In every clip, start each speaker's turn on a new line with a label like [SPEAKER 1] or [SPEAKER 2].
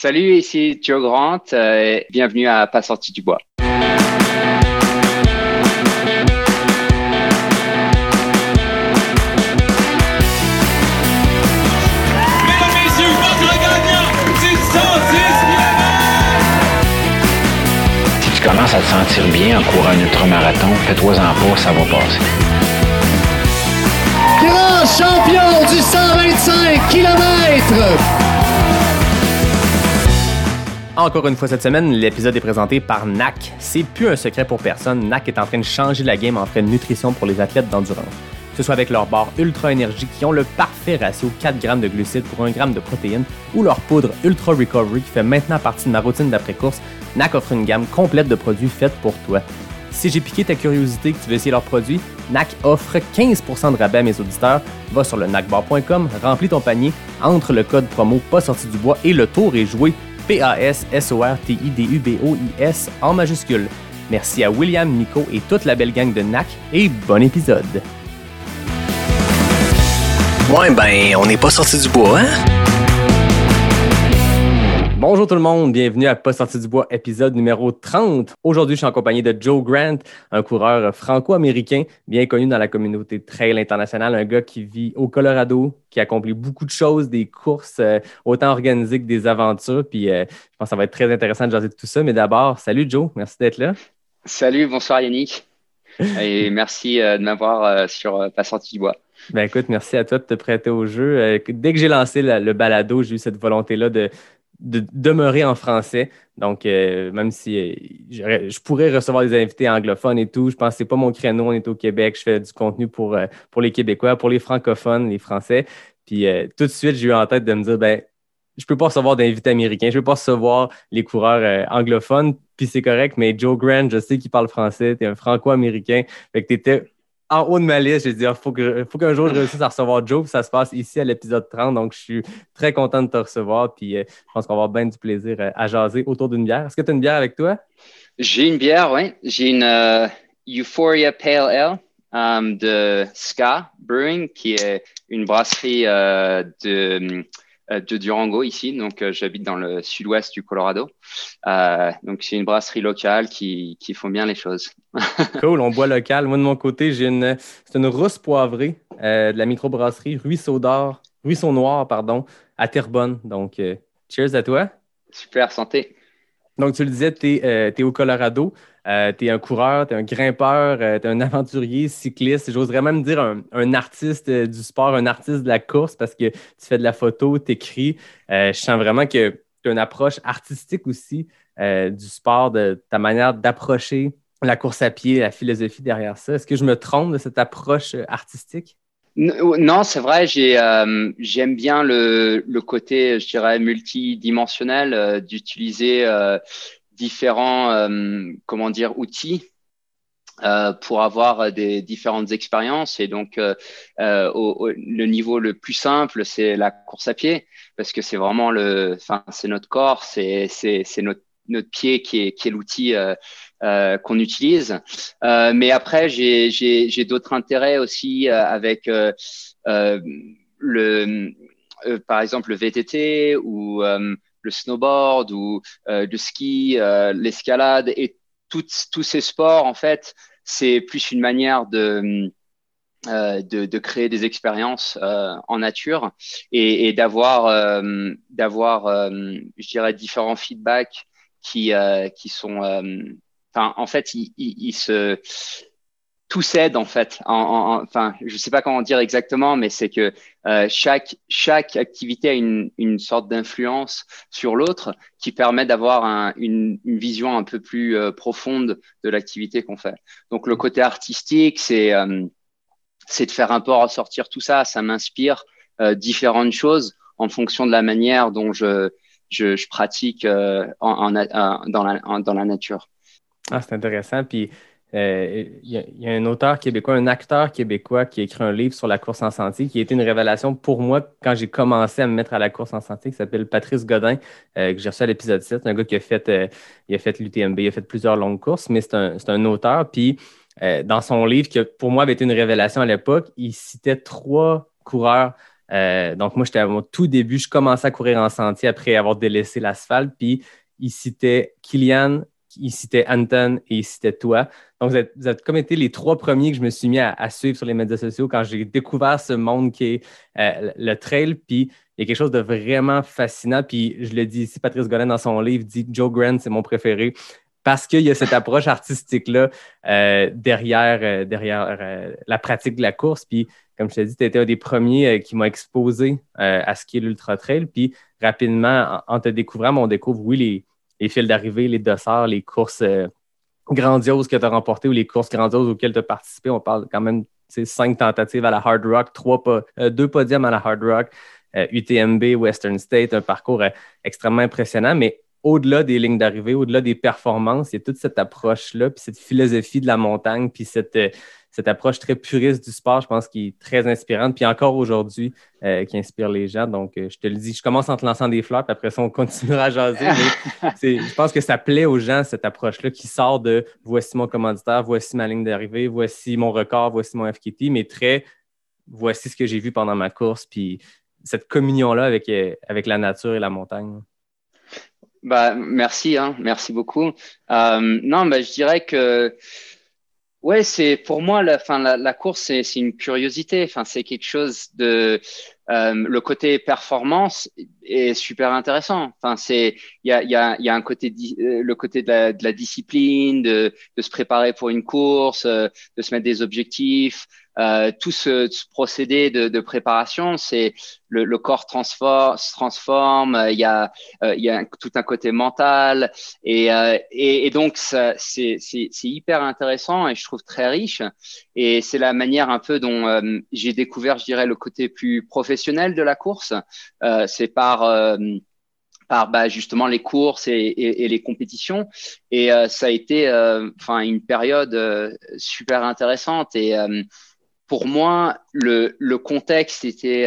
[SPEAKER 1] Salut, ici Joe Grant. Euh, bienvenue à Pas sorti du bois.
[SPEAKER 2] Si tu commences à te sentir bien en courant un ultramarathon, fais-toi en pas, ça va passer.
[SPEAKER 3] Grand champion du 125 km
[SPEAKER 4] encore une fois cette semaine, l'épisode est présenté par NAC. C'est plus un secret pour personne, NAC est en train de changer la game en frais de nutrition pour les athlètes d'endurance. Que ce soit avec leur barre Ultra Énergie qui ont le parfait ratio 4 grammes de glucides pour 1 g de protéines ou leur poudre Ultra Recovery qui fait maintenant partie de ma routine d'après-course, NAC offre une gamme complète de produits faits pour toi. Si j'ai piqué ta curiosité que tu veux essayer leurs produits, NAC offre 15% de rabais à mes auditeurs. Va sur le nacbar.com, remplis ton panier, entre le code promo pas sorti du bois et le tour est joué. P-A-S-S-O-R-T-I-D-U-B-O-I-S en majuscule. Merci à William, Nico et toute la belle gang de NAC et bon épisode.
[SPEAKER 5] Ouais, ben, on n'est pas sorti du bois, hein?
[SPEAKER 4] Bonjour tout le monde, bienvenue à Pas sorti du bois, épisode numéro 30. Aujourd'hui, je suis en compagnie de Joe Grant, un coureur franco-américain bien connu dans la communauté trail internationale, un gars qui vit au Colorado, qui accomplit beaucoup de choses, des courses euh, autant organisées que des aventures. Puis euh, je pense que ça va être très intéressant de jaser de tout ça. Mais d'abord, salut Joe, merci d'être là.
[SPEAKER 1] Salut, bonsoir Yannick. Et merci euh, de m'avoir sur Pas sorti du bois.
[SPEAKER 4] Ben écoute, merci à toi de te prêter au jeu. dès que j'ai lancé le balado, j'ai eu cette volonté-là de, de demeurer en français. Donc, euh, même si euh, je pourrais recevoir des invités anglophones et tout, je pense que ce pas mon créneau. On est au Québec, je fais du contenu pour, euh, les Québécois, pour les francophones, les Français. Puis tout de suite, j'ai eu en tête de me dire, ben, je ne peux pas recevoir d'invités américains, je ne peux pas recevoir les coureurs anglophones, puis c'est correct, mais Joe Grant, je sais qu'il parle français, tu es un franco-américain, fait que tu en haut de ma liste, j'ai dit, il faut, faut qu'un jour je réussisse à recevoir Joe. ça se passe ici à l'épisode 30. Donc, je suis très content de te recevoir. Puis, euh, je pense qu'on va avoir bien du plaisir euh, à jaser autour d'une bière. Est-ce que tu as une bière avec toi?
[SPEAKER 1] J'ai une bière, oui. J'ai une euh, Euphoria Pale Ale de Ska Brewing, qui est une brasserie de de Durango ici. Donc, euh, j'habite dans le sud-ouest du Colorado. Euh, donc, c'est une brasserie locale qui, qui font bien les choses.
[SPEAKER 4] cool, on boit local. Moi, de mon côté, j'ai une, c'est une rousse poivrée de la microbrasserie Ruisseau d'Or, Ruisseau Noir, pardon, à Terrebonne. Donc, cheers à toi.
[SPEAKER 1] Super, santé.
[SPEAKER 4] Donc, tu le disais, tu es, es, au Colorado. Euh, tu es un coureur, tu es un grimpeur, euh, tu es un aventurier, cycliste. J'oserais même dire un, artiste euh, du sport, un artiste de la course parce que tu fais de la photo, tu écris. je sens vraiment que tu as une approche artistique aussi du sport, de ta manière d'approcher la course à pied, la philosophie derrière ça. Est-ce que je me trompe de cette approche artistique?
[SPEAKER 1] Non, c'est vrai, j'aime bien le, le, côté, je dirais, multidimensionnel d'utiliser différents, euh, comment dire, outils euh, pour avoir des différentes expériences. Et donc, euh, au, le niveau le plus simple, c'est la course à pied, parce que c'est vraiment le, enfin, c'est notre corps, c'est notre, notre pied qui est, qui est l'outil euh, qu'on utilise. mais après, j'ai d'autres intérêts aussi avec le, par exemple, le VTT ou le snowboard ou euh, le ski, euh, l'escalade et tous ces sports, en fait, c'est plus une manière de, euh, de, créer des expériences en nature et, d'avoir, d'avoir, je dirais, différents feedbacks qui, qui sont, enfin, en fait, ils se tout s'aide en fait. En, enfin, je sais pas comment dire exactement, mais c'est que euh, chaque chaque activité a une, une sorte d'influence sur l'autre qui permet d'avoir un, une, une, vision un peu plus euh, profonde de l'activité qu'on fait. Donc le côté artistique, c'est euh, c'est de faire un peu ressortir tout ça. Ça m'inspire différentes choses en fonction de la manière dont je je, pratique en, dans la dans la nature.
[SPEAKER 4] Ah, c'est intéressant. Puis euh, il y, a un auteur québécois, un acteur québécois qui a écrit un livre sur la course en sentier qui a été une révélation pour moi quand j'ai commencé à me mettre à la course en sentier, qui s'appelle Patrice Godin, euh, que j'ai reçu à l'épisode 7. C'est un gars qui a fait, euh, il a fait l'UTMB, il a fait plusieurs longues courses, mais c'est un, un, auteur. Puis dans son livre, qui pour moi avait été une révélation à l'époque, il citait trois coureurs donc, moi, j'étais à mon tout début. Je commençais à courir en sentier après avoir délaissé l'asphalte. Puis, il citait Kylian, il citait Anton et il citait toi. Donc, vous êtes, comme été les trois premiers que je me suis mis à, suivre sur les médias sociaux quand j'ai découvert ce monde qui est euh, le trail. Puis, il y a quelque chose de vraiment fascinant. Puis, je le dis ici, Patrice Golin, dans son livre, dit Joe Grant, c'est mon préféré parce qu'il y a cette approche artistique-là euh, derrière, euh, derrière la pratique de la course. Puis, comme je t'ai dit, tu étais un des premiers qui m'a exposé à ce qui est l'ultra trail. Puis, rapidement, en, te découvrant, on découvre, oui, les, les fils d'arrivée, les dossards, les courses euh, grandioses que tu as remportées ou les courses grandioses auxquelles tu as participé. On parle quand même de cinq tentatives à la Hard Rock, euh, deux podiums à la Hard Rock, UTMB, euh, Western State, un parcours extrêmement impressionnant. Mais au-delà des lignes d'arrivée, au-delà des performances, il y a toute cette approche-là, puis cette philosophie de la montagne, puis cette, cette approche très puriste du sport, je pense, qui est très inspirante, puis encore aujourd'hui, euh, qui inspire les gens. Donc, euh, je te le dis, je commence en te lançant des fleurs, puis après ça, on continuera à jaser. mais je pense que ça plaît aux gens, cette approche-là, qui sort de voici mon commanditaire, voici ma ligne d'arrivée, voici mon record, voici mon FKT, mais très voici ce que j'ai vu pendant ma course, puis cette communion-là avec, euh, avec la nature et la montagne.
[SPEAKER 1] Bah, merci, hein, merci beaucoup. non, bah, je dirais que Ouais, c'est pour moi la, fin, la, la course, c'est une curiosité. Enfin, c'est quelque chose de euh, le côté performance est super intéressant. Enfin, c'est il y a, y, a, y a un côté euh, le côté de la, de la discipline, de, de, se préparer pour une course, euh, de se mettre des objectifs. Euh, tout ce, procédé de, de préparation, c'est le, le, corps transforme, se transforme. Il y a il y a tout un côté mental et et, et, donc c'est c'est hyper intéressant et je trouve très riche. Et c'est la manière un peu dont j'ai découvert, je dirais, le côté plus professionnel de la course. Euh, c'est par euh, par bah, justement les courses et, les compétitions. Et euh, ça a été enfin une période super intéressante. Et pour moi, le, le contexte était,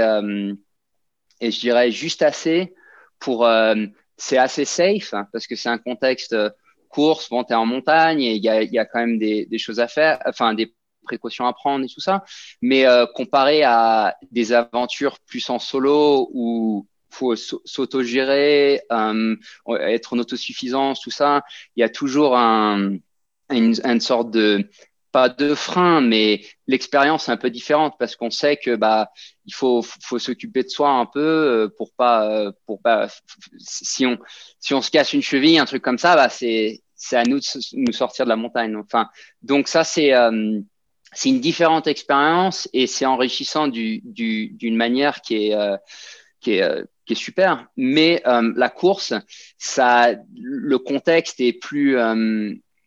[SPEAKER 1] et je dirais, juste assez pour... c'est assez safe hein, parce que c'est un contexte course, bon, en montagne et il y a, y a, quand même des, des, choses à faire, enfin des précautions à prendre et tout ça. Mais euh, comparé à des aventures plus en solo où faut s'autogérer, euh, être en autosuffisance, tout ça, il y a toujours un, une, une sorte de pas de frein, mais l'expérience est un peu différente parce qu'on sait que bah il faut faut s'occuper de soi un peu euh, pour pas euh, pour pas si on si on se casse une cheville un truc comme ça bah c'est c'est à nous de nous sortir de la montagne enfin donc ça c'est euh, c'est une différente expérience et c'est enrichissant d'une du, d'une manière qui est, euh, qui est, euh, qui est super. Mais euh, la course, ça, le contexte est plus,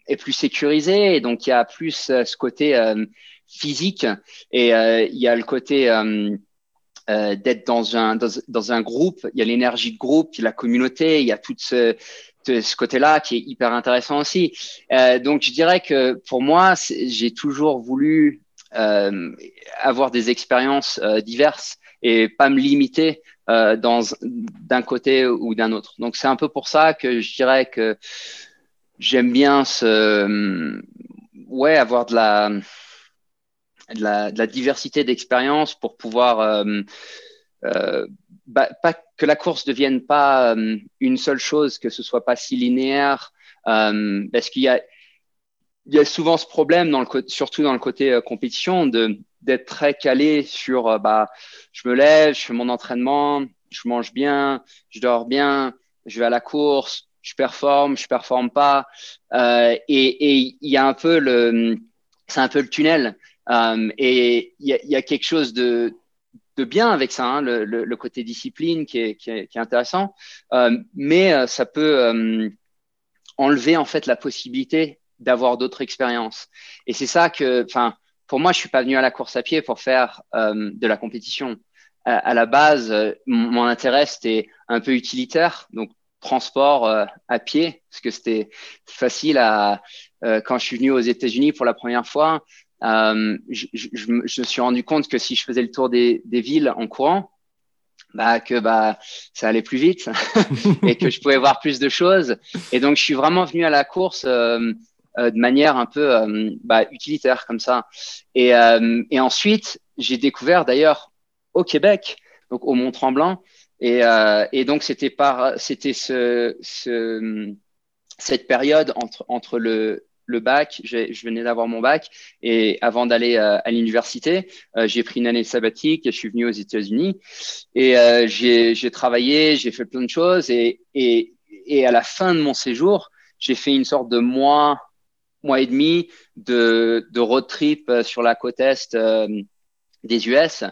[SPEAKER 1] est plus sécurisé et donc il y a plus ce côté physique et il y a le côté d'être dans un, dans, dans, un groupe, il y a l'énergie de groupe, il y a la communauté, il y a toute ce, ce côté-là qui est hyper intéressant aussi. Euh, donc je dirais que pour moi, j'ai toujours voulu euh, avoir des expériences euh, diverses et pas me limiter euh, dans d'un côté ou d'un autre. Donc c'est un peu pour ça que je dirais que j'aime bien ce ouais avoir de la de la, de la diversité d'expériences pour pouvoir euh, euh, bah, pas que la course devienne pas euh, une seule chose, que ce soit pas si linéaire, parce qu'il y a il y a souvent ce problème dans le surtout dans le côté compétition de d'être très calé sur bah je me lève, je fais mon entraînement, je mange bien, je dors bien, je vais à la course, je performe, je performe pas et et il y a un peu le c'est un peu le tunnel et il y a, y a quelque chose de de bien avec ça, hein, le, le, côté discipline qui est, qui est, qui est intéressant, euh, mais euh, ça peut euh, enlever en fait la possibilité d'avoir d'autres expériences. Et c'est ça que, enfin, pour moi, je suis pas venu à la course à pied pour faire euh, de la compétition. À la base, mon intérêt c'était un peu utilitaire, donc transport à pied, parce que c'était facile à quand je suis venu aux États-Unis pour la première fois euh, je, me suis rendu compte que si je faisais le tour des, des villes en courant, bah, que bah, ça allait plus vite et que je pouvais voir plus de choses. Et donc, je suis vraiment venu à la course euh, euh, de manière un peu euh, bah, utilitaire comme ça. Et, euh, et ensuite, j'ai découvert d'ailleurs au Québec, donc au Mont Tremblant. Et, euh, et donc c'était par, c'était ce, cette période entre, entre le, le bac, je venais d'avoir mon bac et avant d'aller euh, à l'université, euh, j'ai pris une année sabbatique, je suis venu aux États-Unis. Et euh, j'ai travaillé, j'ai fait plein de choses et, et, et à la fin de mon séjour, j'ai fait une sorte de mois, mois et demi de, de road trip sur la côte est des US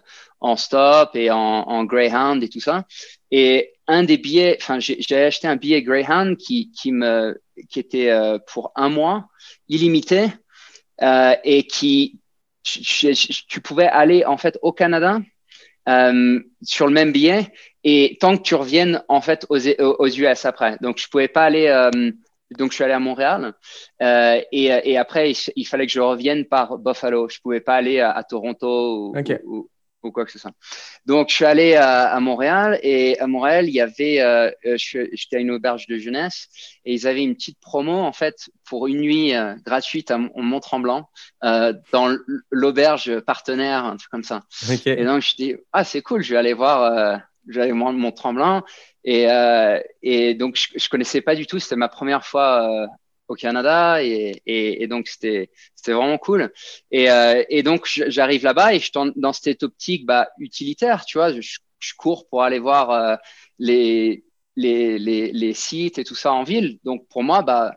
[SPEAKER 1] en stop et en, en Greyhound et tout ça. Et un des billets, enfin, j'ai acheté un billet Greyhound qui, qui me, qui était euh, pour un mois, illimité, euh, et qui, tu pouvais aller en fait au Canada euh, sur le même billet, et tant que tu reviennes en fait aux, aux US après. Donc, je pouvais pas aller. Euh, donc, je suis allé à Montréal euh, et, et, après, il, fallait que je revienne par Buffalo. Je pouvais pas aller à, Toronto ou, ou quoi que ce soit. Donc, je suis allé à, à Montréal et à Montréal, il y avait, euh, euh j'étais à une auberge de jeunesse et ils avaient une petite promo en fait pour une nuit euh, gratuite à, Mont-Tremblant euh, dans l'auberge partenaire, un truc comme ça. Et donc, je dis, ah, c'est cool, je vais aller voir, euh, je vais aller voir Mont-Tremblant. Et, et donc, je, je connaissais pas du tout, c'était ma première fois au Canada et, et, et donc c'était c'était vraiment cool. Et, euh, et donc j'arrive là-bas et je suis dans cette optique bah, utilitaire tu vois je, je cours pour aller voir euh, les, les, les les sites et tout ça en ville. Donc pour moi bah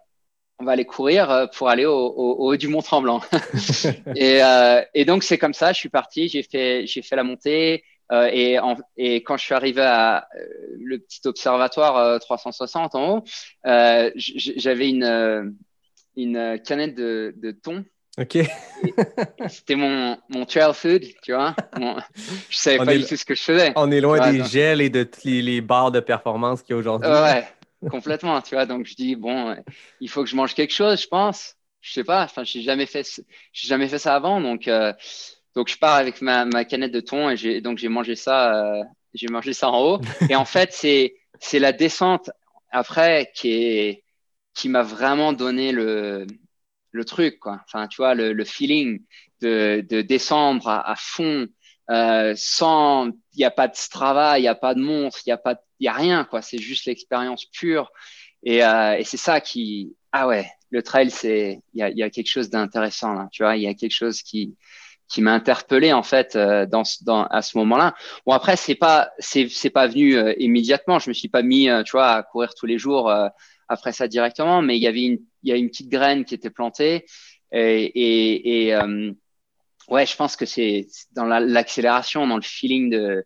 [SPEAKER 1] on va aller courir euh, pour aller au, au, haut du Mont Tremblant et, euh, et donc c'est comme ça je suis parti j'ai fait j'ai fait la montée euh, et, et, quand je suis arrivé à euh, le petit observatoire 360 euh, en haut, j'avais une, une canette de, de thon.
[SPEAKER 4] Ok.
[SPEAKER 1] C'était mon, mon trail food, tu vois. Mon, je savais pas du tout ce que je faisais.
[SPEAKER 4] On est loin des gels et de tous les, barres de performance qu'il y a aujourd'hui.
[SPEAKER 1] ouais, complètement, tu vois. Donc je dis, bon, il faut que je mange quelque chose, je pense. Je sais pas, enfin, j'ai jamais fait, j'ai jamais fait ça avant, donc donc je pars avec ma, ma canette de thon et j'ai donc j'ai mangé ça, euh, j'ai mangé ça en haut. et en fait c'est c'est la descente après qui est qui m'a vraiment donné le le truc quoi. Enfin tu vois le, le feeling de de descendre à, à fond euh, sans il y a pas de Strava, il y a pas de montre, il y a pas il y a rien quoi. C'est juste l'expérience pure et, euh, et c'est ça qui ah ouais le trail c'est il y a, y a quelque chose d'intéressant là. Tu vois il y a quelque chose qui qui m'a interpellé en fait euh, dans, dans à ce moment-là. Bon après c'est pas c'est c'est pas venu euh, immédiatement. Je me suis pas mis euh, tu vois à courir tous les jours après ça directement, mais il y avait une il y a une petite graine qui était plantée et et, et ouais je pense que c'est dans l'accélération, dans le feeling de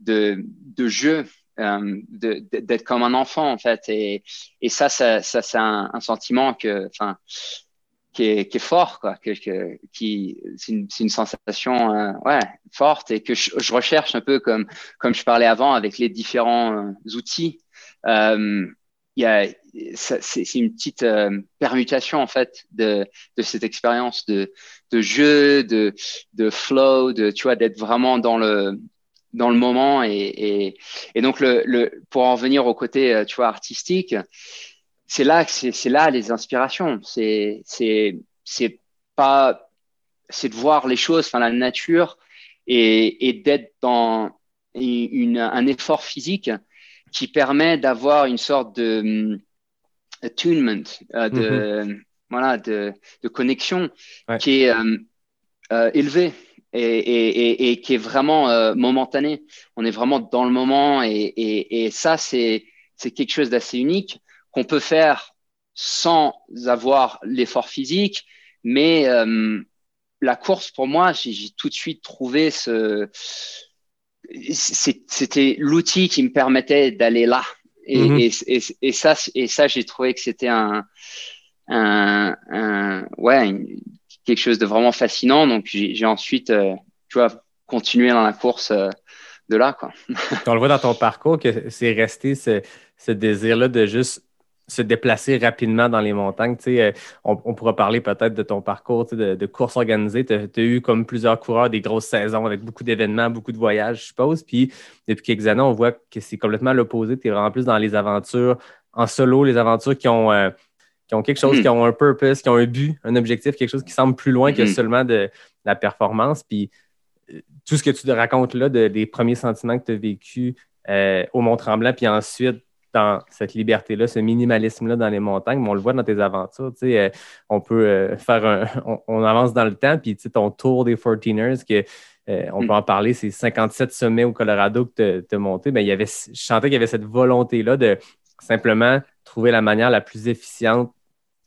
[SPEAKER 1] de de jeu. d'être comme un enfant en fait et, et ça ça, ça c'est un, un, sentiment que enfin qui est, fort, quoi, que, que, qui, c'est une, une, sensation euh, ouais, forte et que je, je, recherche un peu comme, comme je parlais avant avec les différents euh, outils. Euh, c'est une petite euh, permutation en fait de, de cette expérience de, de jeu, de, de flow, de tu vois d'être vraiment dans le dans le moment et, et, et donc le, le pour en venir au côté tu vois artistique, c'est là c'est là les inspirations. C'est c'est c'est pas c'est de voir les choses, enfin la nature et, et d'être dans une, un effort physique qui permet d'avoir une sorte de um, attunement, euh, de mm-hmm. voilà de, de connexion qui est euh, euh, élevée. Et, et, et, qui est vraiment euh, momentané. On est vraiment dans le moment et, et ça, c'est quelque chose d'assez unique qu'on peut faire sans avoir l'effort physique, mais euh, la course pour moi, j'ai tout de suite trouvé ce, c'était l'outil qui me permettait d'aller là. Et, mm -hmm. et, et, et, ça, et ça, j'ai trouvé que c'était un, un, un, ouais, quelque chose de vraiment fascinant. Donc, j'ai ensuite, euh, tu vois, continué dans la course euh, de là, quoi.
[SPEAKER 4] On le voit dans ton parcours que c'est resté ce, ce désir-là de juste se déplacer rapidement dans les montagnes. Tu sais, euh, on, on pourra parler peut-être de ton parcours de, de course organisée. Tu as, eu comme plusieurs coureurs des grosses saisons avec beaucoup d'événements, beaucoup de voyages, je suppose. Puis depuis quelques années, on voit que c'est complètement l'opposé. Tu es vraiment plus dans les aventures en solo, les aventures qui ont, euh, qui ont quelque chose, mm. qui ont un purpose, qui ont un but, un objectif, quelque chose qui semble plus loin que mm. seulement de, la performance. Puis tout ce que tu te racontes là, des premiers sentiments que tu as vécu au Mont-Tremblant, puis ensuite dans cette liberté-là, ce minimalisme-là dans les montagnes, mais on le voit dans tes aventures. on peut faire un. On, avance dans le temps, puis ton tour des 14ers, que, on mm. peut en parler, c'est 57 sommets au Colorado que tu as monté. Ben, il y avait, je sentais qu'il y avait cette volonté-là de simplement trouver la manière la plus efficiente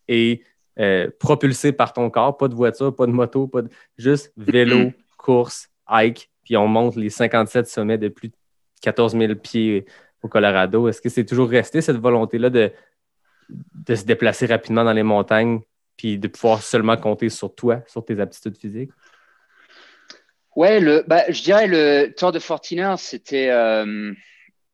[SPEAKER 4] et euh, propulsée par ton corps, pas de voiture, pas de moto, pas de... juste vélo, course, hike, puis on monte les 57 sommets de plus de 14 000 pieds au Colorado. Est-ce que c'est toujours resté cette volonté-là de, de se déplacer rapidement dans les montagnes puis de pouvoir seulement compter sur toi, sur tes aptitudes physiques?
[SPEAKER 1] Le, bah, je dirais le Tour de Fortiner, c'était euh,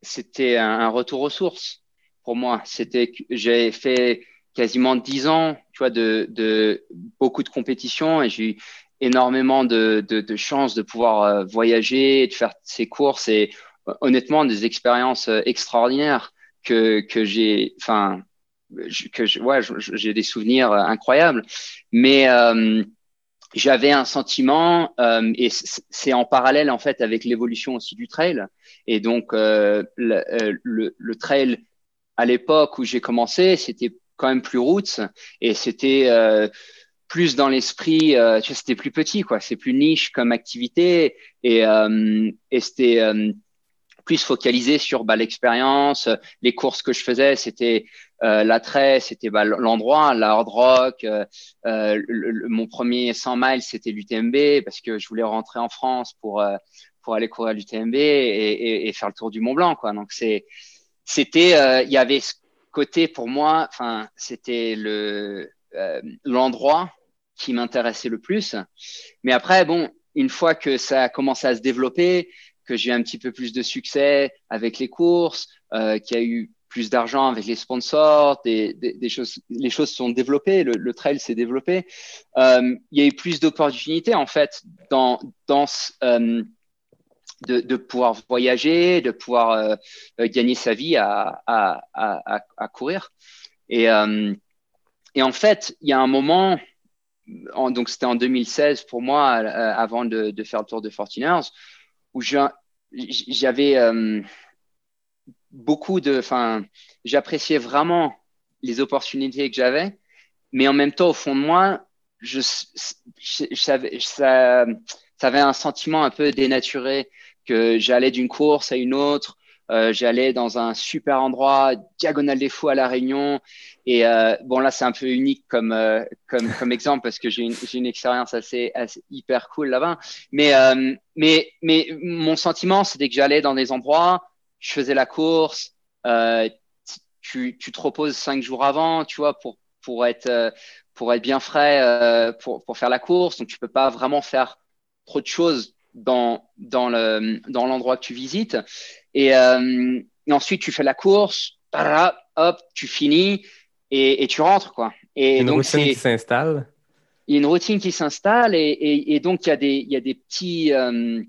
[SPEAKER 1] c'était un, retour aux sources pour moi. C'était j'ai fait quasiment dix ans, tu vois, de, de beaucoup de compétitions et j'ai eu énormément de, de, de chance de pouvoir euh, voyager, de faire ces courses et honnêtement des expériences euh, extraordinaires que que j'ai, enfin que ouais, j'ai des souvenirs incroyables, mais j'avais un sentiment, euh, et c'est en parallèle en fait avec l'évolution aussi du trail. Et donc euh, le, euh, le, le, trail à l'époque où j'ai commencé, c'était quand même plus roots et c'était euh, plus dans l'esprit, euh, c'était plus petit quoi, c'est plus niche comme activité et, et c'était plus focalisé sur bah, l'expérience, les courses que je faisais, c'était euh, l'attrait, c'était bah, l'endroit, la hard rock. Euh, euh mon premier 100 miles, c'était l'UTMB parce que je voulais rentrer en France pour pour aller courir l'UTMB et, et, faire le tour du Mont Blanc. Quoi. Donc c'est c'était, il y avait ce côté pour moi, enfin c'était le l'endroit qui m'intéressait le plus. Mais après, bon, une fois que ça a commencé à se développer, que j'ai un petit peu plus de succès avec les courses, euh, qu'il y a eu plus d'argent avec les sponsors, des, choses, les choses sont développées, le, trail s'est développé. Euh, il y a eu plus d'opportunités en fait dans, euh, de, pouvoir voyager, de pouvoir gagner sa vie à, courir. Et, en fait, il y a un moment, en, donc c'était en 2016 pour moi, avant de, faire le tour de Fortiners, où j'avais euh, beaucoup de, enfin, j'appréciais vraiment les opportunités que j'avais, mais en même temps, au fond de moi, je, je, savais, ça, ça avait un sentiment un peu dénaturé que j'allais d'une course à une autre, euh, j'allais dans un super endroit, diagonale des fous à la Réunion. Et euh, bon, là, c'est un peu unique comme euh, comme, comme exemple parce que j'ai une, une expérience assez, assez, hyper cool là-bas. Mais euh, mais mais mon sentiment, c'était que j'allais dans des endroits, je faisais la course. Euh, tu, tu te reposes cinq jours avant, tu vois, pour pour être pour être bien frais pour pour faire la course. Donc tu peux pas vraiment faire trop de choses dans dans le dans l'endroit que tu visites. Et, euh, et, ensuite, tu fais la course, hop, tu finis et, et tu rentres, quoi. Et
[SPEAKER 4] une routine qui s'installe.
[SPEAKER 1] Il y a une routine qui s'installe et, et, donc il y a des, il y a des petits, euh,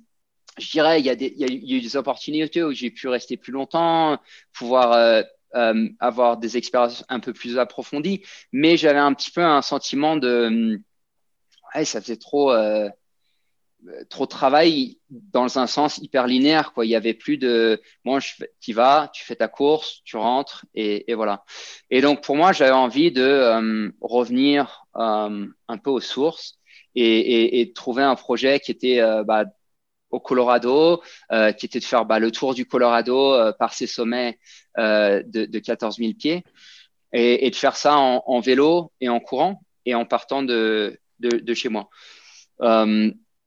[SPEAKER 1] je dirais, il y, a des, il y a eu des opportunités où j'ai pu rester plus longtemps, pouvoir euh, euh, avoir des expériences un peu plus approfondies, mais j'avais un petit peu un sentiment de, ouais, ça faisait trop. Trop de travail dans un sens hyper linéaire quoi. Il y avait plus de moi tu vas tu fais ta course tu rentres et, et voilà. Et donc pour moi j'avais envie de euh, revenir euh, un peu aux sources et, et, et, trouver un projet qui était euh, bah, au Colorado euh, qui était de faire bah, le tour du Colorado euh, par ses sommets de, de 14 000 pieds et, et de faire ça en, en, vélo et en courant et en partant de, de, de chez moi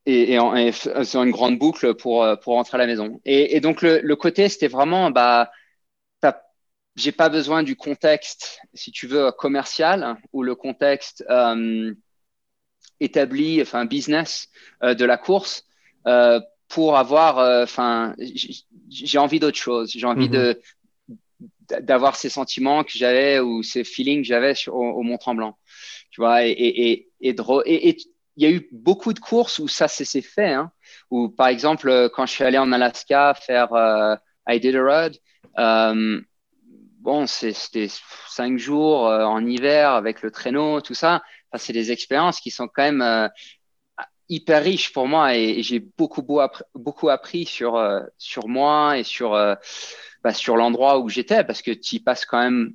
[SPEAKER 1] et, et, et sur une grande boucle pour, euh, pour rentrer à la maison. Et, et donc, le, le côté, c'était vraiment, bah, j'ai pas besoin du contexte, si tu veux, commercial ou le contexte euh, établi, enfin, business euh, de la course euh, pour avoir, euh, enfin, j'ai envie d'autre chose. J'ai envie mm-hmm. de d'avoir ces sentiments que j'avais ou ces feelings que j'avais au, au Mont Tremblant, tu vois, et, et, et, et, et, il y a eu beaucoup de courses où ça s'est fait. Hein, où, par exemple, euh, quand je suis allé en Alaska faire euh, Iditarod, euh, bon, c'était cinq jours euh, en hiver avec le traîneau, tout ça. Enfin, c'est des expériences qui sont quand même euh, hyper riche pour moi et, j'ai beaucoup, beaucoup appris sur, euh, sur moi et sur, bah, sur l'endroit où j'étais parce que tu y passes quand même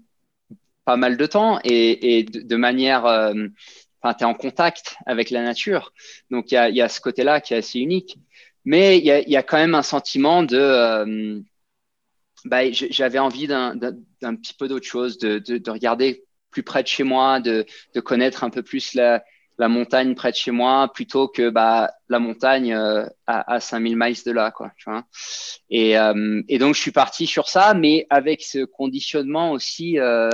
[SPEAKER 1] pas mal de temps et, et de, manière, euh, enfin, tu es en contact avec la nature. Donc, il y a, y a ce côté-là qui est assez unique. Mais il y a, y a, quand même un sentiment de, bah, j'avais envie d'un petit peu d'autre chose, de, de, de, regarder plus près de chez moi, de, de connaître un peu plus la, la montagne près de chez moi plutôt que bah, la montagne euh, à, à 5000 miles de là. Quoi, tu vois et, euh, et, donc, je suis parti sur ça, mais avec ce conditionnement aussi euh,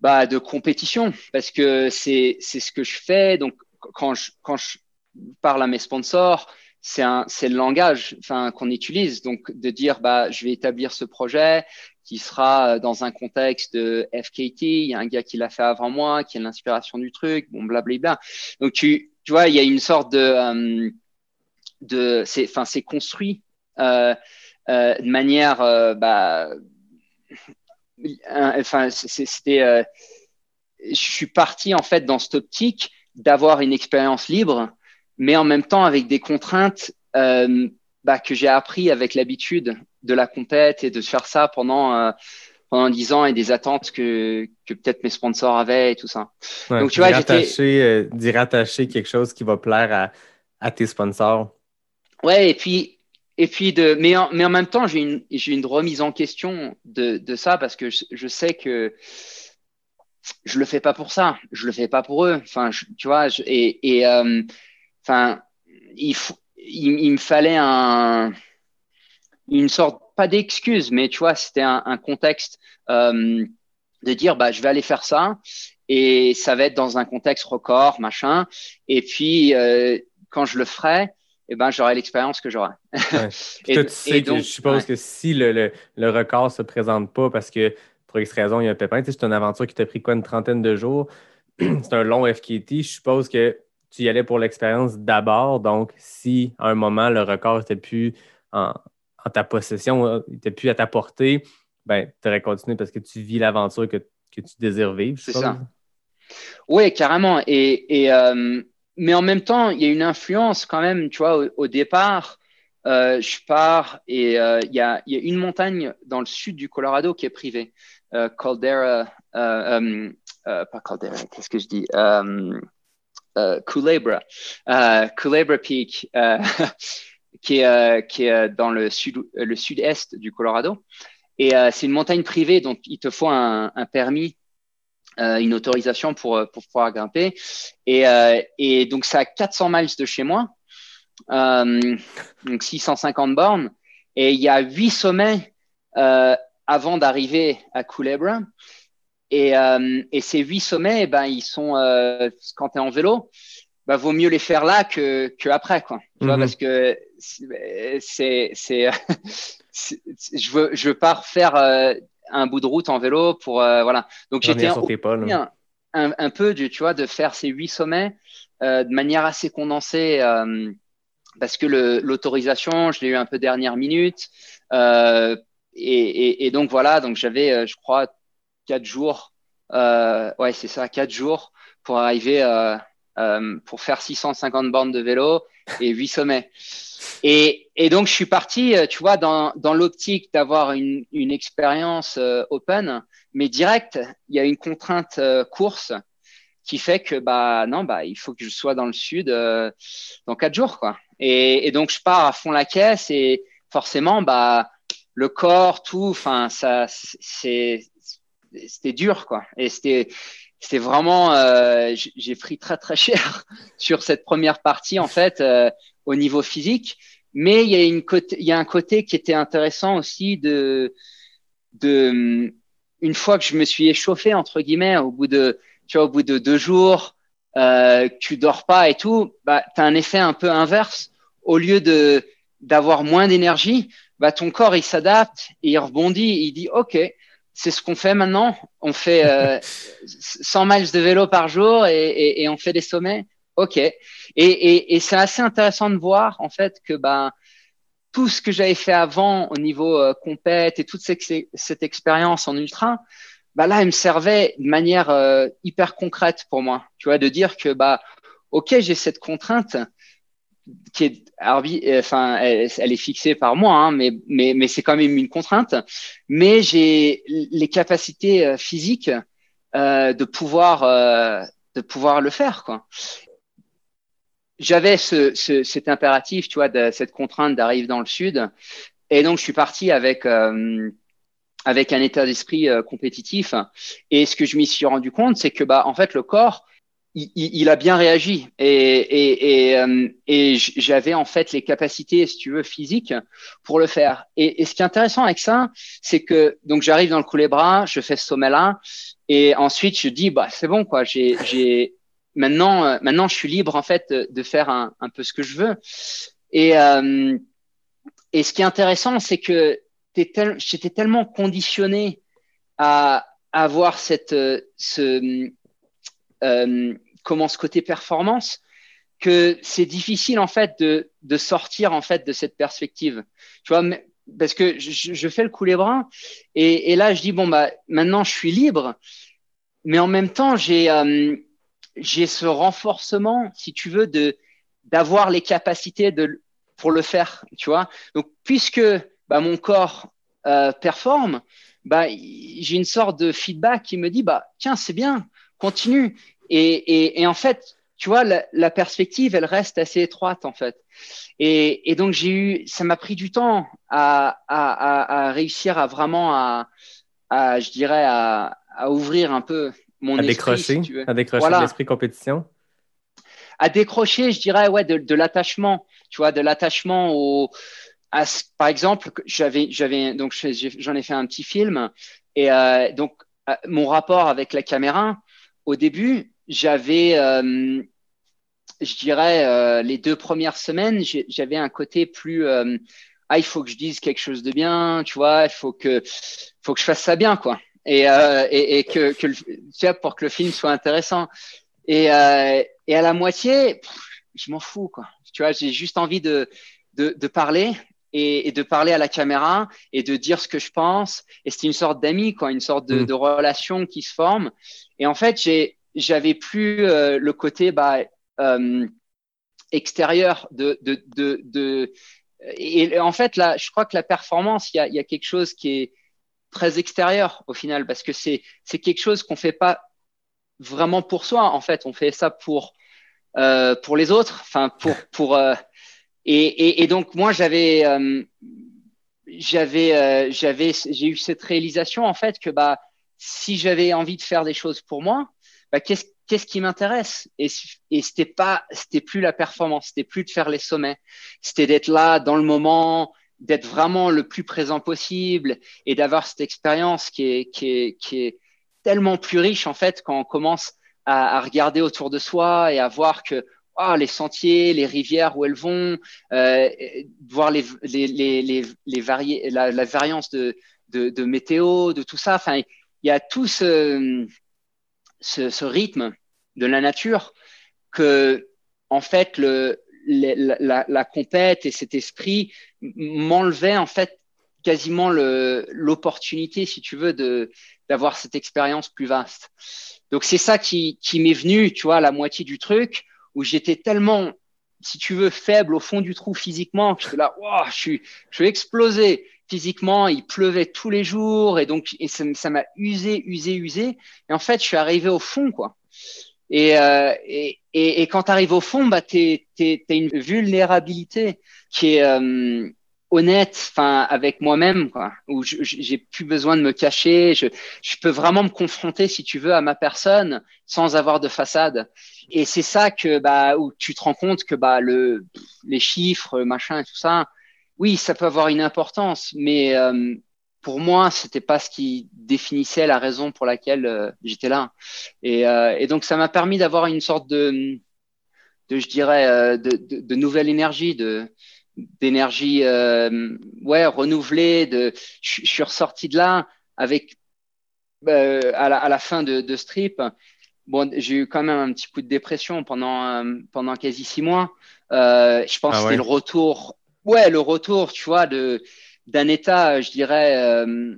[SPEAKER 1] bah, de compétition, parce que c'est ce que je fais. Donc, quand je, quand je parle à mes sponsors, c'est le langage enfin, qu'on utilise. Donc, de dire, bah, je vais établir ce projet, qui sera euh, dans un contexte de FKT. Il y a un gars qui l'a fait avant moi, qui a l'inspiration du truc, bon, blablabla. Donc, tu, tu vois, il y a une sorte de, euh, de c'est, construit euh, euh, de manière, euh, bah, enfin, c'était, euh, je suis parti en fait dans cette optique d'avoir une expérience libre, mais en même temps avec des contraintes bah, que j'ai appris avec l'habitude de la compète et de faire ça pendant euh, pendant dix ans et des attentes que, que peut-être mes sponsors avaient et tout ça.
[SPEAKER 4] Donc tu vois, j'étais euh, d'y rattacher quelque chose qui va plaire à, à tes sponsors.
[SPEAKER 1] Ouais, et puis et puis de mais en, mais en même temps, j'ai une j'ai une remise en question de, de ça parce que je, je, sais que je le fais pas pour ça, je le fais pas pour eux. Enfin, tu vois, et et euh, enfin il il, il me fallait un une sorte, pas d'excuse, mais tu vois, c'était un, un, contexte euh, de dire, bah, je vais aller faire ça et ça va être dans un contexte record, machin. Et puis, euh, quand je le ferai, eh ben, j'aurai l'expérience que j'aurai.
[SPEAKER 4] Ouais. et, toi, tu sais que je suppose ouais. que si le, le, le record se présente pas parce que pour X raison, il y a un pépin, c'est une aventure qui t'a pris quoi, une trentaine de jours? c'est un long FKT. Je suppose que tu y allais pour l'expérience d'abord. Donc, si à un moment le record était plus en, en ta possession, euh, il n'était plus à ta portée, ben, tu aurais continué parce que tu vis l'aventure que, que, tu désires vivre.
[SPEAKER 1] C'est ça. Oui, carrément. Et, et euh, mais en même temps, il y a une influence quand même, tu vois, au, départ. Euh, je pars et euh, il y, a, une montagne dans le sud du Colorado qui est privée, euh, Caldera, pas Caldera, qu'est-ce que je dis Culebra, Culebra Peak. qui est, dans le sud le sud-est du Colorado. Et c'est une montagne privée, donc il te faut un permis, une autorisation pour, pour pouvoir grimper. Et, et donc c'est à 400 miles de chez moi, donc 650 bornes. Et il y a huit sommets avant d'arriver à Culebra. Et, et, ces huit sommets, eh ben, ils sont, quand tu es en vélo, bah, vaut mieux les faire là que, que après, quoi. Tu vois, mhm. parce que c'est, c'est, je veux, je veux pas refaire euh, un bout de route en vélo pour, euh, voilà. Donc j'étais un, un, un, peu, du, tu vois, de faire ces huit sommets euh, de manière assez condensée, euh, parce que l'autorisation, je l'ai eu un peu dernière minute, et, et, et, donc voilà, donc j'avais, je crois, quatre jours, ouais, c'est ça, quatre jours pour arriver pour faire 650 bornes de vélo et 8 sommets. Et, et donc, je suis parti, euh, tu vois, dans, dans l'optique d'avoir une, une expérience euh, open, mais direct, il y a une contrainte euh, course qui fait que, bah, non, bah, il faut que je sois dans le sud euh, dans quatre jours, quoi. Et, et, donc, je pars à fond la caisse et forcément, bah, le corps, tout, enfin, ça, c'est, c'était dur, quoi. Et c'était, c'était vraiment, euh, j'ai pris très très cher sur cette première partie en fait euh, au niveau physique. Mais il y a une il y a un côté qui était intéressant aussi de, de, une fois que je me suis échauffé entre guillemets au bout de, tu vois, au bout de deux jours, euh, tu dors pas et tout, bah t'as un effet un peu inverse. Au lieu de d'avoir moins d'énergie, bah ton corps il s'adapte et il rebondit, il dit ok, c'est ce qu'on fait maintenant. On fait euh, 100 miles de vélo par jour et, et, et on fait des sommets. Ok. Et, et c'est assez intéressant de voir en fait que ben tout ce que j'avais fait avant au niveau euh, compète et toute cette, cette expérience en ultra, bah là, elle me servait de manière euh, hyper concrète pour moi. Tu vois, de dire que bah ok, j'ai cette contrainte qui est, enfin, elle, elle, est fixée par moi, hein, mais, mais, mais c'est quand même une contrainte. Mais j'ai les capacités euh, physiques euh, de pouvoir, euh, de pouvoir le faire, quoi. J'avais ce, ce, cet impératif, tu vois, de cette contrainte d'arriver dans le sud, et donc je suis parti avec. Euh, avec un état d'esprit euh, compétitif. Et ce que je m'y suis rendu compte, c'est que bah en fait le corps, il, il a bien réagi et, et, et, euh, et j'avais en fait les capacités, si tu veux, physiques pour le faire. Et, ce qui est intéressant avec ça, c'est que donc j'arrive dans le couler bras, je fais ce sommet-là, et ensuite je dis bah c'est bon quoi, j'ai maintenant euh, maintenant je suis libre en fait de, faire un, peu ce que je veux. Et euh, et ce qui est intéressant, c'est que j'étais tellement conditionné à, avoir cette, euh, ce, comment ce côté performance que c'est difficile en fait de, de, sortir en fait de cette perspective. Tu vois, parce que je, fais le couler bras et, et, là je dis bon bah maintenant je suis libre, mais en même temps j'ai euh, j'ai ce renforcement, si tu veux, de d'avoir les capacités de pour le faire. Tu vois, donc puisque bah, mon corps euh, performe, bah, j'ai une sorte de feedback qui me dit bah tiens c'est bien, continue. Et, et, et, en fait, tu vois, la, la, perspective, elle reste assez étroite en fait. Et, et donc j'ai eu, ça m'a pris du temps à, à, à, à, réussir à vraiment à, à je dirais à, à ouvrir un peu mon
[SPEAKER 4] à
[SPEAKER 1] esprit,
[SPEAKER 4] décrocher,
[SPEAKER 1] si tu veux.
[SPEAKER 4] à décrocher
[SPEAKER 1] Voilà.
[SPEAKER 4] l'esprit compétition.
[SPEAKER 1] à décrocher, je dirais, ouais, de, de l'attachement, tu vois, de l'attachement au, à, par exemple, j'avais, j'avais, donc j'en ai fait un petit film, et euh, donc euh, mon rapport avec la caméra, au début, j'avais, euh, je dirais, euh, les deux premières semaines, j'avais un côté plus, euh, ah, il faut que je dise quelque chose de bien, tu vois, il faut que, faut que je fasse ça bien, quoi, et, et, et que, que le- tu vois, pour que le film soit intéressant. Et, et à la moitié, pff, je m'en fous, quoi. Tu vois, j'ai juste envie de, de, de parler et, et de parler à la caméra et de dire ce que je pense. Et c'est une sorte d'amis, quoi, une sorte de,
[SPEAKER 4] Mm.
[SPEAKER 1] de relation qui se forme. Et en fait, j'ai, j'avais plus euh, le côté bah, euh, extérieur de, de, de, de et en fait là, je crois que la performance, il y a, y a quelque chose qui est très extérieur au final parce que c'est c'est quelque chose qu'on fait pas vraiment pour soi. En fait, on fait ça pour euh, pour les autres, enfin pour pour euh, et, et, et donc moi j'avais euh, j'avais euh, j'avais j'ai eu cette réalisation en fait que bah si j'avais envie de faire des choses pour moi, bah qu'est-ce qu'est-ce qui m'intéresse? Et et c'était pas c'était plus la performance, c'était plus de faire les sommets, c'était d'être là dans le moment, d'être vraiment le plus présent possible et d'avoir cette expérience qui est qui est qui est tellement plus riche en fait quand on commence à, à regarder autour de soi et à voir que ah, les sentiers, les rivières où elles vont, euh, voir les, les, les, les, les la, la variance de, de, de, météo, de tout ça. Enfin, il y a tout ce, ce, rythme de la nature que, en fait, le, la, compète et cet esprit m'enlevait en fait quasiment l'opportunité, si tu veux, d'avoir cette expérience plus vaste. Donc c'est ça qui, qui m'est venu, tu vois, la moitié du truc où j'étais tellement, si tu veux, faible au fond du trou physiquement, que là, je suis, je suis explosé physiquement, il pleuvait tous les jours, et donc et ça m'a usé, usé, usé. Et en fait, je suis arrivé au fond, quoi. Et, euh, et, et, quand tu arrives au fond, bah, tu as une vulnérabilité qui est euh, honnête enfin, avec moi-même, quoi, où j'ai plus besoin de me cacher, je, je peux vraiment me confronter, si tu veux, à ma personne sans avoir de façade. Et c'est ça que bah où tu te rends compte que bah le les chiffres, machin et tout ça, oui, ça peut avoir une importance, mais euh, pour moi, c'était pas ce qui définissait la raison pour laquelle euh, j'étais là. Et, euh, et, donc ça m'a permis d'avoir une sorte de, de je dirais, de, de, de nouvelle énergie, de d'énergie ouais renouvelée. De, je, suis ressorti de là avec à la, à, la, fin de, de strip bon, j'ai eu quand même un petit coup de dépression pendant, euh, pendant quasi six mois. Euh, je pense ah ouais. que c'était le retour, ouais, le retour, tu vois, de, d'un état, je dirais, euh,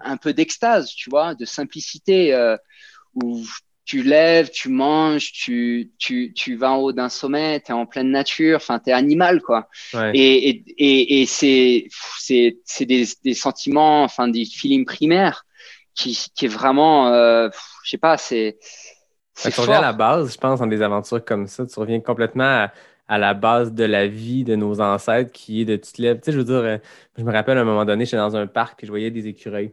[SPEAKER 1] un peu d'extase, tu vois, de simplicité, euh, où tu lèves, tu manges, tu, tu, tu vas en haut d'un sommet, tu es en pleine nature, enfin, tu es animal, quoi.
[SPEAKER 4] Ouais.
[SPEAKER 1] Et, et, et, et c'est, c'est, c'est des, des sentiments, enfin, des feelings primaires qui, qui est vraiment, euh, je sais pas, c'est,
[SPEAKER 4] que tu reviens à la base, je pense, dans des aventures comme ça. Tu reviens complètement à, à la base de la vie de nos ancêtres qui est de tu te lèves. Tu sais, je veux dire, euh, je me rappelle à un moment donné, j'étais dans un parc et je voyais des écureuils.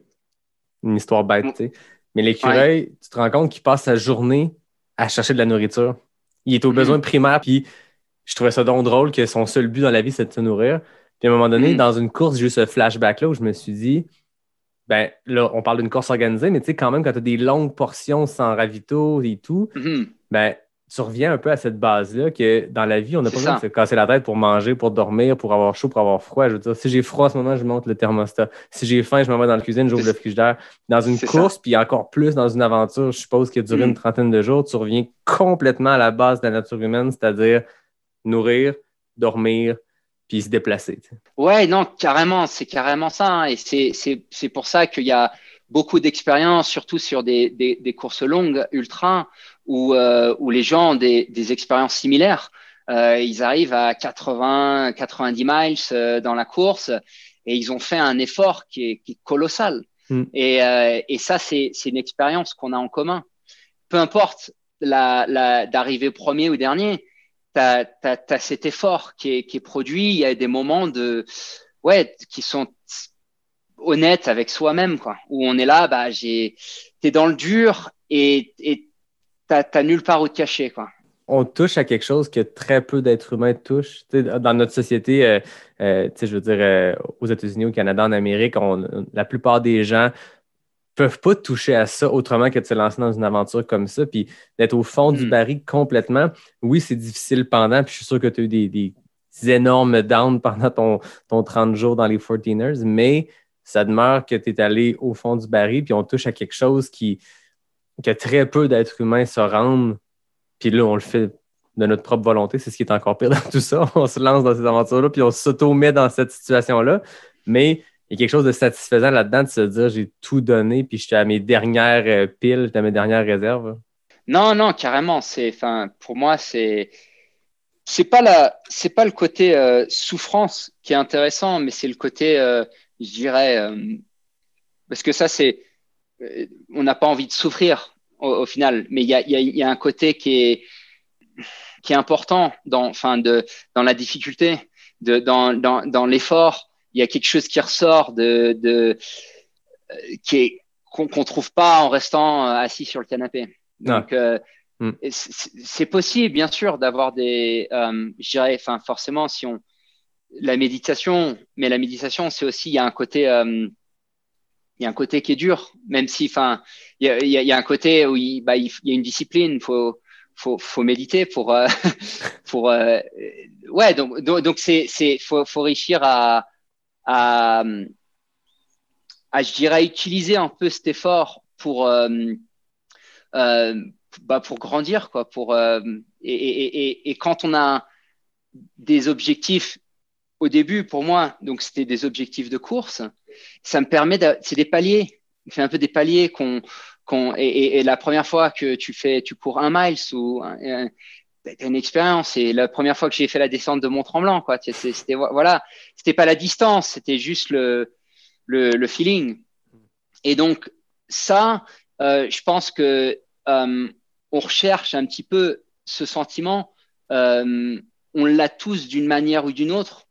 [SPEAKER 4] Une histoire bête, tu sais. Mais l'écureuil, tu te rends compte qu'il passe sa journée à chercher de la nourriture. Il est au
[SPEAKER 1] Mhm.
[SPEAKER 4] besoin primaire, puis je trouvais ça donc drôle que son seul but dans la vie, c'est de se nourrir. Puis à un moment donné,
[SPEAKER 1] Mhm.
[SPEAKER 4] dans une course, j'ai eu ce flashback-là où je me suis dit, ben là, on parle d'une course organisée, mais tu sais, quand même, quand tu as des longues portions sans ravito et tout,
[SPEAKER 1] Mhm.
[SPEAKER 4] ben, tu reviens un peu à cette base-là que dans la vie, on n'a pas besoin de se casser la tête pour manger, pour dormir, pour avoir chaud, pour avoir froid. Je veux dire, si j'ai froid en ce moment, je monte le thermostat. Si j'ai faim, je m'en vais dans la cuisine, j'ouvre le frigidaire. Dans une course, puis encore plus dans une aventure, je suppose, qui a duré
[SPEAKER 1] Mm.
[SPEAKER 4] une trentaine de jours, tu reviens complètement à la base de la nature humaine, c'est-à-dire nourrir, dormir, puis se déplacer. tu sais.
[SPEAKER 1] Ouais, non, carrément, c'est carrément ça. hein. Et c'est, pour ça qu'il y a beaucoup d'expériences, surtout sur des, des, des courses longues, ultra, où, euh, où les gens ont des, des expériences similaires. Euh, ils arrivent à 80, 90 miles euh, dans la course et ils ont fait un effort qui est, qui est colossal.
[SPEAKER 4] Mm.
[SPEAKER 1] Et, euh, et ça, c'est, une expérience qu'on a en commun. Peu importe la, la, d'arriver premier ou dernier, t'as, t'as, t'as cet effort qui est, qui est produit. Il y a des moments de, ouais, qui sont honnêtes avec soi-même, quoi. Où on est là, bah, j'ai, t'es dans le dur et, et t'as, nulle part où te cacher, quoi.
[SPEAKER 4] on touche à quelque chose que très peu d'êtres humains touchent. Dans notre société, euh, euh, je veux dire, euh, aux États-Unis, au Canada, en Amérique, on- la plupart des gens peuvent pas toucher à ça autrement que de se lancer dans une aventure comme ça, puis d'être au fond du
[SPEAKER 1] Mm.
[SPEAKER 4] baril complètement. Oui, c'est difficile pendant, puis je suis sûr que tu as eu des, des énormes downs pendant ton, ton 30 jours dans les 14ers, mais ça demeure que tu es allé au fond du baril, puis on touche à quelque chose qui que très peu d'êtres humains se rendent puis là, on le fait de notre propre volonté. C'est ce qui est encore pire dans tout ça. On se lance dans ces aventures-là, puis on s'auto-met dans cette situation-là. Mais il y a quelque chose de satisfaisant là-dedans de se dire j'ai tout donné, puis j'étais à mes dernières euh, piles, à mes dernières réserves.
[SPEAKER 1] Non, non, carrément. C'est, pour moi, c'est, c'est pas la, c'est pas le côté euh, souffrance qui est intéressant, mais c'est le côté, euh, je dirais, parce que ça, c'est, on n'a pas envie de souffrir au, au final, mais il y a, y, a, y a un côté qui est, qui est important dans, enfin, de, dans la difficulté, de, dans, dans, dans l'effort. Il y a quelque chose qui ressort de, de, euh, qui est, qu'on qu'on trouve pas en restant euh, assis sur le canapé. Donc, euh,
[SPEAKER 4] Mm.
[SPEAKER 1] c'est c'est possible, bien sûr, d'avoir des, euh, je dirais, enfin, forcément, si on, la méditation, mais la méditation, c'est aussi, il y a un côté, euh, il y a un côté qui est dur, même si, enfin, il y a, y y a un côté où il, bah, y a une discipline, faut, faut, faut méditer pour, euh, pour, euh, ouais, donc, donc, donc c'est, c'est, faut, faut réussir à, à, à, je dirais, utiliser un peu cet effort pour, euh, euh, bah, pour grandir, quoi, pour, euh, et, et, et, et quand on a des objectifs au début, pour moi, donc c'était des objectifs de course, ça me permet c'est des paliers, c'est un peu des paliers qu'on, qu'on, et, la première fois que tu fais, tu cours un miles ou un, une expérience. Et la première fois que j'ai fait la descente de Mont Tremblant, quoi, c'était, voilà, c'était pas la distance, c'était juste le, le, le, feeling. Et donc, ça, euh, je pense que, euh, on recherche un petit peu ce sentiment. Euh, on l'a tous d'une manière ou d'une autre.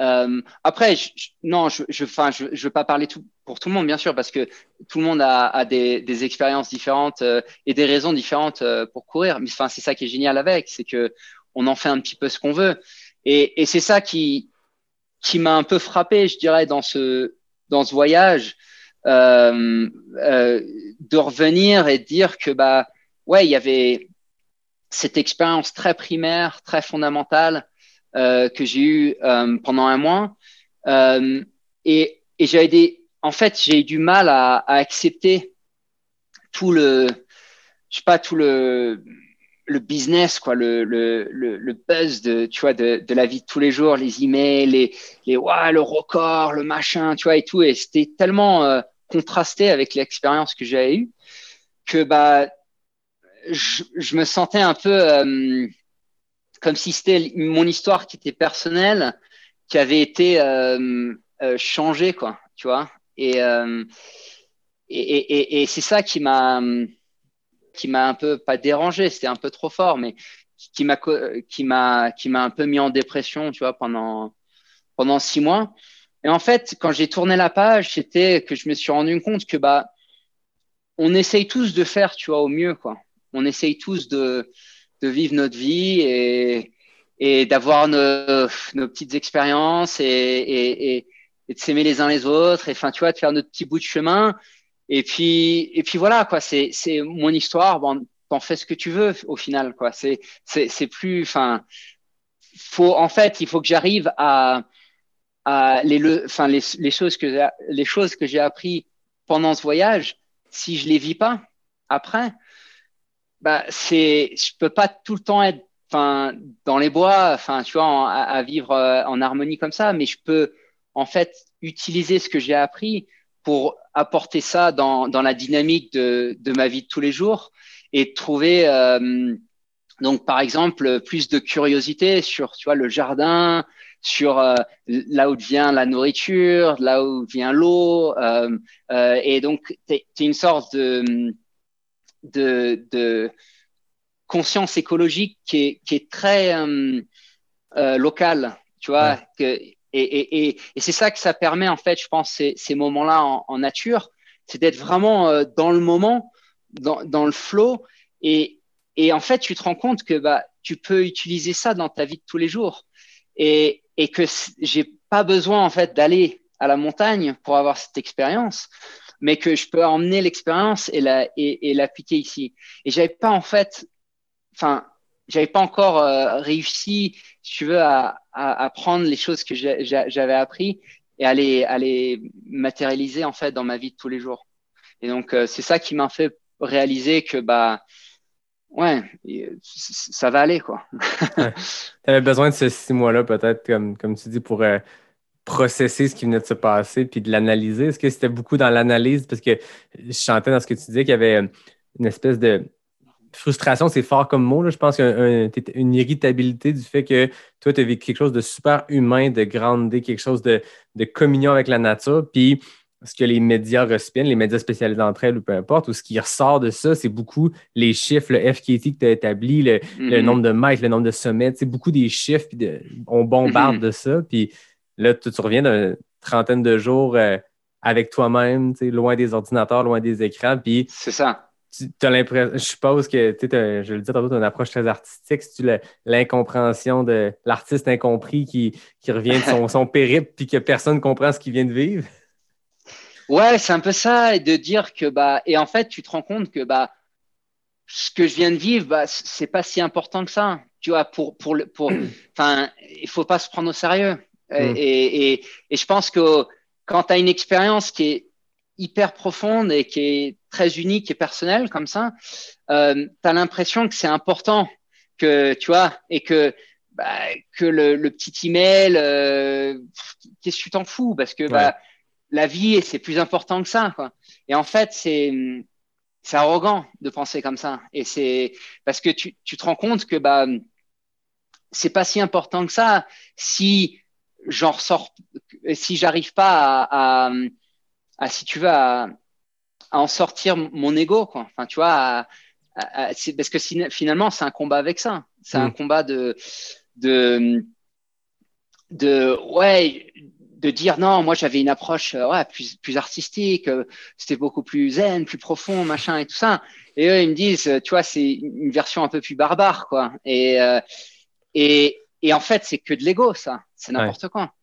[SPEAKER 1] Euh, après, je, je, non, je, je, je, je veux pas parler tout, pour tout le monde, bien sûr, parce que tout le monde a, a des, des, expériences différentes euh, et des raisons différentes euh, pour courir. Mais c'est ça qui est génial avec, c'est que on en fait un petit peu ce qu'on veut. Et, et c'est ça qui, qui m'a un peu frappé, je dirais, dans ce, dans ce voyage, euh, de revenir et de dire que bah ouais, il y avait cette expérience très primaire, très fondamentale euh, que j'ai eue euh, pendant un mois. Euh, et et j'avais des, en fait, j'ai eu du mal à, à, accepter tout le, je sais pas, tout le, le business, quoi, le, le, le, le buzz de, tu vois, de, de, la vie de tous les jours, les emails, les, les, ouais, le record, le machin, tu vois, et tout. Et c'était tellement euh, contrasté avec l'expérience que j'avais eue que, bah, je, je, me sentais un peu euh, comme si c'était mon histoire qui était personnelle, qui avait été euh, euh, changée, quoi, tu vois. Et, euh, et, et, et c'est ça qui m'a qui m'a un peu pas dérangé, c'était un peu trop fort, mais qui m'a qui m'a qui m'a un peu mis en dépression, tu vois, pendant pendant six mois. Et en fait, quand j'ai tourné la page, c'était que je me suis rendu compte que bah on essaye tous de faire, tu vois, au mieux, quoi. On essaye tous de de vivre notre vie et et d'avoir nos, nos petites expériences et, et, et, de s'aimer les uns les autres et enfin tu vois de faire notre petit bout de chemin. Et puis et puis voilà quoi c'est c'est mon histoire bon t'en fais ce que tu veux au final quoi. C'est c'est c'est plus enfin faut en fait il faut que j'arrive à à les le enfin les, les choses que les choses que j'ai appris pendant ce voyage si je les vis pas après bah c'est je peux pas tout le temps être enfin dans les bois enfin tu vois à, vivre euh, en harmonie comme ça mais je peux en fait utiliser ce que j'ai appris pour apporter ça dans, dans la dynamique de, de ma vie de tous les jours et trouver euh, donc par exemple plus de curiosité sur tu vois le jardin sur euh, là où vient la nourriture là où vient l'eau euh, euh, et donc es, une sorte de de, de conscience écologique qui est, qui est très euh, euh, locale tu vois ouais. que et, et, et, et c'est ça que ça permet, en fait, je pense, ces, ces moments-là en, en, nature, c'est d'être vraiment euh, dans le moment, dans, dans le flow. Et, en fait, tu te rends compte que bah, tu peux utiliser ça dans ta vie de tous les jours. Et, et que j'ai pas besoin, en fait, d'aller à la montagne pour avoir cette expérience, mais que je peux emmener l'expérience et la, et, et l'appliquer ici. Et j'avais pas, en fait, enfin, j'avais pas encore euh, réussi, si tu veux, à, à, prendre les choses que j'avais appris et à les, matérialiser en fait dans ma vie de tous les jours. Et donc euh, c'est ça qui m'a fait réaliser que bah ouais, ça va aller quoi.
[SPEAKER 4] ouais. Besoin de ces six mois-là peut-être comme comme tu dis pour euh, processer ce qui venait de se passer puis de l'analyser? Est-ce que c'était beaucoup dans l'analyse? Parce que je chantais dans ce que tu disais qu'il y avait une espèce de frustration, c'est fort comme mot. Là. Je pense qu'il y a un, une irritabilité du fait que toi, tu as vécu quelque chose de super humain, de grande, quelque chose de, de, communion avec la nature. Puis ce que les médias respiennent, les médias spécialisés entre elles ou peu importe, ou ce qui ressort de ça, c'est beaucoup les chiffres, le FKT que tu as établi, le, mm -hmm. le, nombre de mètres, le nombre de sommets, c'est beaucoup des chiffres, puis de, on bombarde mm -hmm. de ça. Puis là, tu, tu reviens d'une trentaine de jours euh, avec toi-même, loin des ordinateurs, loin des écrans. Puis
[SPEAKER 1] c'est ça
[SPEAKER 4] tu as l'impression, je suppose que, tu sais, je le disais tantôt, tu as une approche très artistique, si tu l'incompréhension de l'artiste incompris qui, qui revient de son, son périple puis que personne comprend ce qu'il vient de vivre?
[SPEAKER 1] Ouais, c'est un peu ça, et de dire que, bah, et en fait, tu te rends compte que, bah, ce que je viens de vivre, bah, c'est pas si important que ça. Tu vois, pour, pour, pour, enfin, il faut pas se prendre au sérieux. Mm. Et, et, et, je pense que quand tu as une expérience qui est hyper profonde et qui est très unique et personnelle comme ça, euh, tu as l'impression que c'est important que tu vois et que bah, que le, le, petit email, euh, qu'est-ce que tu t'en fous? Parce que bah, ouais. bah, la vie c'est plus important que ça quoi. Et en fait c'est c'est arrogant de penser comme ça et c'est parce que tu, tu te rends compte que bah c'est pas si important que ça si j'en ressors si j'arrive pas à, à à, si tu veux, à, à en sortir mon ego, quoi. Enfin, tu vois, parce que finalement, c'est un combat avec ça. C'est mmh. un combat de, de, de, ouais, de dire non, moi j'avais une approche ouais, plus, plus artistique, c'était beaucoup plus zen, plus profond, machin et tout ça. Et eux, ils me disent, tu vois, c'est une version un peu plus barbare, quoi. Et, euh, et, et en fait, c'est que de l'ego, ça. C'est n'importe ouais. quoi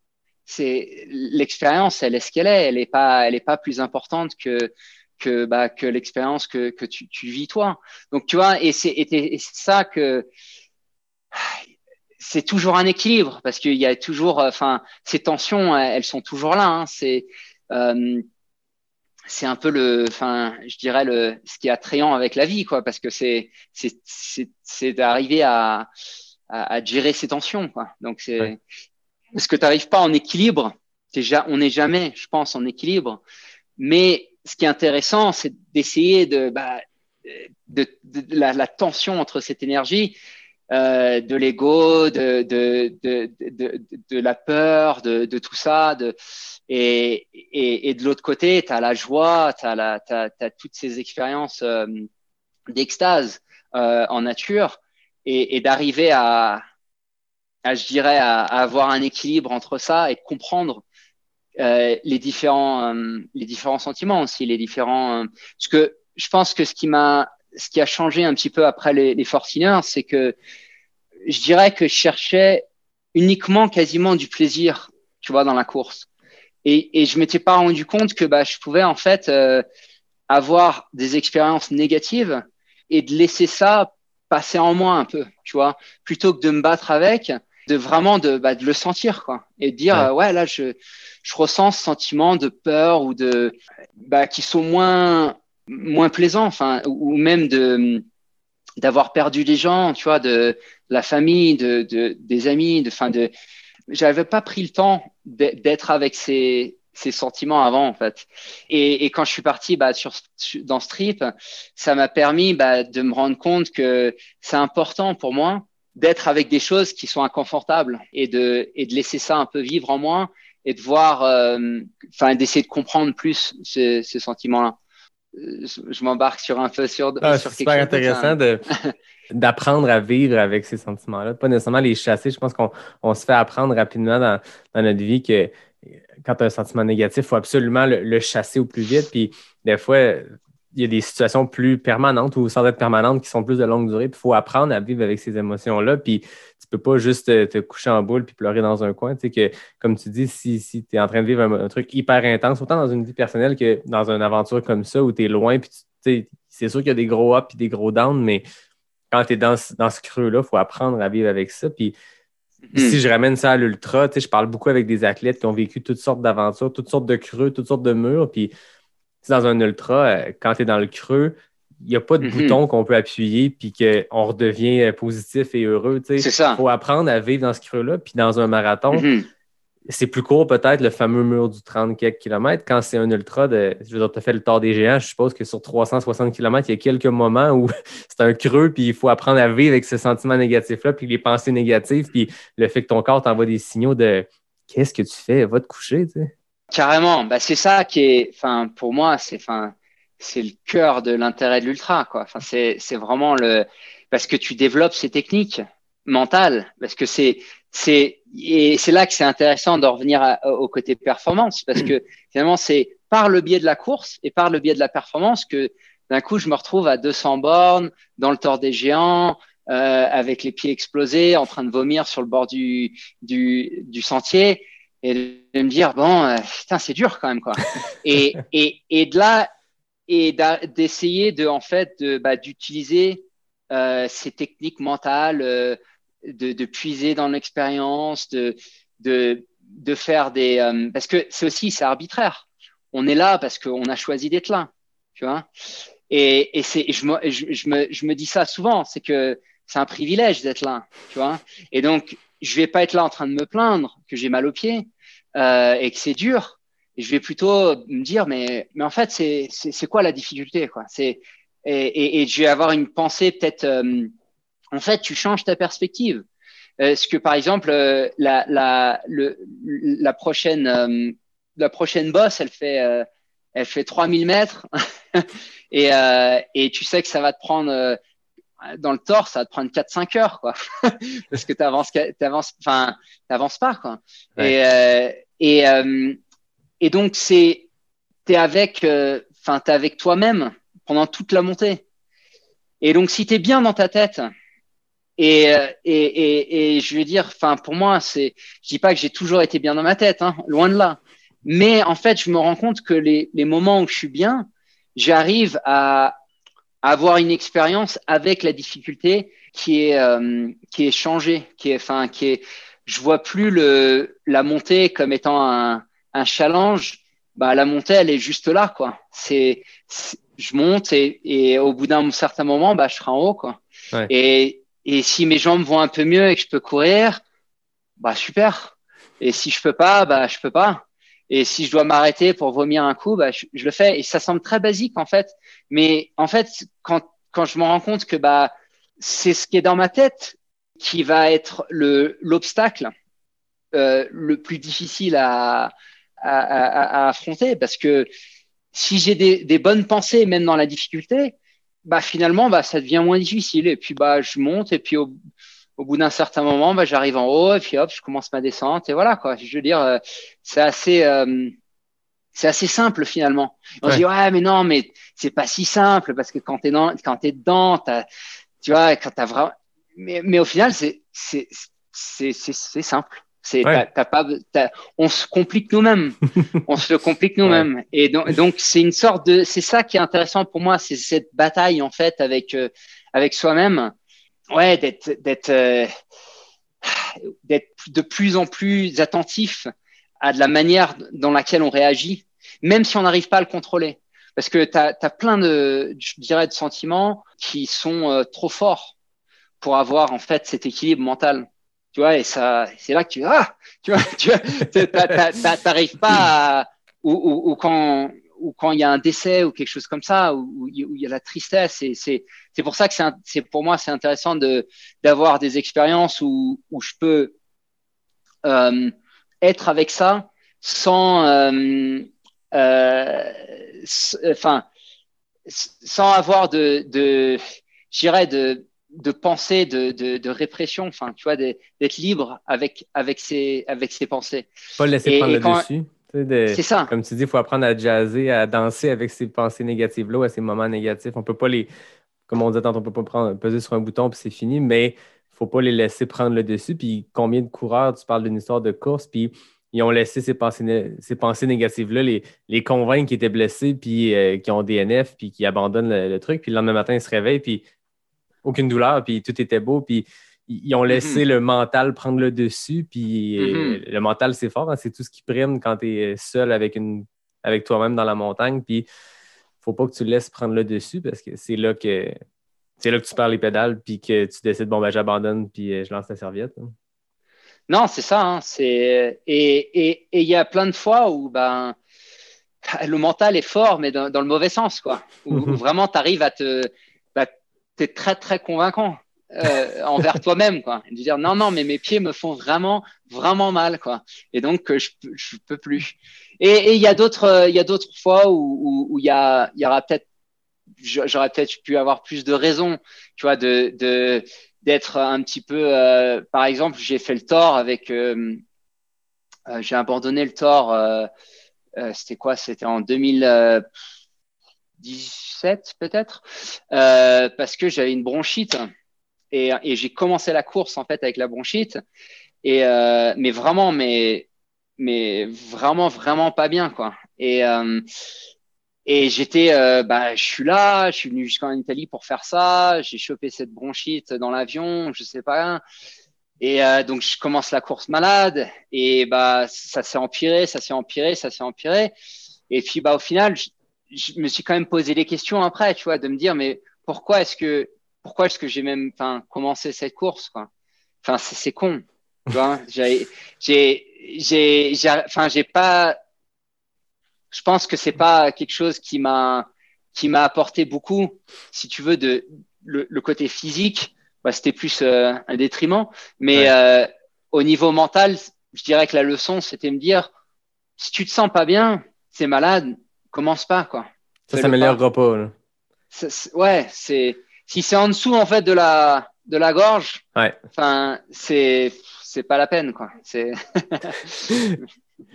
[SPEAKER 1] c'est l'expérience, elle est ce qu'elle est. Elle est pas, elle est pas plus importante que que bah, que l'expérience que que tu, tu vis toi. Donc tu vois, et c'est et ça que c'est toujours un équilibre parce qu'il y a toujours, enfin, ces tensions, elles sont toujours là. Hein. C'est euh, c'est un peu le, enfin, je dirais le, ce qui est attrayant avec la vie, quoi, parce que c'est c'est c'est d'arriver à, à, à gérer ces tensions, quoi. Donc c'est ouais parce que tu n'arrives pas en équilibre. Déjà, on n'est jamais, je pense, en équilibre. Mais ce qui est intéressant, c'est d'essayer de, bah, de, la, la, tension entre cette énergie, euh, de l'ego, de, de, de, de, de, la peur, de, de tout ça. De, et, et, et de l'autre côté, tu as la joie, tu as, as, as, toutes ces expériences euh, d'extase euh, en nature et, d'arriver à, je dirais, à, avoir un équilibre entre ça et de comprendre euh, les différents euh, les différents sentiments aussi, les différents. Euh, que je pense que ce qui m'a ce qui a changé un petit peu après les, les Fortineurs, c'est que je dirais que je cherchais uniquement quasiment du plaisir, tu vois, dans la course. Et, et je m'étais pas rendu compte que bah, je pouvais en fait euh, avoir des expériences négatives et de laisser ça passer en moi un peu, tu vois, plutôt que de me battre avec, de vraiment de, bah, de le sentir, quoi, et de dire ouais, euh, ouais là je, je ressens ce sentiment de peur ou de bah, qui sont moins moins plaisant, enfin, ou même de d'avoir perdu des gens, tu vois, de la famille, de, de des amis, de, fin de, j'avais pas pris le temps d'être avec ces ces sentiments avant en fait. Et, et quand je suis parti bah, sur, dans ce trip, ça m'a permis bah, de me rendre compte que c'est important pour moi d'être avec des choses qui sont inconfortables et de et de laisser ça un peu vivre en moi et de voir, euh, enfin, d'essayer de comprendre plus ces, ces sentiments-là je m'embarque sur un peu sur,
[SPEAKER 4] ah, sur quelque chose. C'est intéressant de, d'apprendre à vivre avec ces sentiments-là. Pas nécessairement les chasser. Je pense qu'on on se fait apprendre rapidement dans, dans, notre vie que quand tu as un sentiment négatif, il faut absolument le, chasser au plus vite. Puis des fois, il y a des situations plus permanentes ou sans être permanentes qui sont plus de longue durée. Il faut apprendre à vivre avec ces émotions-là. Puis tu peux pas juste te, coucher en boule puis pleurer dans un coin. Tu sais que, comme tu dis, si, si tu es en train de vivre un, truc hyper intense, autant dans une vie personnelle que dans une aventure comme ça où tu es loin, puis c'est sûr qu'il y a des gros ups et des gros downs, mais quand tu es dans, dans ce creux-là, il faut apprendre à vivre avec ça. Puis hmm. si je ramène ça à l'ultra, je parle beaucoup avec des athlètes qui ont vécu toutes sortes d'aventures, toutes sortes de creux, toutes sortes de murs. Puis dans un ultra, euh, quand tu es dans le creux, il n'y a pas de mhm. bouton qu'on peut appuyer puis qu'on redevient euh, positif et heureux. C'est ça. Il faut apprendre à vivre dans ce creux-là. Puis dans un marathon, mhm. C'est plus court peut-être le fameux mur du 30 quelques kilomètres. Quand c'est un ultra, de, je veux dire, tu as fait le tort des géants, je suppose que sur 360 km, il y a quelques moments où c'est un creux puis il faut apprendre à vivre avec ce sentiment négatif-là puis les pensées négatives puis le fait que ton corps t'envoie des signaux de qu'est-ce que tu fais, va te coucher. Tu sais.
[SPEAKER 1] Carrément, bah, c'est ça qui est, pour moi, c'est, c'est le cœur de l'intérêt de l'ultra, quoi. C'est, c'est vraiment le, parce que tu développes ces techniques mentales, parce que c'est, c'est, et c'est là que c'est intéressant de revenir au côté performance, parce que finalement, c'est par le biais de la course et par le biais de la performance que d'un coup, je me retrouve à 200 bornes dans le tort des géants, euh, avec les pieds explosés, en train de vomir sur le bord du, du, du sentier et de me dire bon euh, putain c'est dur quand même quoi. Et, et, et de là et d'essayer de en fait de bah, d'utiliser euh, ces techniques mentales euh, de, de, puiser dans l'expérience de, de de faire des euh, parce que c'est aussi c'est arbitraire. On est là parce qu'on a choisi d'être là tu vois. Et, et c'est je me, je, je, me je me dis ça souvent c'est que c'est un privilège d'être là tu vois. Et donc je vais pas être là en train de me plaindre que j'ai mal aux pieds euh, et que c'est dur. Je vais plutôt me dire, mais, mais en fait, c'est, c'est, quoi la difficulté quoi? C'est, et, et, et, je vais avoir une pensée peut-être, euh, en fait, tu changes ta perspective. Est-ce que par exemple, euh, la, la, le, la prochaine, euh, la prochaine bosse, elle fait, elle fait 3000 mètres et, et tu sais que ça va te prendre dans le tort, ça va te prendre 4-5 heures, quoi. Parce que tu avances, enfin, pas, quoi. Et, euh, et, euh, et donc, c'est, t'es avec, euh, enfin, t'es avec toi-même pendant toute la montée. Et donc, si t'es bien dans ta tête, et, et, et, et je veux dire, enfin, pour moi, c'est, je dis pas que j'ai toujours été bien dans ma tête, hein, loin de là. Mais en fait, je me rends compte que les, les moments où je suis bien, j'arrive à, avoir une expérience avec la difficulté qui est euh, qui est changée, qui est enfin qui est je vois plus le la montée comme étant un, un challenge. Bah la montée elle est juste là quoi. C'est je monte et, et au bout d'un certain moment bah je serai en haut quoi. Ouais. Et et si mes jambes vont un peu mieux et que je peux courir, bah super. Et si je peux pas, bah je peux pas. Et si je dois m'arrêter pour vomir un coup, bah, je, le fais. Et ça semble très basique en fait. Mais en fait, quand quand je me rends compte que bah, c'est ce qui est dans ma tête qui va être le, l'obstacle euh, le plus difficile à, à, à, à, affronter. Parce que si j'ai des, des, bonnes pensées, même dans la difficulté, bah, finalement, bah, ça devient moins difficile. Et puis, bah, je monte et puis au, au bout d'un certain moment, bah, j'arrive en haut et puis hop, je commence ma descente et voilà quoi. Je veux dire, euh, c'est assez, euh, c'est assez simple finalement. On
[SPEAKER 4] Ouais.
[SPEAKER 1] se dit ouais, mais non, mais c'est pas si simple parce que quand t'es dans, quand t'es dedans, t'as, tu vois, quand t'as vraiment, mais, mais au final, c'est, c'est, c'est, c'est simple. C'est,
[SPEAKER 4] Ouais.
[SPEAKER 1] pas, on se complique nous-mêmes. on se le complique nous-mêmes. Et donc, donc, c'est une sorte de, c'est ça qui est intéressant pour moi, c'est cette bataille en fait avec, euh, avec soi-même ouais, d'être, d'être, euh, d'être de plus en plus attentif à de la manière dans laquelle on réagit, même si on n'arrive pas à le contrôler. Parce que tu as, plein de, je dirais, de sentiments qui sont euh, trop forts pour avoir en fait cet équilibre mental. Tu vois, et ça, c'est là que tu, ah, tu vois, tu t'arrives pas à, ou, ou, ou quand, ou quand il y a un décès ou quelque chose comme ça, où, il y a la tristesse, et c'est, c'est pour ça que c'est, pour moi c'est intéressant de d'avoir des expériences où où je peux euh, être avec ça sans euh, euh, enfin sans avoir de de je dirais de de pensée de, de, de répression enfin tu vois d'être libre avec avec ses avec ses pensées
[SPEAKER 4] Pas le laisser
[SPEAKER 1] Et-
[SPEAKER 4] prendre
[SPEAKER 1] et
[SPEAKER 4] le
[SPEAKER 1] quand-
[SPEAKER 4] dessus. De-
[SPEAKER 1] c'est ça
[SPEAKER 4] Comme tu dis, il faut apprendre à jazzer, à danser avec ces pensées négatives-là, ou à ces moments négatifs. On peut pas les, comme on tantôt, on peut pas prendre, peser sur un bouton puis c'est fini, mais il faut pas les laisser prendre le dessus. Puis combien de coureurs, tu parles d'une histoire de course, puis ils ont laissé ces pensées, né- ces pensées négatives-là, les, les convaincre qu'ils étaient blessés, puis euh, qui ont DNF, puis qui abandonnent le, le truc. Puis le lendemain matin, ils se réveillent, puis aucune douleur, puis tout était beau, puis ils ont laissé le mental prendre le dessus, puis euh,
[SPEAKER 1] Mhm.
[SPEAKER 4] le mental, c'est fort, hein, c'est tout ce qui prime quand tu es seul avec, une, avec toi-même dans la montagne, puis faut pas que tu le laisses prendre le dessus parce que c'est là que c'est là que tu perds les pédales, puis que tu décides, bon, ben j'abandonne, puis euh, je lance la serviette. hein.
[SPEAKER 1] Non, c'est ça. Hein, c'est et il y a plein de fois où ben le mental est fort, mais dans, dans le mauvais sens, quoi. Où, où vraiment tu arrives à te, bah, t'es très très convaincant euh, envers toi-même, quoi. Et de dire non non, mais mes pieds me font vraiment vraiment mal, quoi. Et donc euh, je peux- je peux plus. Et il y a d'autres euh, il y a d'autres fois où où où il y a il y aura peut-être j'aurais peut-être pu avoir plus de raisons, tu vois, de de d'être un petit peu, euh, par exemple, j'ai fait le tort avec, euh, euh, j'ai abandonné le tort, euh, euh, c'était quoi? C'était en 2017 peut-être, euh, parce que j'avais une bronchite et, j'ai commencé la course en fait avec la bronchite et euh, mais vraiment, mais mais vraiment vraiment pas bien quoi. Et euh, et j'étais, bah, je suis là, je suis venu jusqu'en Italie pour faire ça. J'ai chopé cette bronchite dans l'avion, je sais pas. Et donc je commence la course malade et bah ça s'est empiré, ça s'est empiré, ça s'est empiré. Et puis bah au final, je me suis quand même posé des questions après, tu vois, de me dire mais pourquoi est-ce que pourquoi est-ce que j'ai même enfin commencé cette course quoi? Enfin c'est c'est con, tu vois? J'ai j'ai j'ai j'ai enfin j'ai pas je pense que c'est pas quelque chose qui m'a qui m'a apporté beaucoup, si tu veux, de le, le côté physique. Bah, c'était plus euh, un détriment, mais
[SPEAKER 4] Ouais.
[SPEAKER 1] euh, au niveau mental, je dirais que la leçon, c'était me dire si tu te sens pas bien, c'est malade, commence pas quoi.
[SPEAKER 4] Ça pas. là.
[SPEAKER 1] Ça, c'est- ouais, c'est si c'est en dessous en fait de la de la gorge,
[SPEAKER 4] Ouais.
[SPEAKER 1] enfin c'est c'est pas la peine quoi. C'est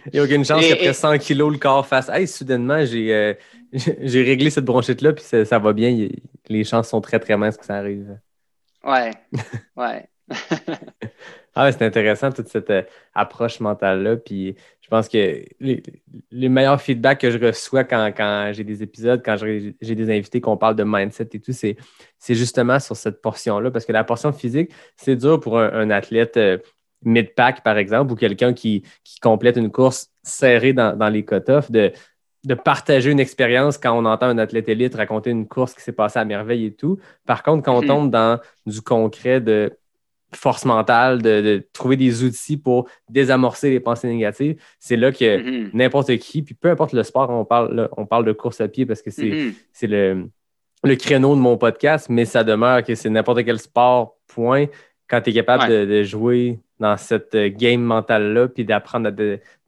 [SPEAKER 4] Il n'y a aucune chance
[SPEAKER 1] Et-
[SPEAKER 4] qu'après
[SPEAKER 1] et-
[SPEAKER 4] 100 kilos, le corps fasse Hey, soudainement, j'ai euh, j'ai réglé cette bronchite-là, puis ça, ça va bien. Il- les chances sont très, très minces que ça arrive.
[SPEAKER 1] ouais, ouais.
[SPEAKER 4] Ah ouais, c'est intéressant, toute cette euh, approche mentale-là. Puis je pense que les, les meilleurs feedbacks que je reçois quand, quand j'ai des épisodes, quand j'ai des invités qu'on parle de mindset et tout, c'est justement sur cette portion-là. Parce que la portion physique, c'est dur pour un, un athlète euh, mid-pack, par exemple, ou quelqu'un qui, qui complète une course serrée dans, dans les cut-offs, de, de partager une expérience quand on entend un athlète élite raconter une course qui s'est passée à merveille et tout. Par contre, quand on
[SPEAKER 1] Mhm.
[SPEAKER 4] tombe dans du concret de force mentale, de, de trouver des outils pour désamorcer les pensées négatives, c'est là que
[SPEAKER 1] Mhm.
[SPEAKER 4] n'importe qui, puis peu importe le sport, on parle, là, on parle de course à pied parce que c'est
[SPEAKER 1] Mhm.
[SPEAKER 4] c'est le, le créneau de mon podcast, mais ça demeure que c'est n'importe quel sport, point. Quand tu es capable de, de, jouer dans cette game mentale-là, puis d'apprendre à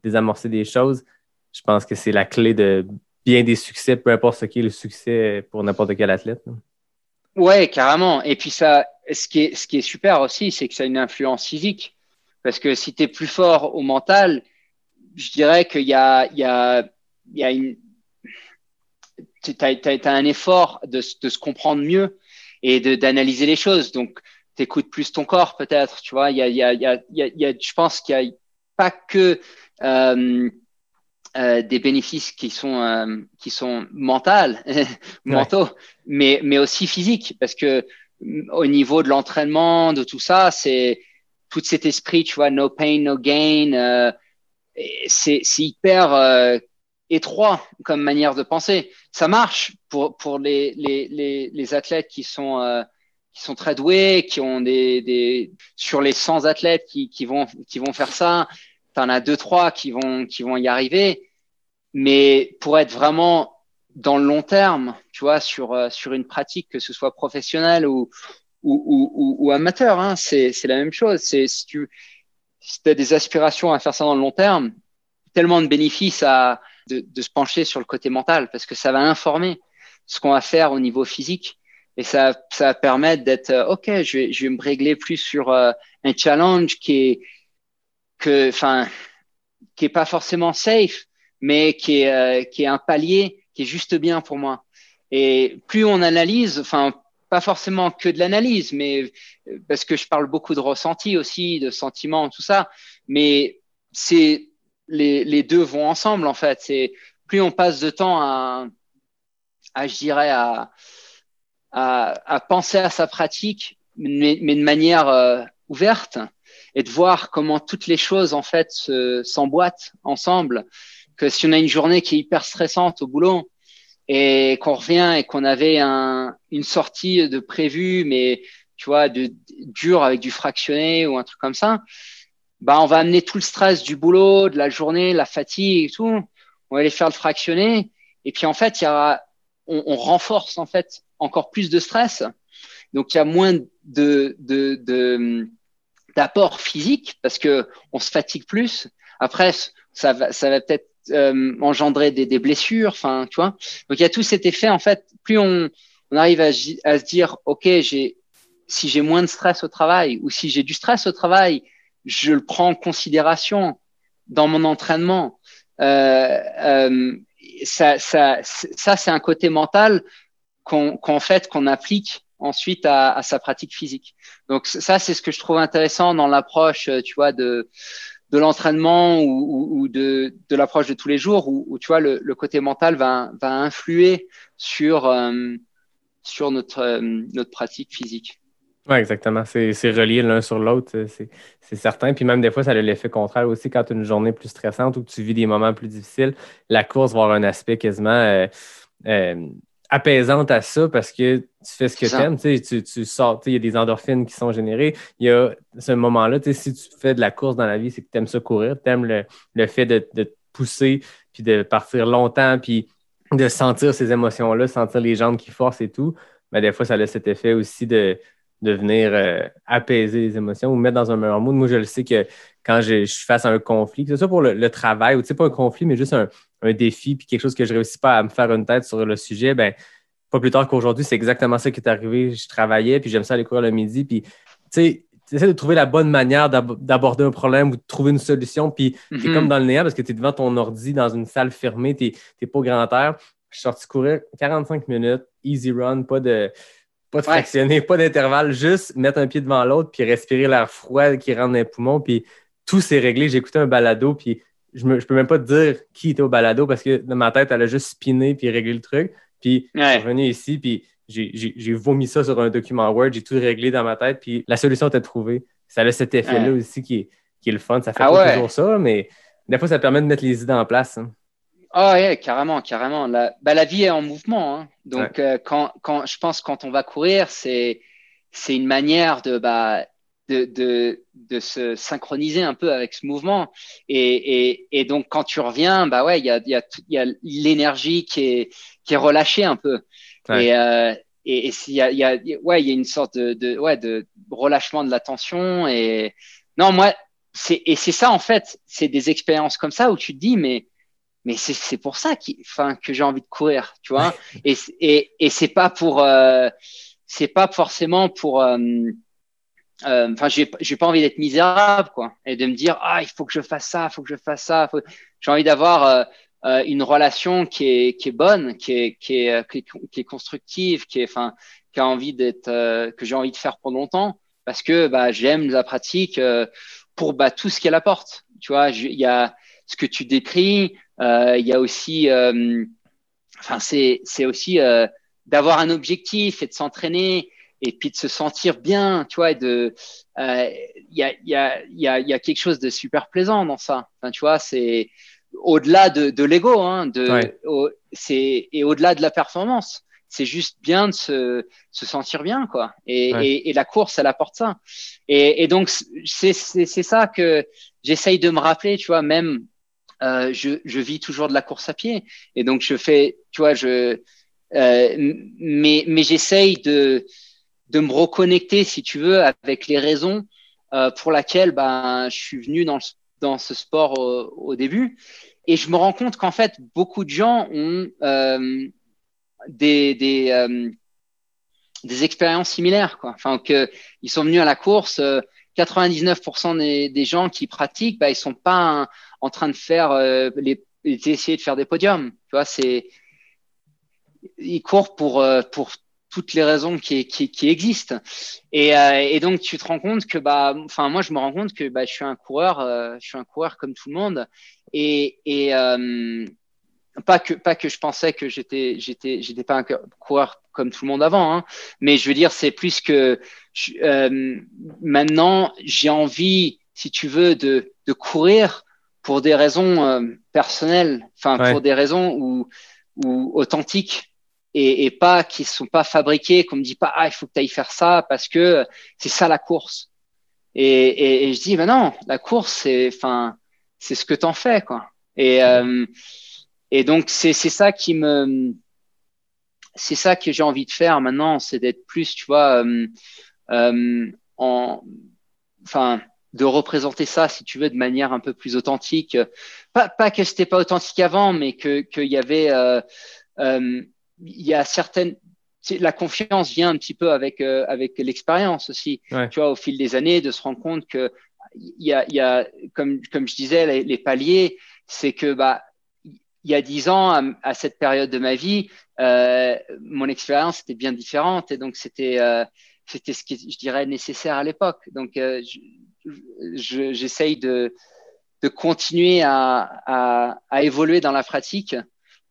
[SPEAKER 4] désamorcer des choses, je pense que c'est la clé de bien des succès, peu importe ce qui est le succès pour n'importe quel athlète.
[SPEAKER 1] Ouais, carrément. Et puis ça, ce qui est, ce qui est super aussi, c'est que ça a une influence physique. Parce que si tu es plus fort au mental, je dirais qu'il y a, il y a, il y a une, tu as, un effort de, de, se comprendre mieux et d'analyser les choses. Donc, tu écoutes plus ton corps, peut-être. Tu vois, il y a, il y a, il y a, il y a, je pense qu'il n'y a pas que euh, euh, des bénéfices qui sont euh, qui sont mentales, mentaux, mais mais aussi physiques, parce que mm, au niveau de l'entraînement, de tout ça, c'est tout cet esprit, tu vois, no pain, no gain. Euh, c'est hyper euh, étroit comme manière de penser. Ça marche pour pour les les les, les athlètes qui sont euh, qui sont très doués, qui ont des, des sur les 100 athlètes qui, qui vont qui vont faire ça, en as deux trois qui vont qui vont y arriver mais pour être vraiment dans le long terme, tu vois, sur, euh, sur une pratique, que ce soit professionnelle ou, ou, ou, ou amateur, hein, c'est la même chose. C'est si tu si as des aspirations à faire ça dans le long terme, tellement de bénéfices à de, de se pencher sur le côté mental parce que ça va informer ce qu'on va faire au niveau physique et ça, ça va permettre d'être euh, ok, je vais, je vais me régler plus sur euh, un challenge qui est que, enfin, qui est pas forcément safe, mais qui est, euh, qui est un palier qui est juste bien pour moi. Et plus on analyse, enfin, pas forcément que de l'analyse, mais euh, parce que je parle beaucoup de ressenti aussi, de sentiments, tout ça, mais c'est les, les deux vont ensemble en fait. C'est plus on passe de temps à, à je dirais, à, à, à, penser à sa pratique, mais, mais de manière euh, ouverte, et de voir comment toutes les choses en fait s'emboîtent ensemble que si on a une journée qui est hyper stressante au boulot et qu'on revient et qu'on avait un, une sortie de prévu, mais tu vois, de dur avec du fractionné ou un truc comme ça, bah on va amener tout le stress du boulot, de la journée, la fatigue et tout. On va aller faire le fractionné et puis en fait, il y a, on, on, renforce en fait encore plus de stress. Donc il y a moins de, de, de d'apport physique parce que on se fatigue plus. Après, ça va, ça va peut-être euh, engendrer des, des, blessures. Enfin, tu vois. Donc il y a tout cet effet. En fait, plus on, on arrive à, à, se dire, ok, j'ai si j'ai moins de stress au travail ou si j'ai du stress au travail, je le prends en considération dans mon entraînement. Euh, euh, ça, ça, ça c'est un côté mental qu'on qu'en fait qu'on applique ensuite à, sa pratique physique. Donc ça, c'est ce que je trouve intéressant dans l'approche, tu vois, de de l'entraînement ou, de, de l'approche de tous les jours où, tu vois le, côté mental va, va influer sur, euh, sur notre, euh, notre pratique physique.
[SPEAKER 4] Oui, exactement. C'est relié l'un sur l'autre, c'est certain. Puis même des fois, ça a l'effet contraire aussi quand tu as une journée plus stressante ou que tu vis des moments plus difficiles. La course va avoir un aspect quasiment euh, euh apaisante à ça parce que tu fais ce que tu aimes, tu, tu sors, il y a des endorphines qui sont générées. Il y a ce moment-là, si tu fais de la course dans la vie, c'est que tu aimes ça courir, tu aimes le, le, fait de, de, te pousser, puis de partir longtemps, puis de sentir ces émotions-là, sentir les jambes qui forcent et tout. Mais des fois, ça a cet effet aussi de, de venir euh, apaiser les émotions ou mettre dans un meilleur mood. Moi, je le sais que quand je, je suis face à un conflit, que ce soit pour le, le travail ou tu sais, pas un conflit, mais juste un, un défi puis quelque chose que je réussis pas à me faire une tête sur le sujet, ben pas plus tard qu'aujourd'hui, c'est exactement ça qui est arrivé. Je travaillais, puis j'aime ça aller courir le midi, puis tu sais, tu essaies de trouver la bonne manière d'aborder un problème ou de trouver une solution, puis tu es mm-hmm. comme dans le néant parce que tu es devant ton ordi dans une salle fermée, tu n'es pas au grand air. Je suis sorti courir 45 minutes, easy run, pas de, pas de fractionner, pas d'intervalle, juste mettre un pied devant l'autre, puis respirer l'air froid qui rentre dans les poumons, puis tout s'est réglé. J'ai écouté un balado, puis je, me, je peux même pas te dire qui était au balado parce que dans ma tête, elle a juste spiné puis réglé le truc. Puis je suis revenu ici, puis j'ai vomi ça sur un document Word, j'ai tout réglé dans ma tête, puis la solution était trouvée. Ça a cet effet-là aussi qui est, qui est le fun. Ça fait ah pas toujours ça, mais des fois, ça permet de mettre les idées en place. Hein.
[SPEAKER 1] Ah ouais, carrément, carrément. La, bah, la vie est en mouvement. Hein. Donc, euh, quand, quand, je pense quand on va courir, c'est une manière de, bah, de, de, de, se synchroniser un peu avec ce mouvement. Et, et, et donc, quand tu reviens, bah ouais, il y a, y a, y a l'énergie qui est, qui est relâchée un peu. Et, euh, et, il y a, y a, ouais, il y a une sorte de, de, ouais, de relâchement de la tension. Et non, moi, c'est, et c'est ça, en fait, c'est des expériences comme ça où tu te dis, mais, mais c'est, c'est pour ça qui, enfin, que j'ai envie de courir, tu vois. et, et, et c'est pas pour, euh, c'est pas forcément pour, euh, enfin, j'ai, j'ai pas envie d'être misérable, quoi, et de me dire, ah, il faut que je fasse ça, il faut que je fasse ça. J'ai envie d'avoir euh, euh, une relation qui est, qui est bonne, qui est, qui est, qui est, constructive, qui est, enfin, qui a envie d'être, que j'ai envie de faire pour longtemps, parce que bah, j'aime la pratique pour bah, tout ce qu'elle apporte. Tu vois, il y a ce que tu décris, il y a aussi, enfin, c'est, c'est aussi d'avoir un objectif et de s'entraîner et puis de se sentir bien, tu vois, et de, il euh, y, a, y, a, y, a, y a quelque chose de super plaisant dans ça. Enfin, tu vois, c'est au-delà de, de l'ego, hein, de, c'est et au-delà de la performance. C'est juste bien de se, se sentir bien, quoi. Et, et, et, la course, elle apporte ça. Et, et donc, c'est ça que j'essaye de me rappeler, tu vois, même euh, je, je vis toujours de la course à pied. Et donc, je fais, tu vois, je, euh, mais mais j'essaye de de me reconnecter, si tu veux, avec les raisons euh, pour lesquelles ben, je suis venu dans, dans ce sport au, début. Et je me rends compte qu'en fait, beaucoup de gens ont euh, des, des, euh, des expériences similaires. Quoi. Enfin, que, ils sont venus à la course. 99% des, des, gens qui pratiquent, ben, ils sont pas en train de faire les, essayer de faire des podiums. Tu vois, c'est ils courent pour pour toutes les raisons qui, qui, qui existent. Et, euh, et, donc tu te rends compte que bah, enfin moi je me rends compte que bah, je suis un coureur, euh, je suis un coureur comme tout le monde. Et, et euh, pas que pas que je pensais que j'étais j'étais j'étais pas un coureur comme tout le monde avant, hein, mais je veux dire c'est plus que maintenant j'ai envie, si tu veux, de, de courir pour des raisons personnelles, enfin pour des raisons ou, ou authentiques et, et pas qui sont pas fabriqués, qu'on me dit pas ah il faut que tu ailles faire ça parce que c'est ça la course. Et, et, et je dis ben non, la course c'est enfin c'est ce que t'en fais quoi. Et euh, et donc c'est c'est ça qui me c'est ça que j'ai envie de faire maintenant, c'est d'être plus tu vois euh, euh, en enfin de représenter ça, si tu veux, de manière un peu plus authentique. Pas, pas que c'était pas authentique avant, mais que qu'il y avait euh, euh, il y a certaines la confiance vient un petit peu avec euh, avec l'expérience aussi. Tu vois, au fil des années, de se rendre compte que il y a, il y a comme comme je disais, les, paliers, c'est que bah il y a dix ans, à, à, cette période de ma vie, euh, mon expérience était bien différente et donc c'était euh, c'était ce qui je dirais nécessaire à l'époque. Donc euh, j'essaye de de continuer à, à, à évoluer dans la pratique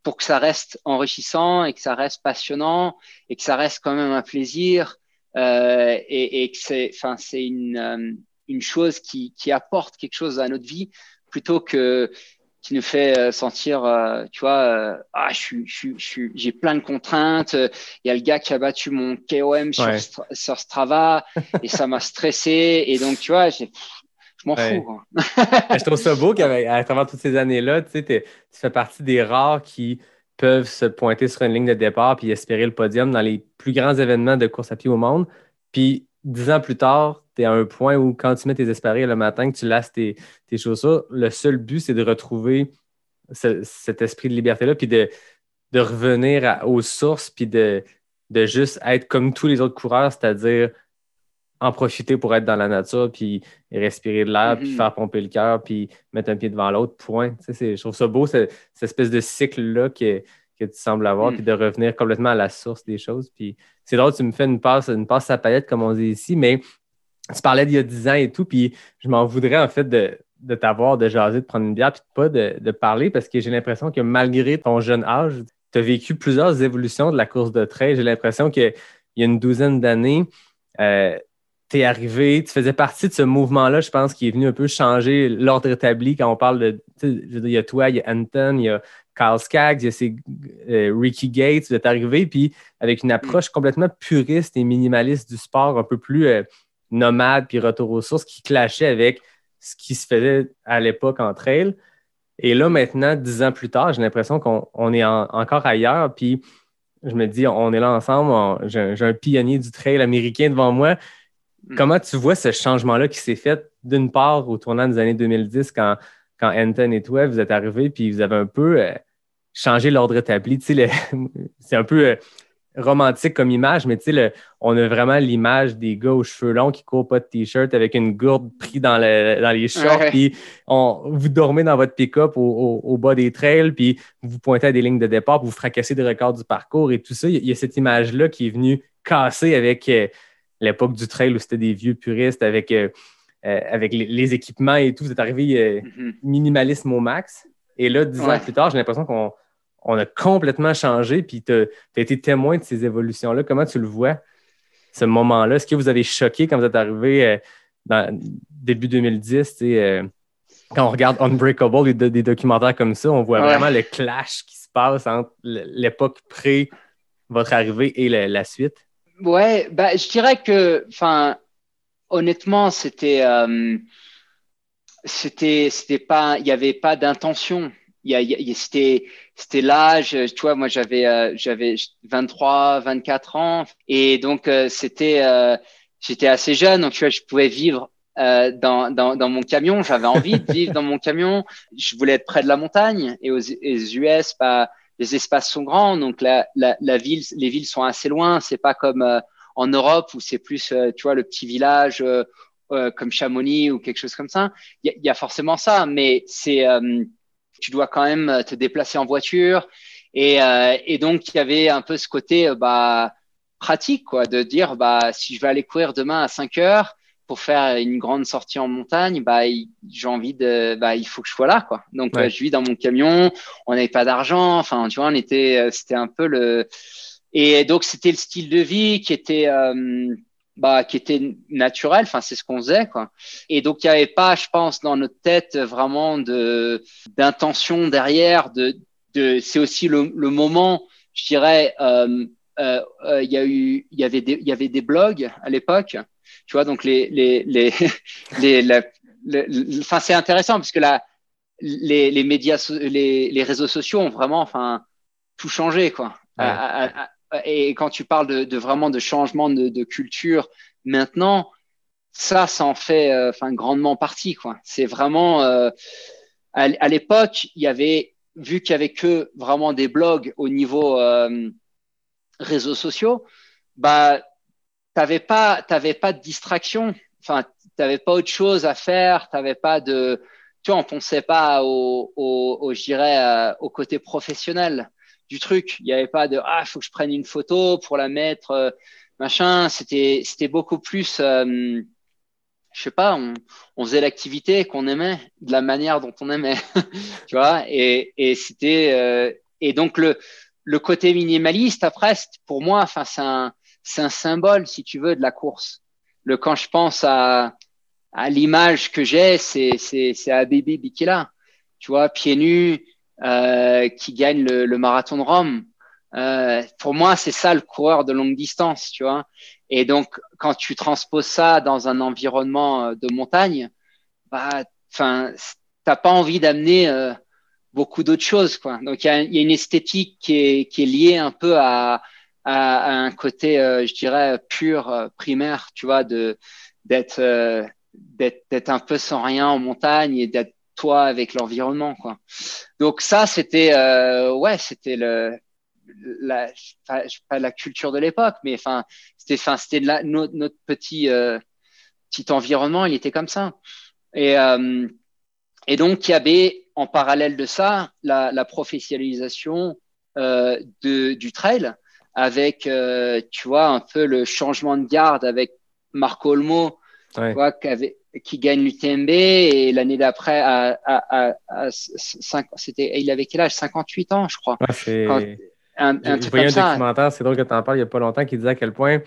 [SPEAKER 1] pour que ça reste enrichissant et que ça reste passionnant et que ça reste quand même un plaisir euh, et, et, que c'est, enfin, c'est une, euh, une chose qui, qui apporte quelque chose à notre vie plutôt que qui nous fait euh, sentir, euh, tu vois, ah, je suis, je suis, j'ai plein de contraintes. Il y a le gars qui a battu mon KOM sur, sur Strava et ça m'a stressé. Et donc, tu vois, j'ai, je m'en fous.
[SPEAKER 4] je trouve ça beau qu'à travers toutes ces années-là, tu, sais, tu fais partie des rares qui peuvent se pointer sur une ligne de départ puis espérer le podium dans les plus grands événements de course à pied au monde. Puis dix ans plus tard, tu es à un point où quand tu mets tes espadrilles le matin, que tu lasses tes, tes chaussures, le seul but, c'est de retrouver cet esprit de liberté-là, puis de, de revenir aux sources, puis de, de juste être comme tous les autres coureurs, c'est-à-dire en profiter pour être dans la nature, puis respirer de l'air, puis mm-hmm. faire pomper le cœur, puis mettre un pied devant l'autre, point. Je trouve ça beau, cette, espèce de cycle-là que, que, tu sembles avoir, mm. puis de revenir complètement à la source des choses. Puis c'est drôle, tu me fais une passe, une passe à paillettes, comme on dit ici, mais tu parlais d'il y a 10 ans et tout, puis je m'en voudrais en fait de, de t'avoir, de jaser, de prendre une bière, puis pas de, de parler, parce que j'ai l'impression que malgré ton jeune âge, tu as vécu plusieurs évolutions de la course de trail. J'ai l'impression qu'il y a une douzaine d'années, euh, t'es arrivé, tu faisais partie de ce mouvement-là, je pense, qui est venu un peu changer l'ordre établi quand on parle de. il y a toi, il y a Anton, il y a Carl Skaggs, il y a euh, Ricky Gates, vous êtes arrivé, puis avec une approche complètement puriste et minimaliste du sport, un peu plus euh, nomade, puis retour aux sources, qui clashait avec ce qui se faisait à l'époque en trail. Et là, maintenant, dix ans plus tard, j'ai l'impression qu'on est encore ailleurs, puis je me dis, on est là ensemble, j'ai un pionnier du trail américain devant moi. Mm. Comment tu vois ce changement-là qui s'est fait, d'une part, au tournant des années 2010, quand, quand Anton et toi, vous êtes arrivés, puis vous avez un peu euh, changé l'ordre établi? c'est un peu euh, romantique comme image, mais on a vraiment l'image des gars aux cheveux longs qui courent pas de t-shirt avec une gourde prise dans, les shorts, puis vous dormez dans votre pick-up au, bas des trails, puis vous pointez à des lignes de départ, puis vous fracassez des records du parcours et tout ça. Il y a cette image-là qui est venue casser avec euh, l'époque du trail où c'était des vieux puristes avec, euh, euh, avec les, équipements et tout. Vous êtes arrivé mm-hmm. minimalisme au max. Et là, dix ans plus tard, j'ai l'impression qu'on on a complètement changé, puis tu as, été témoin de ces évolutions-là. Comment tu le vois, ce moment-là? Est-ce que vous avez choqué quand vous êtes arrivé euh, dans début 2010? Euh, quand on regarde Unbreakable, des, des, documentaires comme ça, on voit vraiment le clash qui se passe entre l'époque pré votre arrivée et la, suite?
[SPEAKER 1] Ouais, bah, je dirais que, enfin, honnêtement, c'était, euh, c'était, c'était pas, il n'y avait pas d'intention. C'était c'était l'âge tu vois moi j'avais euh, j'avais 23 24 ans. Et donc euh, c'était euh, j'étais assez jeune. Donc tu vois je pouvais vivre dans, dans, dans mon camion. J'avais envie de vivre dans mon camion. Je voulais être près de la montagne et aux, US bah, les espaces sont grands donc la, la, la ville les villes sont assez loin c'est pas comme en Europe où c'est plus tu vois le petit village comme Chamonix ou quelque chose comme ça il y, y, a forcément ça mais c'est tu dois quand même euh, te déplacer en voiture. Et, euh, et donc, il y avait un peu ce côté euh, bah, pratique, quoi, de dire bah, si je vais aller courir demain à 5 heures pour faire une grande sortie en montagne, bah, j'ai envie de, bah, il faut que je sois là, quoi. Donc, je vis dans mon camion, on n'avait pas d'argent, enfin, tu vois, on était, c'était un peu le, et donc, c'était le style de vie qui était, bah, qui était naturel. Enfin, c'est ce qu'on faisait, quoi. Et donc, il n'y avait pas, je pense, dans notre tête vraiment de d'intention derrière. De, de, c'est aussi le, le moment, je dirais. Euh, euh, euh, il y a eu, il y avait des, il y avait des blogs à l'époque. Tu vois, donc les, les, les, les, enfin, c'est intéressant parce que là, les, les médias, les, les réseaux sociaux ont vraiment, enfin, tout changé, quoi. À, et quand tu parles de, vraiment de changement de, culture maintenant, ça, ça en fait euh, enfin grandement partie. Quoi. C'est vraiment euh, à, l'époque, il y avait vu qu'il y avait que vraiment des blogs au niveau euh, réseaux sociaux, bah t'avais pas t'avais pas de distraction. Enfin, t'avais pas autre chose à faire. T'avais pas de tu vois, on pensait pas au, au, au je dirais, au côté professionnel du truc. Il n'y avait pas de ah, faut que je prenne une photo pour la mettre, euh, machin. C'était c'était beaucoup plus, euh, je sais pas, on, on faisait l'activité qu'on aimait de la manière dont on aimait, tu vois. Et, et c'était euh, et donc le le côté minimaliste après pour moi, enfin c'est un c'est un symbole si tu veux de la course. Le quand je pense à à l'image que j'ai, c'est c'est c'est Baby Bikila, tu vois, pieds nus euh, qui gagne le, le, marathon de Rome. Euh, pour moi, c'est ça le coureur de longue distance, tu vois. Et donc, quand tu transposes ça dans un environnement euh, de montagne, bah, enfin, t'as pas envie d'amener euh, beaucoup d'autres choses, quoi. Donc, il y a, y a, une esthétique qui est, qui est liée un peu à, à, à un côté, euh, je dirais, pur, primaire, tu vois, de d'être d'être un peu sans rien en montagne et d'être toi avec l'environnement quoi. Donc ça c'était euh, ouais, c'était le la pas la culture de l'époque mais enfin c'était enfin c'était notre, notre, petit euh, petit environnement, il était comme ça. Et euh, et donc il y avait en parallèle de ça la, la professionnalisation euh, de, du trail avec euh, tu vois un peu le changement de garde avec Marco Olmo ouais. tu vois, qui avait qui gagne l'UTMB et l'année d'après à, à, à, c'était il avait quel âge? 58 ans je crois
[SPEAKER 4] ouais, un, un truc comme ça. documentaire c'est drôle que tu en parles il n'y a pas longtemps qui disait à quel point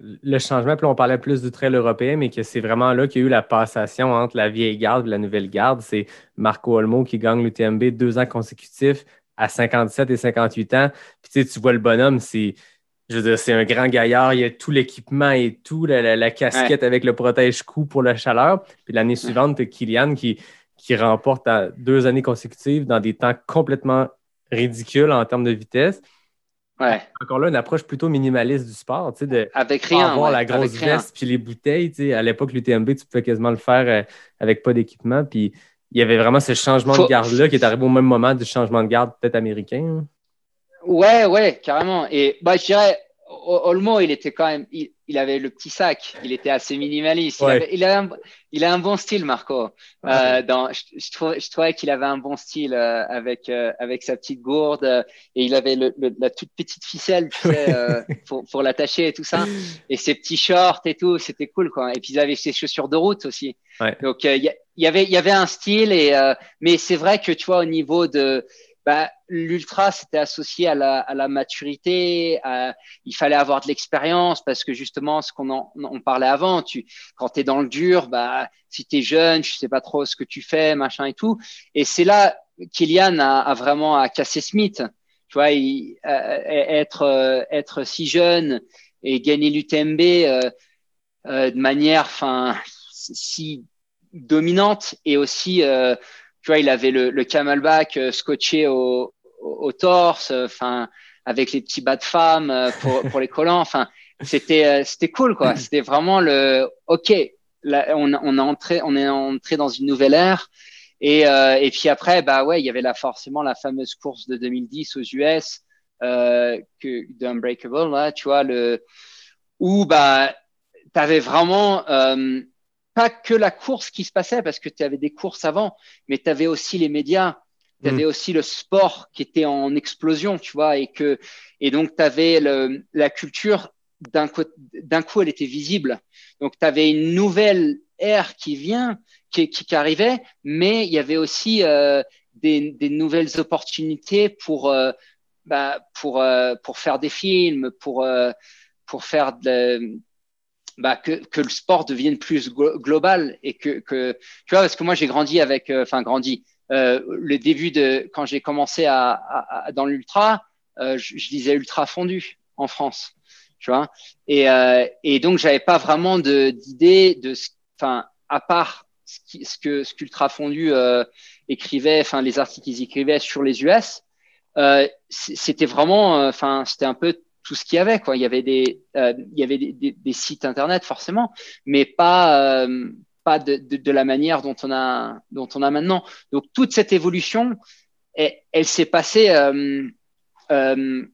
[SPEAKER 4] le changement puis on parlait plus du trail européen mais que c'est vraiment là qu'il y a eu la passation entre la vieille garde et la nouvelle garde c'est Marco Olmo qui gagne l'UTMB deux ans consécutifs à 57 et 58 ans puis tu tu vois le bonhomme c'est je veux dire, c'est un grand gaillard, il y a tout l'équipement et tout, la, casquette avec le protège-cou pour la chaleur. Puis l'année suivante, Kylian qui, qui remporte à deux années consécutives dans des temps complètement ridicules en termes de vitesse.
[SPEAKER 1] Ouais.
[SPEAKER 4] Encore là, une approche plutôt minimaliste du sport, tu sais, de
[SPEAKER 1] Avec rien.
[SPEAKER 4] avoir
[SPEAKER 1] ouais,
[SPEAKER 4] la grosse veste puis les bouteilles, tu sais. À l'époque, l'UTMB, tu pouvais quasiment le faire euh, avec pas d'équipement. Puis il y avait vraiment ce changement
[SPEAKER 1] Faut-
[SPEAKER 4] de garde-là qui est arrivé au même moment du changement de garde peut-être américain. hein?
[SPEAKER 1] Ouais, ouais, carrément. Et bah, je dirais, Olmo, il était quand même, il, il avait le petit sac, il était assez minimaliste. Il, avait- il a, un, il a un bon style, Marco. Euh, dans, je, je, trouvais, je trouvais qu'il avait un bon style euh, avec euh, avec sa petite gourde euh, et il avait le, le- la toute petite ficelle, tu sais, euh, pour, pour l'attacher et tout ça. Et ses petits shorts et tout, c'était cool, quoi. Et puis il avait ses chaussures de route aussi.
[SPEAKER 4] Ouais.
[SPEAKER 1] Donc euh, il y, y avait il y avait un style et euh, mais c'est vrai que tu vois au niveau de bah, l'ultra c'était associé à la, à la maturité, à- il fallait avoir de l'expérience parce que justement ce qu'on en on parlait avant, tu quand tu es dans le dur, bah si tu es jeune, je sais pas trop ce que tu fais, machin et tout. Et c'est là Kylian a, a vraiment à casser Smith. Tu vois, il, euh, être euh, être si jeune et gagner l'UTMB euh, euh, de manière enfin si dominante et aussi euh, tu vois, il avait le, le camelback euh, scotché au, au, au torse, euh, enfin, avec les petits bas de femme euh, pour, pour les collants. Enfin, c'était, euh, c'était cool, quoi. C'était vraiment le, OK, là, on, on, est entré, on est entré dans une nouvelle ère. Et, euh, et puis après, bah ouais, il y avait là forcément la fameuse course de 2010 aux US, euh, que, de Unbreakable, là, tu vois, le, où, bah, t'avais vraiment, euh, pas que la course qui se passait, parce que tu avais des courses avant, mais tu avais aussi les médias, tu avais aussi le sport qui était en explosion, tu vois, et que et donc tu avais le, la culture d'un coup, d'un coup, elle était visible. Donc tu avais une nouvelle ère qui vient, qui, qui, qui arrivait, mais il y avait aussi euh, des, des nouvelles opportunités pour euh, bah, pour euh, pour faire des films, pour euh, pour faire de bah, que, que le sport devienne plus glo- global et que, que tu vois parce que moi j'ai grandi avec euh, enfin grandi euh, le début de quand j'ai commencé à, à, à- dans l'ultra euh, je, lisais ultra fondu en France tu vois. Et euh, et donc j'avais pas vraiment d'idée de enfin à part ce, qui, ce que ce qu'ultra fondu euh, écrivait enfin les articles qu'ils écrivaient sur les US c'était vraiment enfin c'était un peu tout ce qu'il y avait quoi il y avait des euh, il y avait des, sites internet forcément mais pas euh, pas de, de, la manière dont on a dont on a maintenant donc toute cette évolution elle, s'est passée euh,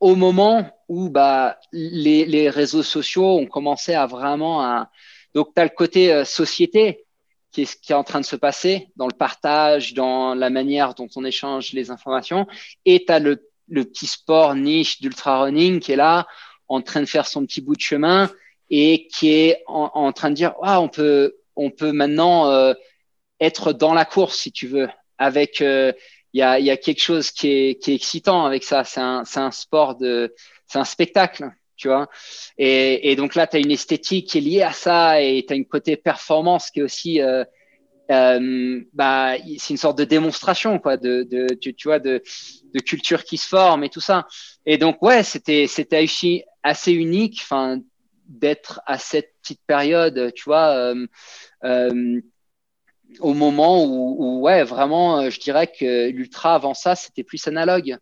[SPEAKER 1] au moment où bah les, les réseaux sociaux ont commencé à vraiment donc tu as le côté société qui est, qui est en train de se passer dans le partage, dans la manière dont on échange les informations. Et tu as le, le petit sport niche d'ultra running qui est là, en train de faire son petit bout de chemin et qui est en, train de dire ah, on peut, on peut maintenant euh, être dans la course si tu veux. Avec, il y, a, y a quelque chose qui est, qui est excitant avec ça. C'est un, un sport de, c'est un spectacle tu vois. Et, et donc là, tu as une esthétique qui est liée à ça et tu as une côté performance qui est aussi, euh, euh, bah, c'est une sorte de démonstration, quoi, de, de tu, vois, de, de culture qui se forme et tout ça. Et donc, ouais, c'était, c'était aussi assez unique, enfin, d'être à cette petite période, tu vois, euh, euh, au moment où, où, ouais, vraiment, je dirais que l'ultra avant ça, c'était plus analogue.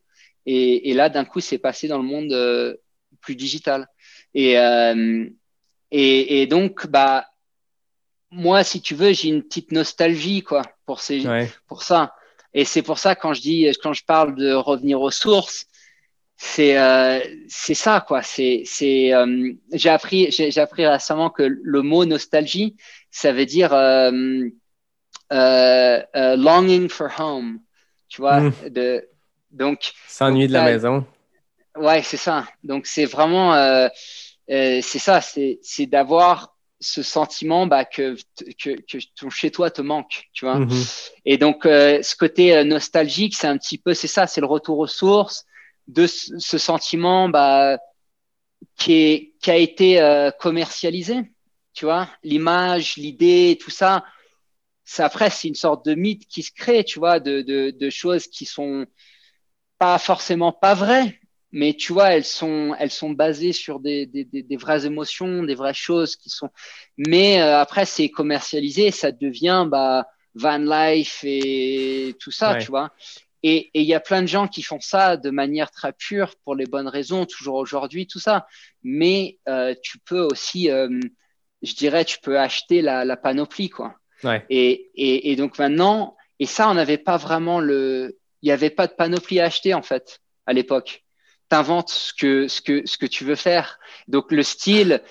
[SPEAKER 1] Et, et là, d'un coup, c'est passé dans le monde euh, plus digital. Et, euh, et, et, donc, bah, moi, si tu veux, j'ai une petite nostalgie, quoi, pour, ces, ouais. pour ça. Et c'est pour ça, quand je dis, quand je parle de revenir aux sources, c'est euh, c'est ça, quoi. C'est, c'est, euh, j'ai appris, j'ai, j'ai appris récemment que le mot nostalgie, ça veut dire euh, longing for home, tu vois, mmh. de, donc.
[SPEAKER 4] S'ennuyer de la maison.
[SPEAKER 1] Ouais, c'est ça. Donc c'est vraiment, euh, euh, c'est ça, c'est c'est d'avoir ce sentiment bah, que, que que ton chez toi te manque, tu vois. Mm-hmm. Et donc euh, ce côté nostalgique, c'est un petit peu, c'est ça, c'est le retour aux sources de ce, ce sentiment bah qui est qui a été euh, commercialisé, tu vois. L'image, l'idée, tout ça. Ça après c'est une sorte de mythe qui se crée, tu vois, de de, de choses qui sont pas forcément pas vraies mais tu vois, elles sont, elles sont basées sur des, des, des, des vraies émotions, des vraies choses qui sont. Mais euh, après, c'est commercialisé, ça devient bah, van life et tout ça,
[SPEAKER 4] Ouais.
[SPEAKER 1] tu vois. et il y a plein de gens qui font ça de manière très pure pour les bonnes raisons, toujours aujourd'hui, tout ça. Mais euh, tu peux aussi, euh, je dirais, tu peux acheter la, la panoplie, quoi.
[SPEAKER 4] Ouais.
[SPEAKER 1] Et, et, et donc maintenant, et ça, on n'avait pas vraiment le, il n'y avait pas de panoplie à acheter en fait à l'époque. T'inventes ce que ce que ce que tu veux faire. Donc le style,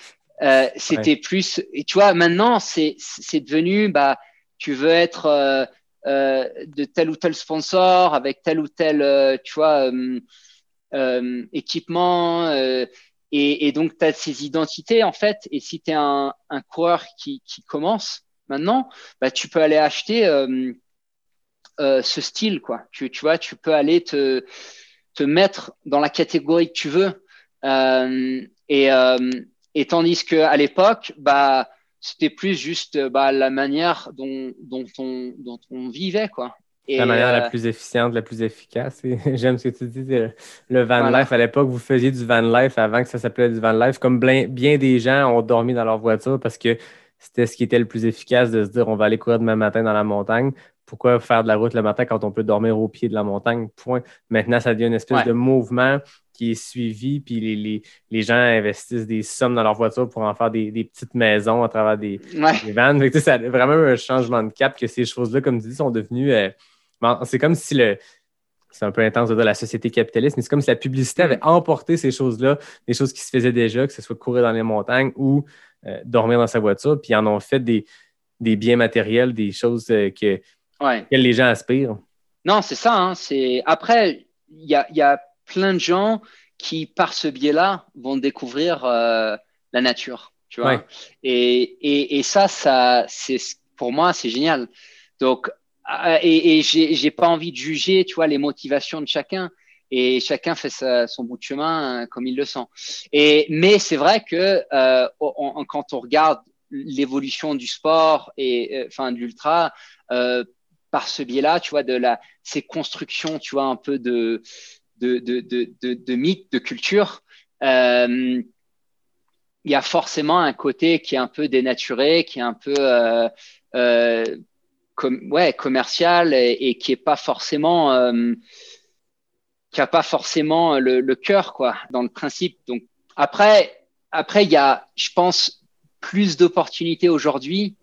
[SPEAKER 1] euh, c'était plus. Et tu vois, maintenant c'est c'est devenu bah tu veux être euh, euh, de tel ou tel sponsor avec tel ou tel tu vois équipement et, et, donc tu as ces identités en fait. Et si tu es un, un coureur qui qui commence maintenant, bah tu peux aller acheter ce style, quoi. Tu, tu vois, tu peux aller te, te mettre dans la catégorie que tu veux. Euh, et, euh, et tandis que à l'époque, bah, c'était plus juste bah, la manière dont, dont, on, dont on vivait, quoi.
[SPEAKER 4] Et la manière euh, la plus efficiente, la plus efficace. J'aime ce que tu dis, le van life. À l'époque, vous faisiez du van life avant que ça s'appelait du van life. Comme bien, bien des gens ont dormi dans leur voiture parce que c'était ce qui était le plus efficace de se dire on va aller courir demain matin dans la montagne pourquoi faire de la route le matin quand on peut dormir au pied de la montagne? Point. Maintenant, ça devient une espèce de mouvement qui est suivi, puis les, les, les, gens investissent des sommes dans leur voiture pour en faire des, des petites maisons à travers des, des vannes. C'est vraiment un changement de cap que ces choses-là, comme tu dis, sont devenues. Euh, c'est comme si le. C'est un peu intense de dire la société capitaliste, mais c'est comme si la publicité avait mm. emporté ces choses-là, des choses qui se faisaient déjà, que ce soit courir dans les montagnes ou euh, dormir dans sa voiture, puis ils en ont fait des, des biens matériels, des choses euh, que
[SPEAKER 1] ouais.
[SPEAKER 4] les gens aspirent.
[SPEAKER 1] Non, c'est ça. Hein, c'est Après, il y a, y a, plein de gens qui, par ce biais-là, vont découvrir euh, la nature. Tu vois
[SPEAKER 4] ouais.
[SPEAKER 1] et, et, et, ça, ça c'est pour moi, c'est génial. Donc, euh, et, et j'ai pas envie de juger, tu vois, les motivations de chacun. Et chacun fait sa, son bout de chemin euh, comme il le sent. Et mais c'est vrai que euh, on, quand on regarde l'évolution du sport et euh, enfin de l'ultra, par ce biais-là, tu vois, de la, ces constructions, tu vois, un peu de, de, de, de, de, mythes, de culture, euh, il y a forcément un côté qui est un peu dénaturé, qui est un peu euh, euh, ouais, commercial et, et, qui est pas forcément euh, qui a pas forcément le, le cœur quoi dans le principe. Donc après après il y a je pense plus d'opportunités aujourd'hui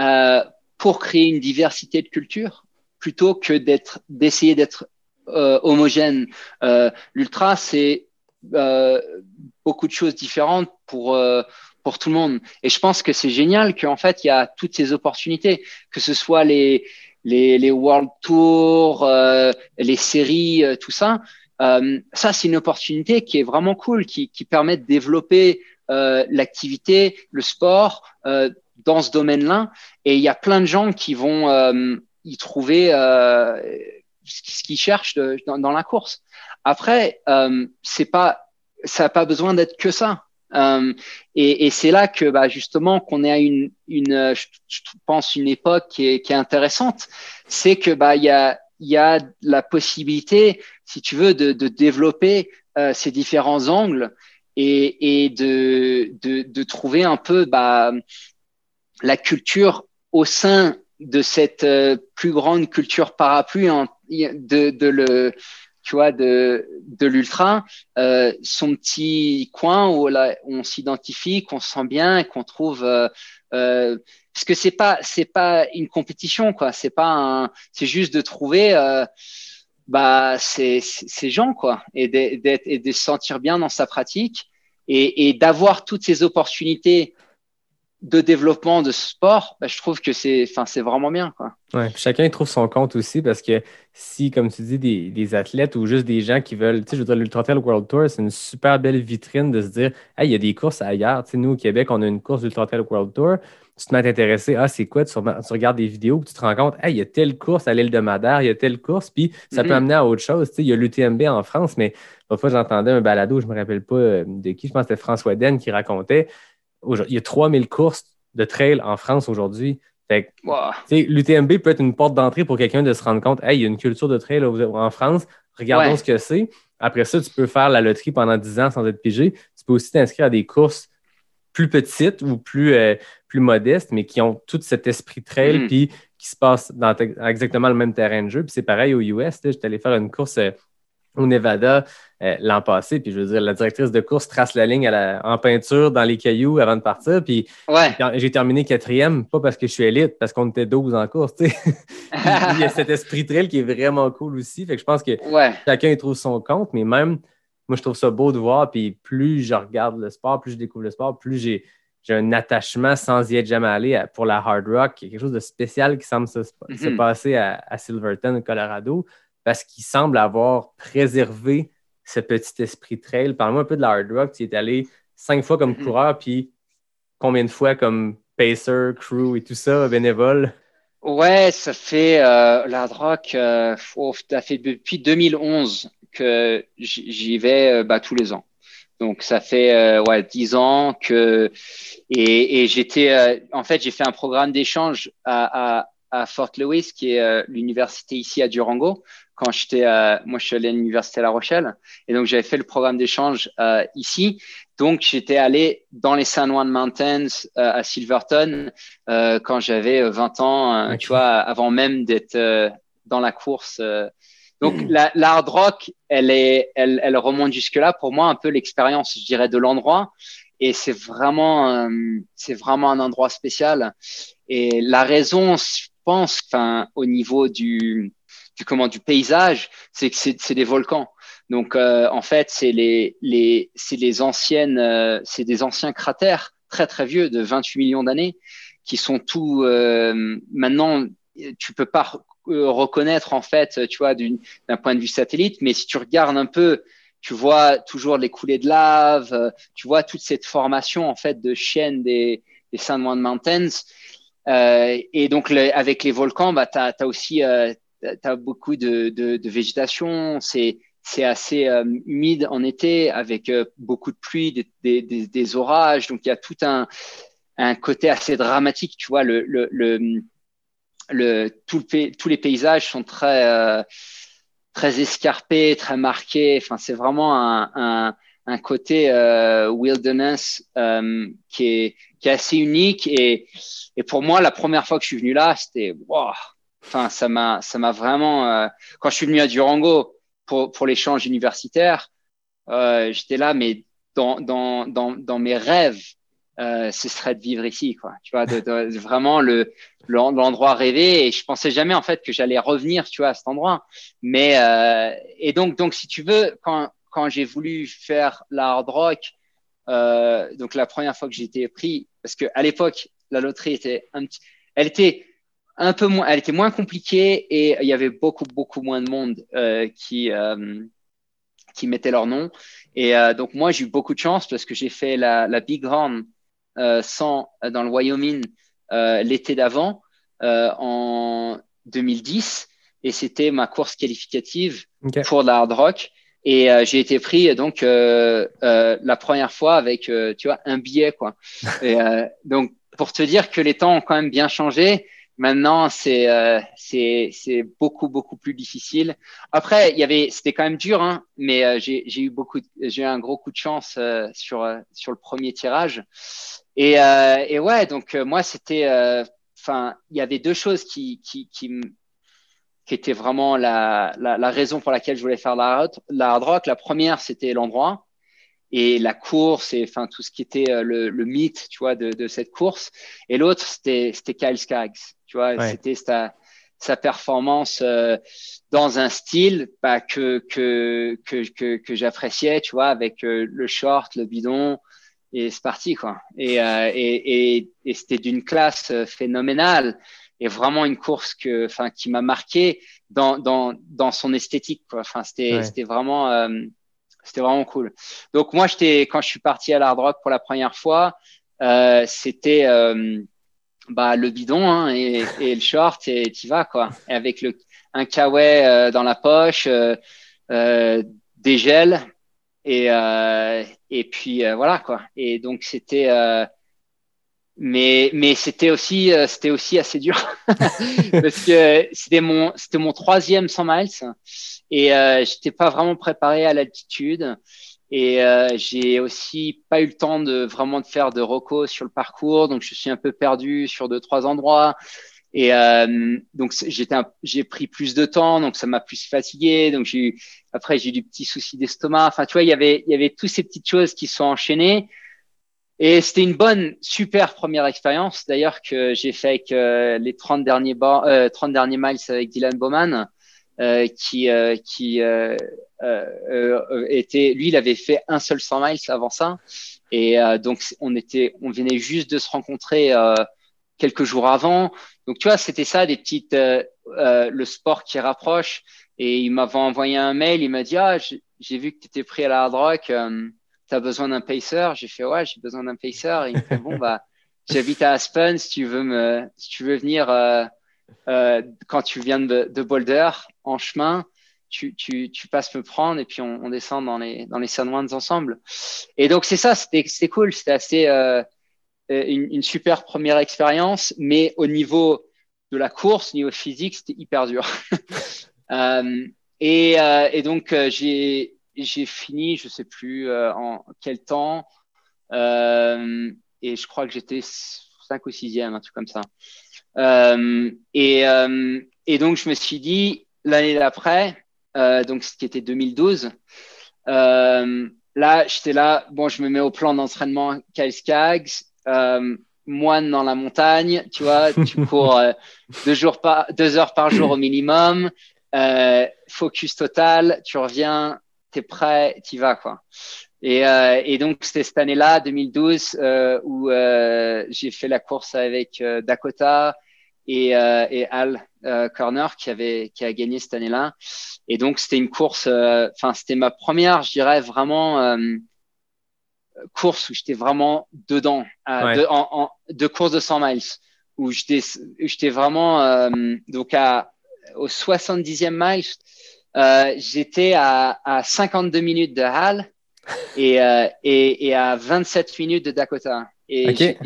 [SPEAKER 1] euh, pour créer une diversité de culture plutôt que d'être d'essayer d'être euh, homogène. Euh, L'ultra, c'est euh, beaucoup de choses différentes pour euh, pour tout le monde. Et je pense que c'est génial qu'en fait il y a toutes ces opportunités, que ce soit les les, les World Tours, euh, les séries, euh, tout ça. ça, c'est une opportunité qui est vraiment cool, qui, qui permet de développer l'activité, le sport dans ce domaine-là. Et il y a plein de gens qui vont euh, y trouver euh, ce qu'ils cherchent de, dans, dans, la course. Après, euh, c'est pas, ça n'a pas besoin d'être que ça. Euh, et, et c'est là que bah, justement qu'on est à une, une, je pense une époque qui est, qui est intéressante, c'est que bah il y a y a la possibilité, si tu veux, de, de développer euh, ces différents angles et, et de, de, de, trouver un peu bah, la culture au sein de cette euh, plus grande culture parapluie hein, de, de le tu vois de de l'ultra euh, son petit coin où là, on s'identifie qu'on se sent bien qu'on trouve euh, euh, parce que c'est pas c'est pas une compétition quoi. C'est pas c'est juste de trouver euh, bah ces ces gens quoi et d'être et de se sentir bien dans sa pratique et, et d'avoir toutes ces opportunités de développement de sport, bah, je trouve que c'est, vraiment bien, quoi.
[SPEAKER 4] Ouais, chacun trouve son compte aussi parce que si, comme tu dis, des, des athlètes ou juste des gens qui veulent, tu sais, je veux dire, l'Ultra Trail World Tour, c'est une super belle vitrine de se dire, hey, il y a des courses ailleurs. Tu sais, nous, au Québec, on a une course d'Ultra Trail World Tour. Tu te mets à t'intéresser, ah, c'est quoi? Tu, tu, regardes des vidéos, tu te rends compte, hey, il y a telle course à l'île de Madère, il y a telle course, puis ça mm -hmm. peut amener à autre chose. Tu sais, il y a l'UTMB en France, mais l'autre fois, j'entendais un balado, je me rappelle pas euh, de qui, je pense que c'était François Den qui racontait, il y a 3000 courses de trail en France aujourd'hui.
[SPEAKER 1] Wow.
[SPEAKER 4] L'UTMB peut être une porte d'entrée pour quelqu'un de se rendre compte, hey, il y a une culture de trail en France, regardons ouais. ce que c'est. Après ça, tu peux faire la loterie pendant 10 ans sans être pigé. Tu peux aussi t'inscrire à des courses plus petites ou plus, euh, plus modestes, mais qui ont tout cet esprit trail, mm. puis qui se passe dans exactement le même terrain de jeu. Puis c'est pareil aux US. J'étais allé faire une course euh, au Nevada euh, l'an passé. Puis je veux dire, la directrice de course trace la ligne en peinture dans les cailloux avant de partir. Puis j'ai terminé quatrième, pas parce que je suis élite, parce qu'on était 12 en course. Il y a cet esprit trail qui est vraiment cool aussi. Fait que je pense que chacun y trouve son compte, mais même moi, je trouve ça beau de voir. Puis plus je regarde le sport, plus je découvre le sport, plus j'ai un attachement sans y être jamais allé pour la hard rock. quelque chose de spécial qui semble se, mm-hmm. passer à, à, Silverton, Colorado parce qu'il semble avoir préservé ce petit esprit trail. Parle-moi un peu de la hard rock. Tu es allé cinq fois comme mhm. coureur, puis combien de fois comme pacer, crew et tout ça, bénévole?
[SPEAKER 1] Ouais, ça fait euh, la rock, euh, ça fait depuis 2011 que j'y vais euh, bah, tous les ans. Donc ça fait euh, ouais dix ans que et, et j'étais en fait j'ai fait un programme d'échange à, à, à Fort Lewis qui est l'université ici à Durango quand j'étais, moi, je suis allé à l'université à La Rochelle, et donc j'avais fait le programme d'échange euh, ici. Donc, j'étais allé dans les San Juan Mountains euh, à Silverton euh, quand j'avais 20 ans, tu vois, avant même d'être dans la course. Donc, mm. la, hard rock, elle est, elle, elle remonte jusque là. Pour moi, un peu l'expérience, je dirais, de l'endroit. Et c'est vraiment, c'est vraiment un endroit spécial. Et la raison, je pense, enfin, au niveau du, du comment du paysage, c'est que c'est des volcans. Donc euh, en fait, c'est les les c'est les anciennes euh, c'est des anciens cratères très très vieux de 28 millions d'années qui sont tout euh, maintenant tu peux pas reconnaître en fait, tu vois d'un point de vue satellite, mais si tu regardes un peu tu vois toujours les coulées de lave, tu vois toute cette formation en fait de chaînes des, des San Juan Mountains. Euh, et donc avec les volcans, bah, tu as, aussi euh, tu as beaucoup de, végétation, c'est assez euh, humide en été avec euh, beaucoup de pluie, des, orages. Donc il y a tout un, côté assez dramatique. Tu vois, tous les paysages sont très euh, très escarpés, très marqués. Enfin, c'est vraiment un, côté wilderness qui est qui est assez unique. Et, et pour moi, la première fois que je suis venu là, c'était wow, Enfin, ça m'a, ça m'a vraiment. Euh, quand je suis venu à Durango pour pour l'échange universitaire, euh, j'étais là, mais dans dans dans dans mes rêves, euh, ce serait de vivre ici, quoi. Tu vois, de, de, vraiment le l'endroit rêvé. Et je pensais jamais en fait que j'allais revenir, tu vois, à cet endroit. Mais euh, et donc donc si tu veux, quand quand j'ai voulu faire la hard rock, euh, donc la première fois que été pris, parce que à l'époque la loterie était un petit, elle était un peu moins, elle était moins compliquée et il y avait beaucoup beaucoup moins de monde euh, qui euh, qui mettait leur nom. Et euh, donc moi j'ai eu beaucoup de chance parce que j'ai fait la, la Big Horn 100 dans le Wyoming l'été d'avant en 2010 et c'était ma course qualificative pour la hard rock. Et j'ai été pris donc la première fois avec tu vois un billet quoi. et donc pour te dire que les temps ont quand même bien changé. Maintenant, c'est euh, c'est beaucoup beaucoup plus difficile. Après, il y avait c'était quand même dur, hein, mais euh, j'ai eu beaucoup j'ai eu un gros coup de chance euh, sur euh, sur le premier tirage. Et et ouais, donc moi c'était enfin il y avait deux choses qui qui qui qui étaient vraiment la, la, la raison pour laquelle je voulais faire la, la hard rock. La première, c'était l'endroit et la course et enfin tout ce qui était le, le mythe, tu vois, de, de cette course. Et l'autre, c'était c'était Kyle Skaggs. Tu vois, c'était sa, sa performance euh, dans un style bah, que, que, que, que, que j'appréciais, tu vois, avec euh, le short, le bidon, et c'est parti, quoi. Et, euh, et, et, et c'était d'une classe phénoménale et vraiment une course que, enfin, qui m'a marqué dans, dans, dans son esthétique, quoi. Enfin, c'était, c'était vraiment, c'était vraiment cool. Donc moi, j'étais quand je suis parti à l'Hard Rock pour la première fois, c'était bah, le bidon hein, et, et, le short et tu vas quoi. Et avec le, un kawaii euh, dans la poche, euh, euh, des gels et, euh, et puis euh, voilà quoi. Et donc c'était mais mais c'était aussi c'était aussi assez dur parce que c'était mon c'était mon troisième 100 miles et j'étais pas vraiment préparé à l'altitude et euh, j'ai aussi pas eu le temps de vraiment de faire de recos sur le parcours, donc je suis un peu perdu sur deux trois endroits. Et euh, donc j'étais, j'ai pris plus de temps, donc ça m'a plus fatigué. Donc j'ai eu, après j'ai eu du petit souci d'estomac. Enfin, tu vois, il y avait, il y avait toutes ces petites choses qui sont enchaînées. Et c'était une bonne, super première expérience. D'ailleurs que j'ai fait avec euh, les 30 derniers, euh, 30 derniers miles avec Dylan Bowman, euh, qui, euh, qui était, lui, il avait fait un seul 100 miles avant ça. Et donc on était, on venait juste de se rencontrer quelques jours avant. Donc, tu vois, c'était ça, des petites, euh, euh, le sport qui rapproche. Et il m'avait envoyé un mail, il m'a dit, ah, j'ai vu que tu étais pris à la hard rock, euh, tu as besoin d'un pacer. J'ai fait, ouais, j'ai besoin d'un pacer. Il me fait, bon, bah, j'habite à Aspen, si tu veux me, si tu veux venir, euh, quand tu viens de, de, Boulder, en chemin, tu, passes me prendre et puis on, descend dans les, dans les San ensemble. Et donc, c'est ça, c'était cool, c'était assez, euh, euh, une, super première expérience, mais au niveau de la course, au niveau physique, c'était hyper dur. et, donc, j'ai fini, je sais plus en quel temps, et je crois que j'étais 5 ou 6e, un truc comme ça. Et, et donc, je me suis dit, l'année d'après, donc ce qui était 2012, là, j'étais là, bon, je me mets au plan d'entraînement Kyle Skaggs, euh, moine dans la montagne, tu vois, tu cours euh, deux, jours par, deux heures par jour au minimum, euh, focus total, tu reviens, tu es prêt, tu vas, quoi. Et, euh, et donc, c'était cette année-là, 2012, euh, où j'ai fait la course avec Dakota et, et Al Corner qui, avait, qui a gagné cette année-là. Et donc, c'était une course, enfin, c'était ma première, je dirais, vraiment course où j'étais vraiment dedans, euh, de, en, en, de course de 100 miles, où j'étais, j'étais vraiment euh, donc à au 70e miles, euh, j'étais à, à 52 minutes de Hall et, euh, et, et, à 27 minutes de Dakota. Et,
[SPEAKER 4] okay.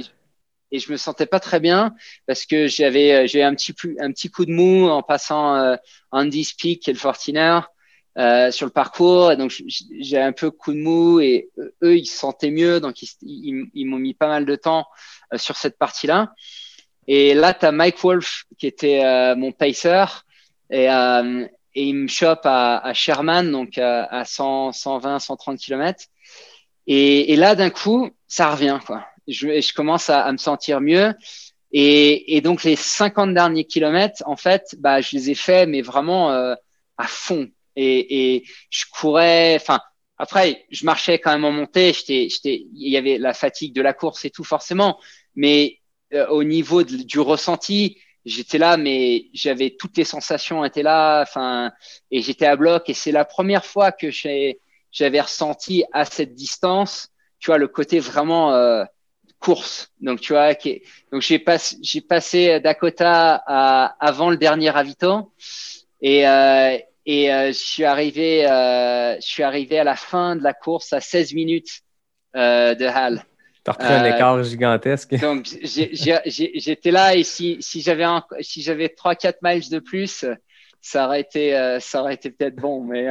[SPEAKER 1] Et je me sentais pas très bien parce que j'avais j'ai un petit un petit coup de mou en passant euh, Andy's Peak et le Fortiner. Euh, sur le parcours. Et donc, j'ai un peu coup de mou et eux, ils se sentaient mieux. Donc, ils, ils, m'ont mis pas mal de temps euh, sur cette partie-là. Et là, tu as Mike Wolf qui était euh, mon pacer et, euh, et il me chope à, à Sherman, donc à 100, 120, 130 km. Et, et là, d'un coup, ça revient. Quoi. Je, je commence à, à, me sentir mieux. Et, et, donc, les 50 derniers kilomètres, en fait, bah, je les ai faits, mais vraiment à fond et, et je courais. Enfin, après, je marchais quand même en montée. J'étais, j'étais, il y avait la fatigue de la course et tout forcément, mais euh, au niveau du ressenti, j'étais là, mais j'avais toutes les sensations étaient là. Enfin, et j'étais à bloc. Et c'est la première fois que j'avais ressenti à cette distance, tu vois, le côté vraiment euh, course. Donc, tu vois, qui, donc j'ai passé, j'ai passé Dakota à, avant le dernier ravito. Et, euh, et euh, je suis arrivé, euh, je suis arrivé à la fin de la course à 16 minutes euh, de Hall.
[SPEAKER 4] T'as repris un écart gigantesque.
[SPEAKER 1] Donc j'étais là et si, si j'avais si j'avais 3-4 miles de plus, ça aurait été ça aurait été peut-être bon, mais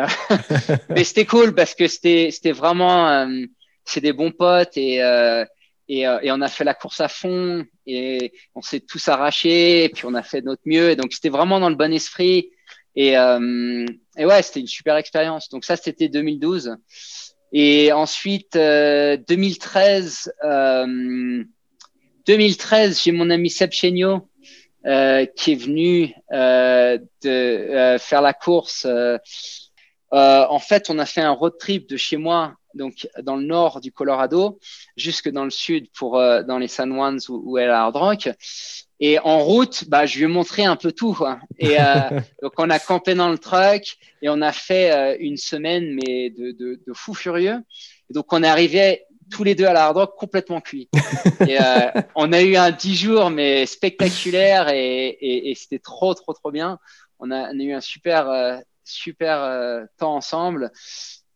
[SPEAKER 1] mais c'était cool parce que c'était c'était vraiment c'est des bons potes et et, et, on a fait la course à fond et on s'est tous arrachés et puis on a fait notre mieux et donc c'était vraiment dans le bon esprit et, euh, et ouais, c'était une super expérience. Donc ça, c'était 2012. Et ensuite, euh, 2013, euh, 2013, j'ai mon ami Seb Chéniaud euh, qui est venu euh, de euh, faire la course. en fait, on a fait un road trip de chez moi, donc dans le nord du Colorado, jusque dans le sud pour dans les San Juans où, où est la Hard Rock. Et en route, bah, je lui ai montré un peu tout. Quoi. Et euh, donc, on a campé dans le truck et on a fait euh, une semaine, mais de, de, de, fou furieux. Et donc, on est arrivé tous les deux à la hard rock complètement cuits. Et euh, on a eu un dix jours, mais spectaculaire et, et, et c'était trop, trop, trop bien. On a, on a eu un super, euh, super euh, temps ensemble.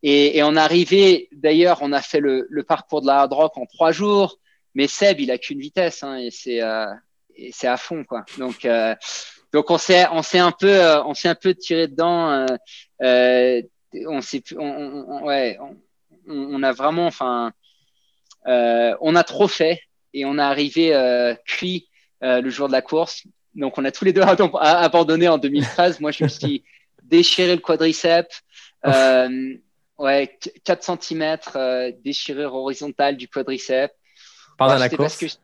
[SPEAKER 1] Et, et on est arrivé, d'ailleurs, on a fait le, le, parcours de la hard rock en trois jours. Mais Seb, il a qu'une vitesse, hein, et c'est et c'est à fond quoi. Donc euh, donc on s'est on s'est un peu euh, on s'est un peu tiré dedans. Euh, euh on s'est on, on, ouais on, on, a vraiment enfin on a trop fait et on est arrivé cuit le jour de la course. donc on a tous les deux abandonné en 2013. Moi, je me suis déchiré le quadriceps. Ouais, 4 cm euh, déchirure horizontale du quadriceps.
[SPEAKER 4] Pendant la course?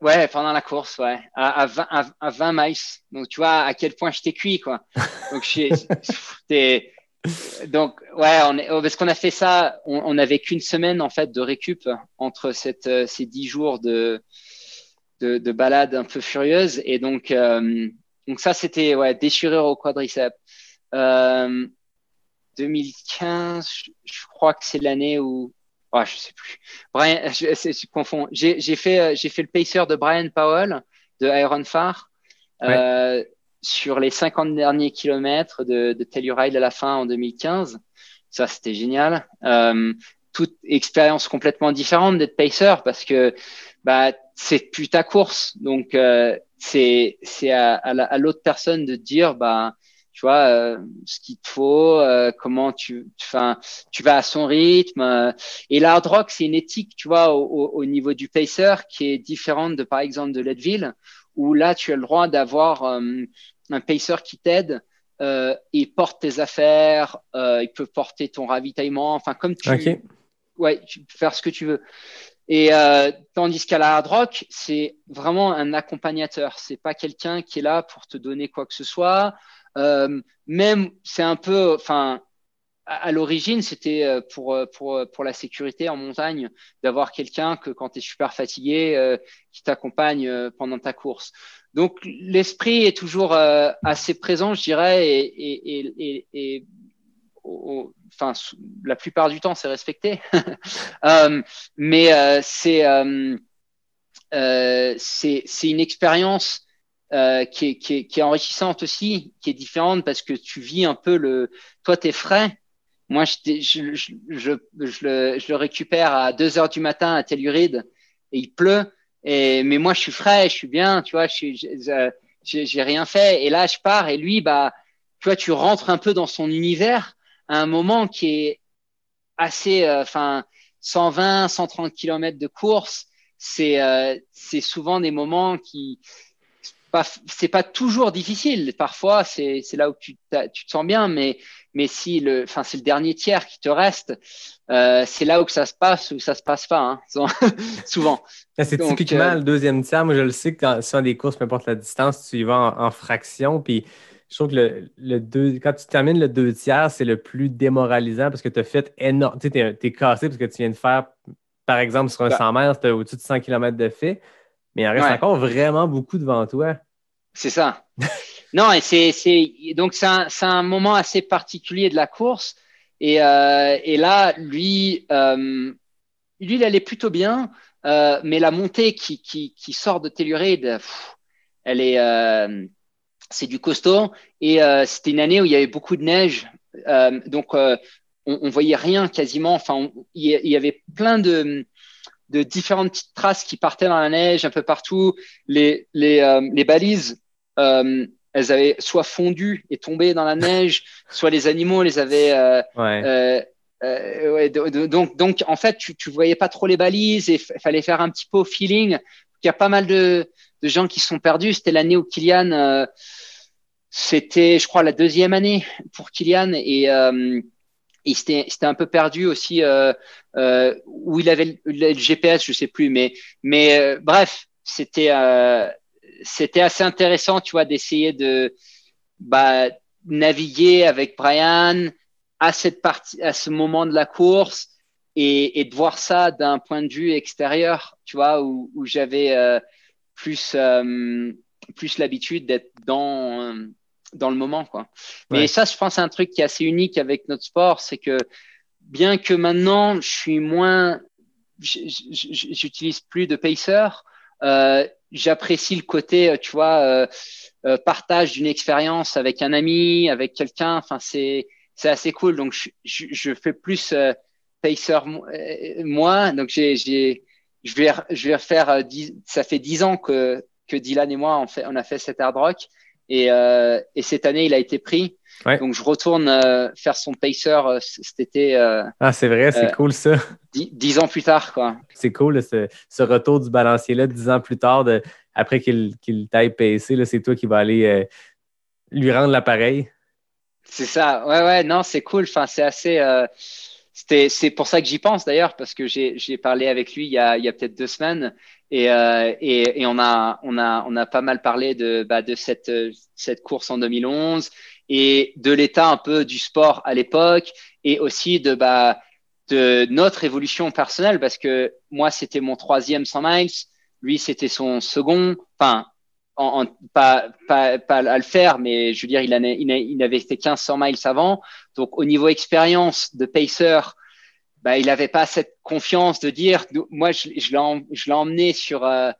[SPEAKER 1] Ouais, pendant la course, ouais, à, à, 20, à, 20 miles. Donc, tu vois à quel point je t'ai cuit, quoi. Donc, j'étais donc, ouais, on est, parce qu'on a fait ça, on n'avait qu'une semaine en fait de récup entre cette, euh, ces dix jours de, de, de, balade un peu furieuse. Et donc, euh, donc ça, c'était ouais, déchirure au quadriceps. Euh, 2015, je, crois que c'est l'année où. Oh, je sais plus. Brian, je, je confonds. J'ai fait, euh, j'ai fait le pacer de Brian Powell de Iron Far. Ouais. Euh, sur les 50 derniers kilomètres de, de Telluride à la fin en 2015. Ça, c'était génial. Euh, toute expérience complètement différente d'être pacer parce que bah, c'est plus ta course. Donc, euh, c'est c'est à, à l'autre personne de dire, bah, tu vois, euh, ce qu'il te faut, euh, comment tu, enfin, tu vas à son rythme. Euh. et l'hard rock, c'est une éthique, tu vois, au, au, niveau du pacer qui est différente de, par exemple, de Leadville, où là, tu as le droit d'avoir euh, un pacer qui t'aide euh, et porte tes affaires, euh, il peut porter ton ravitaillement, enfin comme tu,
[SPEAKER 4] okay.
[SPEAKER 1] ouais, tu peux faire ce que tu veux. Et euh, tandis qu'à la hard rock, c'est vraiment un accompagnateur. C'est pas quelqu'un qui est là pour te donner quoi que ce soit. Euh, même, c'est un peu, enfin, à, l'origine, c'était euh, pour, euh, pour, pour la sécurité en montagne d'avoir quelqu'un que quand tu es super fatigué, euh, qui t'accompagne pendant ta course. Donc l'esprit est toujours euh, assez présent, je dirais, et, et, et, et enfin la plupart du temps c'est respecté, mais euh, c'est c'est une expérience qui est, qui, est, qui, est, enrichissante aussi, qui est différente parce que tu vis un peu le, toi t'es frais, moi, je, je, je, je, le, je le récupère à 2 heures du matin à Telluride et il pleut. Et, mais moi, je suis frais, je suis bien, tu vois, j'ai rien fait. Et là, je pars et lui, bah, tu vois, tu rentres un peu dans son univers à un moment qui est assez, euh, enfin, 120, 130 kilomètres de course. C'est euh, souvent des moments qui c'est pas toujours difficile. Parfois, c'est là où tu, tu te sens bien, mais mais si le, enfin, c'est le dernier tiers qui te reste, euh, c'est là où que ça se passe ou ça se passe pas, hein, souvent.
[SPEAKER 4] C'est typiquement euh, le deuxième tiers. Moi, je le sais que dans, sur des courses, peu importe la distance, tu y vas en, en fraction. Puis je trouve que le, le deux, quand tu termines le deux tiers, c'est le plus démoralisant parce que tu as fait énorme. Tu sais, es, cassé parce que tu viens de faire, par exemple, sur un 100 mètres, tu as au-dessus de 100 km de fait. Mais il en reste ouais. encore vraiment beaucoup devant toi.
[SPEAKER 1] C'est ça. Non, et c'est, donc c'est un, moment assez particulier de la course. Et, euh, et là, lui, euh, lui, il allait plutôt bien, euh, mais la montée qui, qui, qui sort de Telluride, pff, elle est, c'est du costaud. Et c'était une année où il y avait beaucoup de neige, donc on, on voyait rien quasiment. Enfin, on, il y avait plein de de différentes petites traces qui partaient dans la neige un peu partout. Les, les, les balises, euh, elles avaient soit fondu et tombé dans la neige, soit les animaux les avaient. Euh,
[SPEAKER 4] ouais.
[SPEAKER 1] Euh, euh, ouais, donc, donc, en fait, tu, tu voyais pas trop les balises et il fallait faire un petit peu au feeling. Il y a pas mal de, de gens qui sont perdus. C'était l'année où Kylian, euh, c'était, je crois, la deuxième année pour Kylian et euh, il s'était un peu perdu aussi euh, euh, où il avait le, GPS, je sais plus, mais mais euh, bref, c'était c'était assez intéressant, tu vois, d'essayer de bah, naviguer avec Brian à cette partie, à ce moment de la course et, de voir ça d'un point de vue extérieur, tu vois, où, où j'avais plus plus l'habitude d'être dans dans le moment, quoi. Mais ouais. ça, je pense, c'est un truc qui est assez unique avec notre sport, c'est que bien que maintenant, je suis moins, j'utilise plus de pacer. Euh, j'apprécie le côté, tu vois, euh, euh, partage d'une expérience avec un ami, avec quelqu'un. Enfin, c'est c'est assez cool. Donc, je, je, je fais plus euh, pacer moi. Donc, j'ai j'ai je vais je vais faire dix, ça fait dix ans que que Dylan et moi on fait on a fait cet hard rock et euh, et cette année il a été pris.
[SPEAKER 4] Ouais.
[SPEAKER 1] Donc, je retourne euh, faire son pacer cet été.
[SPEAKER 4] ah, c'est vrai, c'est cool ça.
[SPEAKER 1] dix, ans plus tard, quoi.
[SPEAKER 4] C'est cool, ce, ce, retour du balancier-là, dix ans plus tard, de, après qu'il taille PC, c'est toi qui vas aller euh, lui rendre l'appareil.
[SPEAKER 1] C'est ça, ouais, ouais, non, c'est cool. Enfin, c'est assez. C'est pour ça que j'y pense d'ailleurs, parce que j'ai parlé avec lui il y a, il y a peut-être deux semaines et, euh, et, et, on, a, on, a, on a pas mal parlé de, bah, de cette, cette course en 2011 et de l'état un peu du sport à l'époque et aussi de, bah, de notre évolution personnelle parce que moi, c'était mon troisième 100 miles, lui, c'était son second, enfin, en, pas, pas, pas, à le faire, mais je veux dire, il, en il, il avait fait 1500 miles avant. Donc, au niveau expérience de pacer, bah, il n'avait pas cette confiance de dire, moi, je, je l'ai emmené sur euh,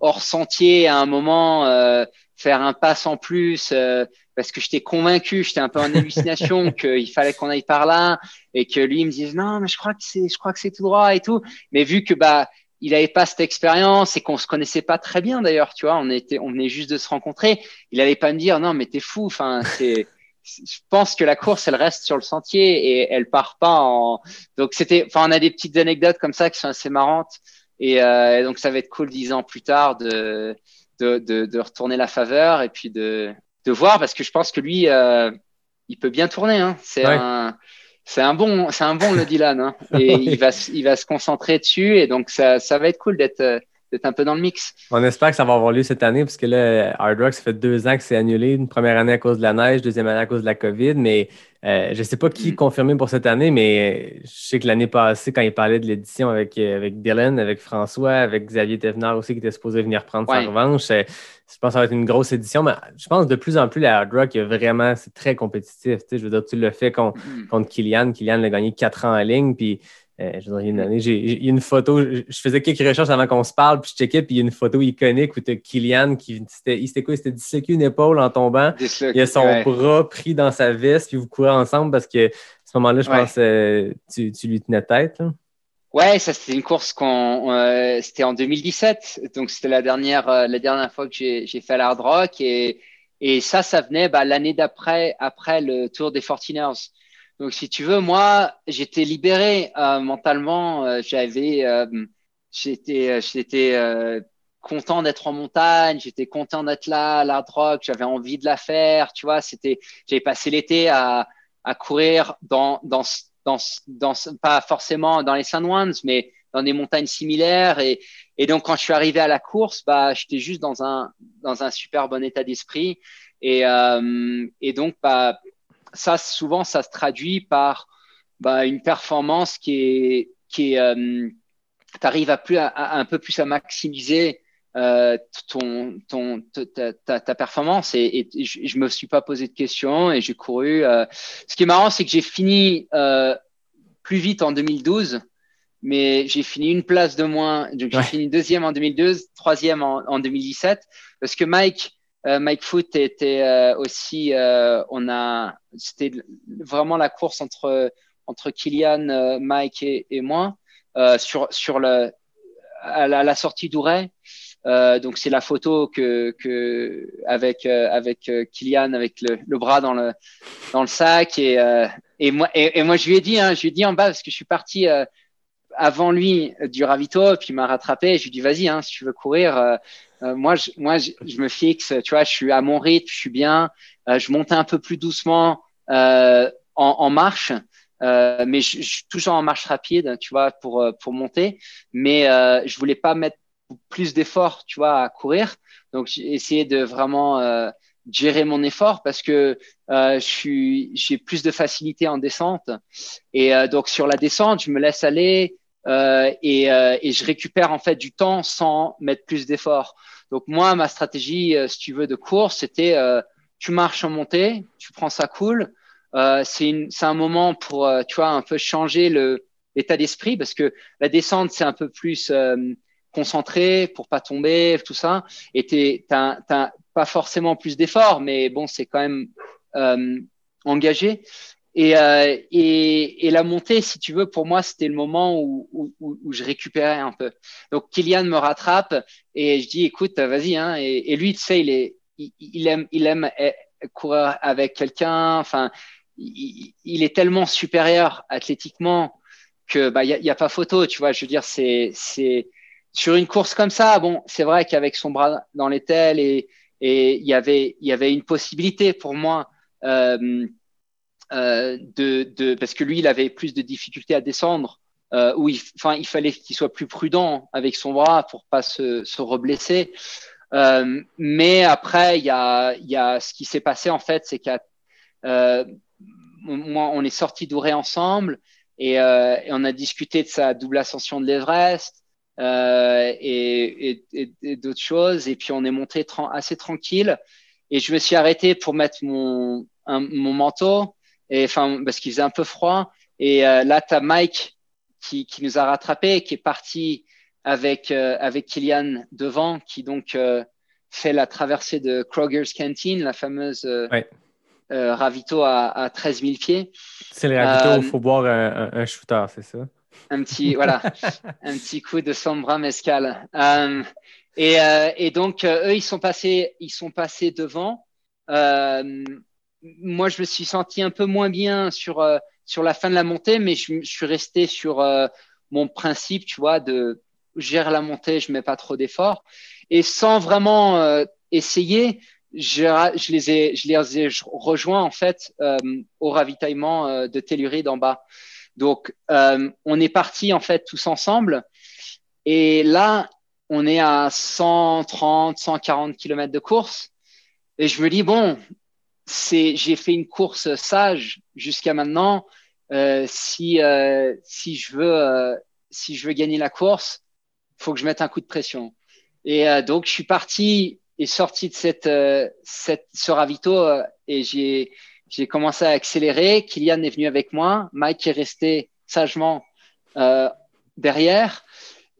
[SPEAKER 1] hors sentier à un moment, euh, faire un pass en plus, euh, parce que j'étais convaincu, j'étais un peu en hallucination qu'il fallait qu'on aille par là et que lui il me dise non, mais je crois que c'est, je crois que c'est tout droit et tout. Mais vu que bah il n'avait pas cette expérience et qu'on se connaissait pas très bien d'ailleurs, tu vois, on était, on venait juste de se rencontrer. Il n'allait pas me dire non, mais t'es fou. Enfin, c'est, je pense que la course, elle reste sur le sentier et elle part pas en. Donc c'était, enfin, on a des petites anecdotes comme ça qui sont assez marrantes et euh, donc ça va être cool dix ans plus tard de, de, de, de retourner la faveur et puis de, de voir parce que je pense que lui, euh, il peut bien tourner. Hein. C'est un c'est un bon, c'est un bon le Dylan, hein. et il va, il va se concentrer dessus, et donc ça, ça va être cool d'être, euh, d'être un peu dans le mix.
[SPEAKER 4] On espère que ça va avoir lieu cette année, parce que là, Hard Rock, ça fait deux ans que c'est annulé, une première année à cause de la neige, deuxième année à cause de la COVID, mais euh, je ne sais pas qui mm. pour cette année, mais je sais que l'année passée, quand il parlait de l'édition avec, euh, avec Dylan, avec François, avec Xavier Thévenard aussi, qui était supposé venir prendre sa revanche, je pense que ça va être une grosse édition, mais je pense de plus en plus, la Hard Rock, vraiment, c'est très compétitif. Je veux dire, tu le fais contre, mm. contre Kylian. Kylian a gagné quatre ans en ligne, puis euh, je il y a une année, j'ai une photo, je faisais quelques recherches avant qu'on se parle, puis je checkais, puis il y a une photo iconique où tu as Kylian qui c'était, quoi? Il s'était disloqué une épaule en tombant. il a son bras pris dans sa veste, puis vous courez ensemble parce que à ce moment-là, je pense que tu, tu, lui tenais tête. Là.
[SPEAKER 1] Ouais, ça c'était une course qu'on euh, c'était en 2017, donc c'était la dernière euh, la dernière fois que j'ai fait l'hard rock et et ça ça venait bah, l'année d'après après le Tour des Fortiners. Donc, si tu veux, moi, j'étais libéré euh, mentalement. Euh, j'avais, euh, j'étais, j'étais content d'être en montagne. J'étais content d'être là, l'hard rock. J'avais envie de la faire. Tu vois, c'était, j'avais passé l'été à, à courir dans, dans, dans, dans, pas forcément dans les Ones, mais dans des montagnes similaires. Et, et donc, quand je suis arrivé à la course, bah, j'étais juste dans un, dans un super bon état d'esprit. Et, euh, et donc, bah, ça, souvent, ça se traduit par bah, une performance qui est, qui est, euh, t'arrives à plus, à, un peu plus à maximiser euh, ton, ton, ta, ta, ta performance et, et, je, me suis pas posé de questions et j'ai couru. Euh... Ce qui est marrant, c'est que j'ai fini euh, plus vite en 2012, mais j'ai fini une place de moins. Donc j'ai fini deuxième en 2012, troisième en, en 2017, parce que Mike euh, Mike Foot était euh, aussi, euh, on a, c'était vraiment la course entre entre Kylian, Mike et, et moi sur sur le à la, la sortie d'Ouray. donc c'est la photo que, que avec avec Kylian avec le, le, bras dans le dans le sac et et moi et, moi je lui ai dit hein, je lui ai dit en bas parce que je suis parti avant lui du ravito puis il m'a rattrapé je lui dit vas-y hein, si tu veux courir euh, moi, je, moi je, me fixe, tu vois, je suis à mon rythme, je suis bien. Euh, je monte un peu plus doucement euh, en, en, marche, mais je, je, suis toujours en marche rapide, tu vois, pour, pour monter. Mais je voulais pas mettre plus d'efforts, tu vois, à courir. Donc, j'ai essayé de vraiment gérer mon effort parce que euh, je suis j'ai plus de facilité en descente et euh, donc sur la descente je me laisse aller euh, et, et, je récupère en fait du temps sans mettre plus d'efforts donc moi, ma stratégie, euh, si tu veux, de course, c'était euh, tu marches en montée, tu prends ça cool. Euh, c'est un moment pour, tu vois, un peu changer l'état d'esprit parce que la descente, c'est un peu plus concentré pour pas tomber, tout ça. Et tu t'as, pas forcément plus d'efforts, mais bon, c'est quand même engagé. Et, euh, et, et, la montée, si tu veux, pour moi, c'était le moment où, où, où, je récupérais un peu. Donc, Kylian me rattrape et je dis, écoute, vas-y. Hein. Et, lui, tu sais, il, est, il, aime, il aime eh, courir avec quelqu'un. Enfin, il, est tellement supérieur athlétiquement que bah y a, a, pas photo, tu vois. Je veux dire, c'est sur une course comme ça. Bon, c'est vrai qu'avec son bras dans l'étel et et il y avait y avait une possibilité pour moi euh, euh, de de parce que lui il avait plus de difficultés à descendre. Euh, où il, il fallait qu'il soit plus prudent avec son bras pour pas se, se reblesser. Euh, mais après, il y a, y a ce qui s'est passé en fait, c'est qu'à euh, moi, on est sorti d'Ouré ensemble et, euh, et, on a discuté de sa double ascension de l'Everest euh, et, et, d'autres choses. Et puis on est monté assez tranquille. Et je me suis arrêté pour mettre mon, mon manteau, et enfin parce qu'il faisait un peu froid. Et euh, là, tu as Mike qui, qui, nous a rattrapé, qui est parti avec euh, avec Kylian devant, qui donc euh, fait la traversée de Kroger's Canteen, la fameuse
[SPEAKER 4] ouais
[SPEAKER 1] ravito à, à 13 000 pieds.
[SPEAKER 4] C'est le ravito où il faut boire un, un, un shooter, c'est ça?
[SPEAKER 1] Un petit, voilà, un petit coup de sombra mescal. Euh, et, et, donc, eux, ils sont passés, ils sont passés devant. Euh, moi, je me suis senti un peu moins bien sur, sur la fin de la montée, mais je, suis resté sur mon principe, tu vois, de gérer la montée, je mets pas trop d'efforts. Et sans vraiment essayer, je, les ai, je les ai rejoints en fait euh, au ravitaillement euh, de Telluride en bas. Donc, euh, on est parti en fait tous ensemble. Et là, on est à 130, 140 km de course. Et je me dis, bon, c'est, j'ai fait une course sage jusqu'à maintenant. Euh, si, euh, si, je veux, euh, si je veux gagner la course, faut que je mette un coup de pression. Et donc, je suis parti est sorti de cette, euh, cette ce ravito euh, et j'ai j'ai commencé à accélérer. Kylian est venu avec moi. Mike est resté sagement euh, derrière.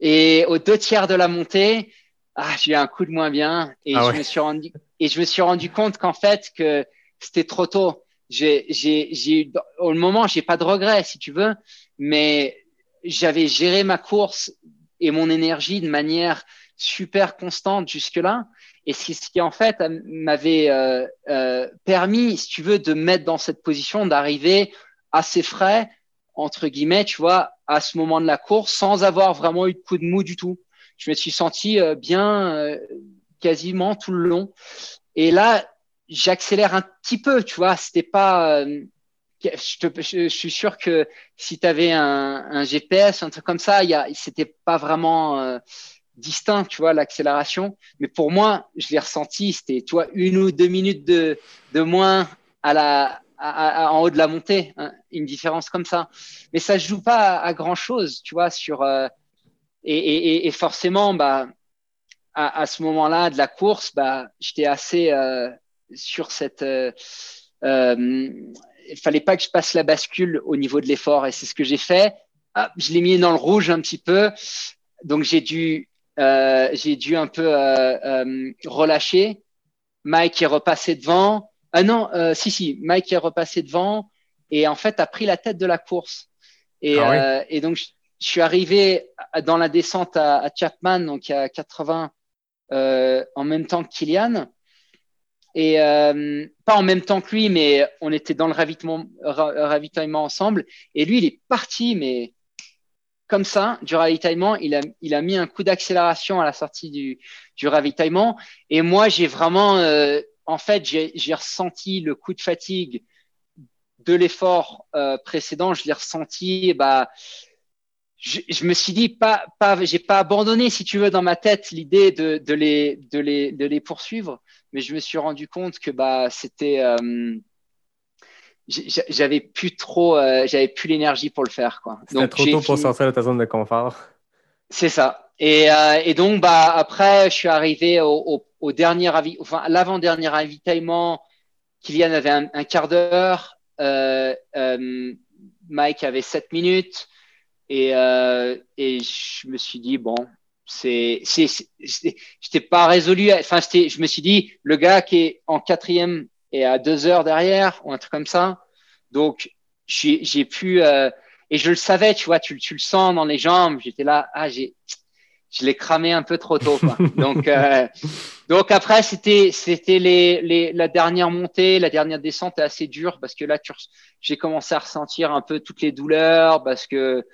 [SPEAKER 1] Et aux deux tiers de la montée, ah, j'ai eu un coup de moins bien et
[SPEAKER 4] ah
[SPEAKER 1] je
[SPEAKER 4] ouais.
[SPEAKER 1] me suis rendu et je me suis rendu compte qu'en fait que c'était trop tôt. J'ai j'ai j'ai au moment j'ai pas de regrets si tu veux, mais j'avais géré ma course et mon énergie de manière super constante jusque-là. Et ce qui, en fait m'avait euh, euh, permis, si tu veux, de mettre dans cette position, d'arriver assez frais, entre guillemets, tu vois, à ce moment de la course, sans avoir vraiment eu de coup de mou du tout. Je me suis senti euh, bien euh, quasiment tout le long. Et là, j'accélère un petit peu, tu vois, c'était pas... Euh, je, suis sûr que si tu avais un, un, GPS, un truc comme ça, c'était pas vraiment euh, distinct, tu vois, l'accélération. Mais pour moi, je l'ai ressenti, c'était, tu vois, une ou deux minutes de, de moins à la, en haut de la montée, hein, une différence comme ça. Mais ça se joue pas à, grand chose, tu vois, sur, euh, et, et, forcément, bah, à, ce moment-là de la course, bah, j'étais assez sur cette, euh, il fallait pas que je passe la bascule au niveau de l'effort et c'est ce que j'ai fait. Ah, je l'ai mis dans le rouge un petit peu, donc j'ai dû euh, j'ai dû un peu euh, euh, relâcher. Mike est repassé devant. Ah non, si si, Mike est repassé devant et en fait a pris la tête de la course. Et,
[SPEAKER 4] ah
[SPEAKER 1] et donc je, je, suis arrivé dans la descente à, à Chapman, donc à 80 en même temps que Kylian et euh, pas en même temps que lui, mais on était dans le ravitaillement, ravitaillement ensemble. Et lui, il est parti, mais comme ça, du ravitaillement, il a, il a mis un coup d'accélération à la sortie du, du ravitaillement. Et moi, j'ai vraiment, euh, en fait, j'ai ressenti le coup de fatigue de l'effort euh, précédent. Je l'ai ressenti, bah, je, je, me suis dit pas, pas, j'ai pas abandonné, si tu veux, dans ma tête l'idée de, de, les, de, les, de les poursuivre, mais je me suis rendu compte que bah c'était, euh, j'avais plus trop, euh, j'avais plus l'énergie pour le faire quoi.
[SPEAKER 4] C'était trop tôt pour sortir de ta zone de confort.
[SPEAKER 1] C'est ça. Et, euh, et, donc bah après, je suis arrivé au, au, au dernier enfin l'avant dernier ravitaillement. Kylian avait un, un quart d'heure, Mike avait sept minutes. Et, euh, et je me suis dit, bon, c'est, c'est, j'étais pas résolu. Enfin, je me suis dit, le gars qui est en quatrième est à deux heures derrière ou un truc comme ça. Donc, j'ai, j'ai pu, euh, et je le savais, tu vois, tu, tu le sens dans les jambes. J'étais là, ah, j'ai, je l'ai cramé un peu trop tôt, quoi. Donc, euh, Donc après, c'était c'était les, les, la dernière montée, la dernière descente est assez dure parce que là, j'ai commencé à ressentir un peu toutes les douleurs parce que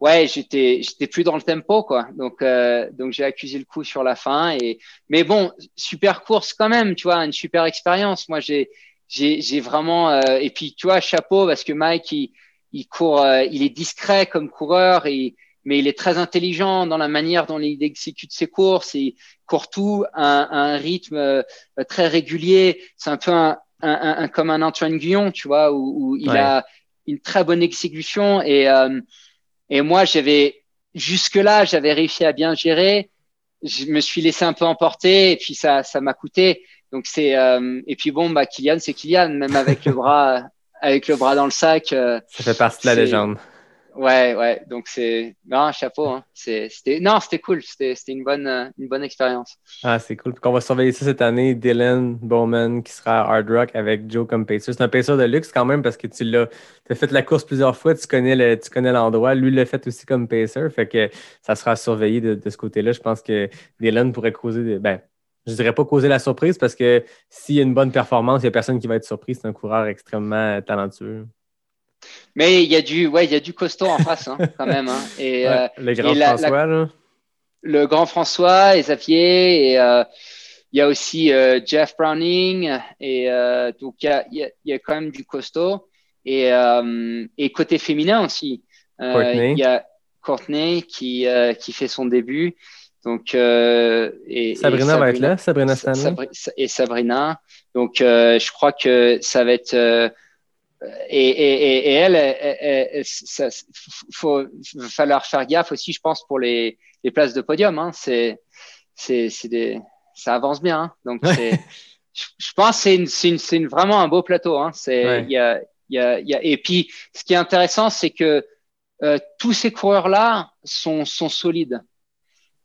[SPEAKER 1] ouais, j'étais j'étais plus dans le tempo quoi. Donc euh, donc j'ai accusé le coup sur la fin et mais bon, super course quand même, tu vois, une super expérience. Moi, j'ai j'ai j'ai vraiment euh, et puis tu vois, chapeau parce que Mike il il court, euh, il est discret comme coureur et mais il est très intelligent dans la manière dont il exécute ses courses. Il court tout à, un rythme euh, très régulier. C'est un peu un, un, un, comme un Antoine Guillon, tu vois, où, où il a une très bonne exécution. Et, euh, et moi, j'avais jusque-là, j'avais réussi à bien gérer. Je me suis laissé un peu emporter et puis ça, ça m'a coûté. Donc c'est euh, et puis bon, bah Kylian, c'est Kylian, même avec le bras, avec le bras dans le sac. ça
[SPEAKER 4] fait partie de la légende.
[SPEAKER 1] Ouais, ouais. Donc c'est non, chapeau. Hein. C'était non, c'était cool. C'était une bonne, euh, une bonne expérience.
[SPEAKER 4] Ah, c'est cool. On va surveiller ça cette année. Dylan Bowman qui sera à Hard Rock avec Joe comme pacer. C'est un pacer de luxe quand même parce que tu l'as, as fait la course plusieurs fois. Tu connais le, tu connais l'endroit. Lui l'a fait aussi comme pacer. Fait que ça sera surveillé de, de ce côté-là. Je pense que Dylan pourrait causer des, ben, je dirais pas causer la surprise parce que s'il y a une bonne performance, il n'y a personne qui va être surpris. C'est un coureur extrêmement talentueux.
[SPEAKER 1] Mais il y a du, ouais, il y a du costaud en face, hein, quand même. Hein. Et, euh,
[SPEAKER 4] le grand François, là.
[SPEAKER 1] Le grand François et Xavier. Et euh, il y a aussi euh, Jeff Browning. Et donc, il y a, y, a, y a, quand même du costaud. Et, et côté féminin aussi. Il y a Courtney qui, qui fait son début. Donc, et,
[SPEAKER 4] Sabrina, va être là, Sabrina Stanley.
[SPEAKER 1] et Sabrina. Donc, je crois que ça va être et, et, et, elle, il faut, va falloir faire gaffe aussi, je pense, pour les, les places de podium. Hein. C'est, c'est, c'est des, ça avance bien. Hein. Donc, c'est, je, pense que c'est, une, c'est, une, vraiment un beau plateau. Hein. C'est, il y a, y a, y a, et puis, ce qui est intéressant, c'est que euh, tous ces coureurs-là sont, sont solides.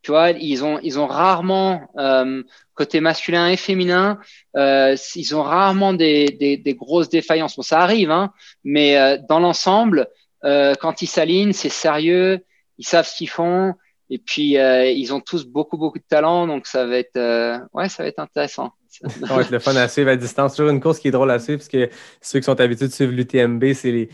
[SPEAKER 1] Tu vois, ils ont, ils ont rarement, euh, côté masculin et féminin, euh, ils ont rarement des, des, grosses défaillances. Bon, ça arrive, hein, mais euh, dans l'ensemble, quand ils s'alignent, c'est sérieux, ils savent ce qu'ils font, et puis euh, ils ont tous beaucoup, beaucoup de talent, donc ça va être, euh, ouais, ça va être intéressant.
[SPEAKER 4] ça va être le fun à suivre à distance. Toujours une course qui est drôle à suivre, parce que ceux qui sont habitués de suivre l'UTMB, c'est les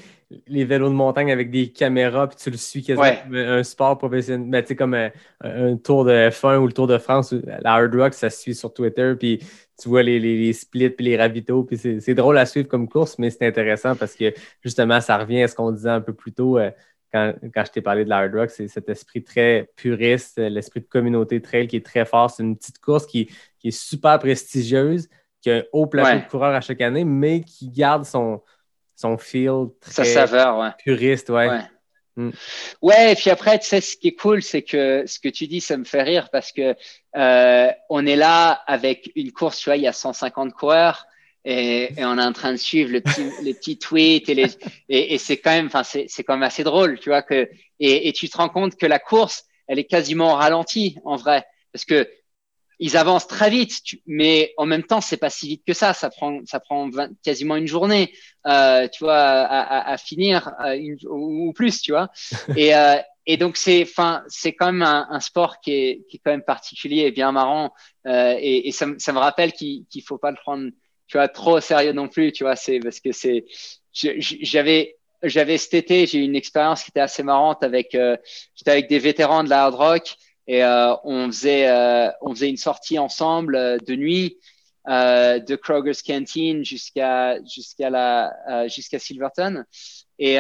[SPEAKER 4] les vélos de montagne avec des caméras, puis tu le suis quasiment un sport professionnel. Mais tu sais, comme un, tour de F1 ou le Tour de France, la Hard Rock, ça se suit sur Twitter, puis tu vois les, les, splits puis les ravitaux, puis c'est drôle à suivre comme course, mais c'est intéressant parce que justement, ça revient à ce qu'on disait un peu plus tôt euh, quand, quand, je t'ai parlé de la Hard Rock, c'est cet esprit très puriste, l'esprit de communauté trail qui est très fort. C'est une petite course qui, qui, est super prestigieuse, qui a un haut plateau de coureurs à chaque année, mais qui garde son son feel très
[SPEAKER 1] saveur, ouais.
[SPEAKER 4] puriste, ouais.
[SPEAKER 1] Ouais. Mm. ouais. et puis après, tu sais, ce qui est cool, c'est que ce que tu dis, ça me fait rire parce que euh, on est là avec une course, tu vois, il y a 150 coureurs et, et on est en train de suivre le petit, les petits tweets et, les, et, et c'est quand même, enfin, c'est, c'est quand même assez drôle, tu vois, que, et, et tu te rends compte que la course, elle est quasiment ralentie en vrai parce que ils avancent très vite, mais en même temps, c'est pas si vite que ça. Ça prend, ça prend quasiment une journée, euh, tu vois, à, à, à finir une, ou plus, tu vois. Et, euh, et donc c'est, enfin, c'est quand même un, un, sport qui est, qui est quand même particulier et bien marrant. Euh, et, et ça, ça, me rappelle qu'il qu'il faut pas le prendre, tu vois, trop sérieux non plus, tu vois. C'est parce que c'est, j'avais j'avais cet été, j'ai eu une expérience qui était assez marrante avec, euh, j'étais avec des vétérans de la hard rock et euh, on faisait euh, on faisait une sortie ensemble euh, de nuit de Kroger's Canteen jusqu'à jusqu'à la jusqu'à Silverton et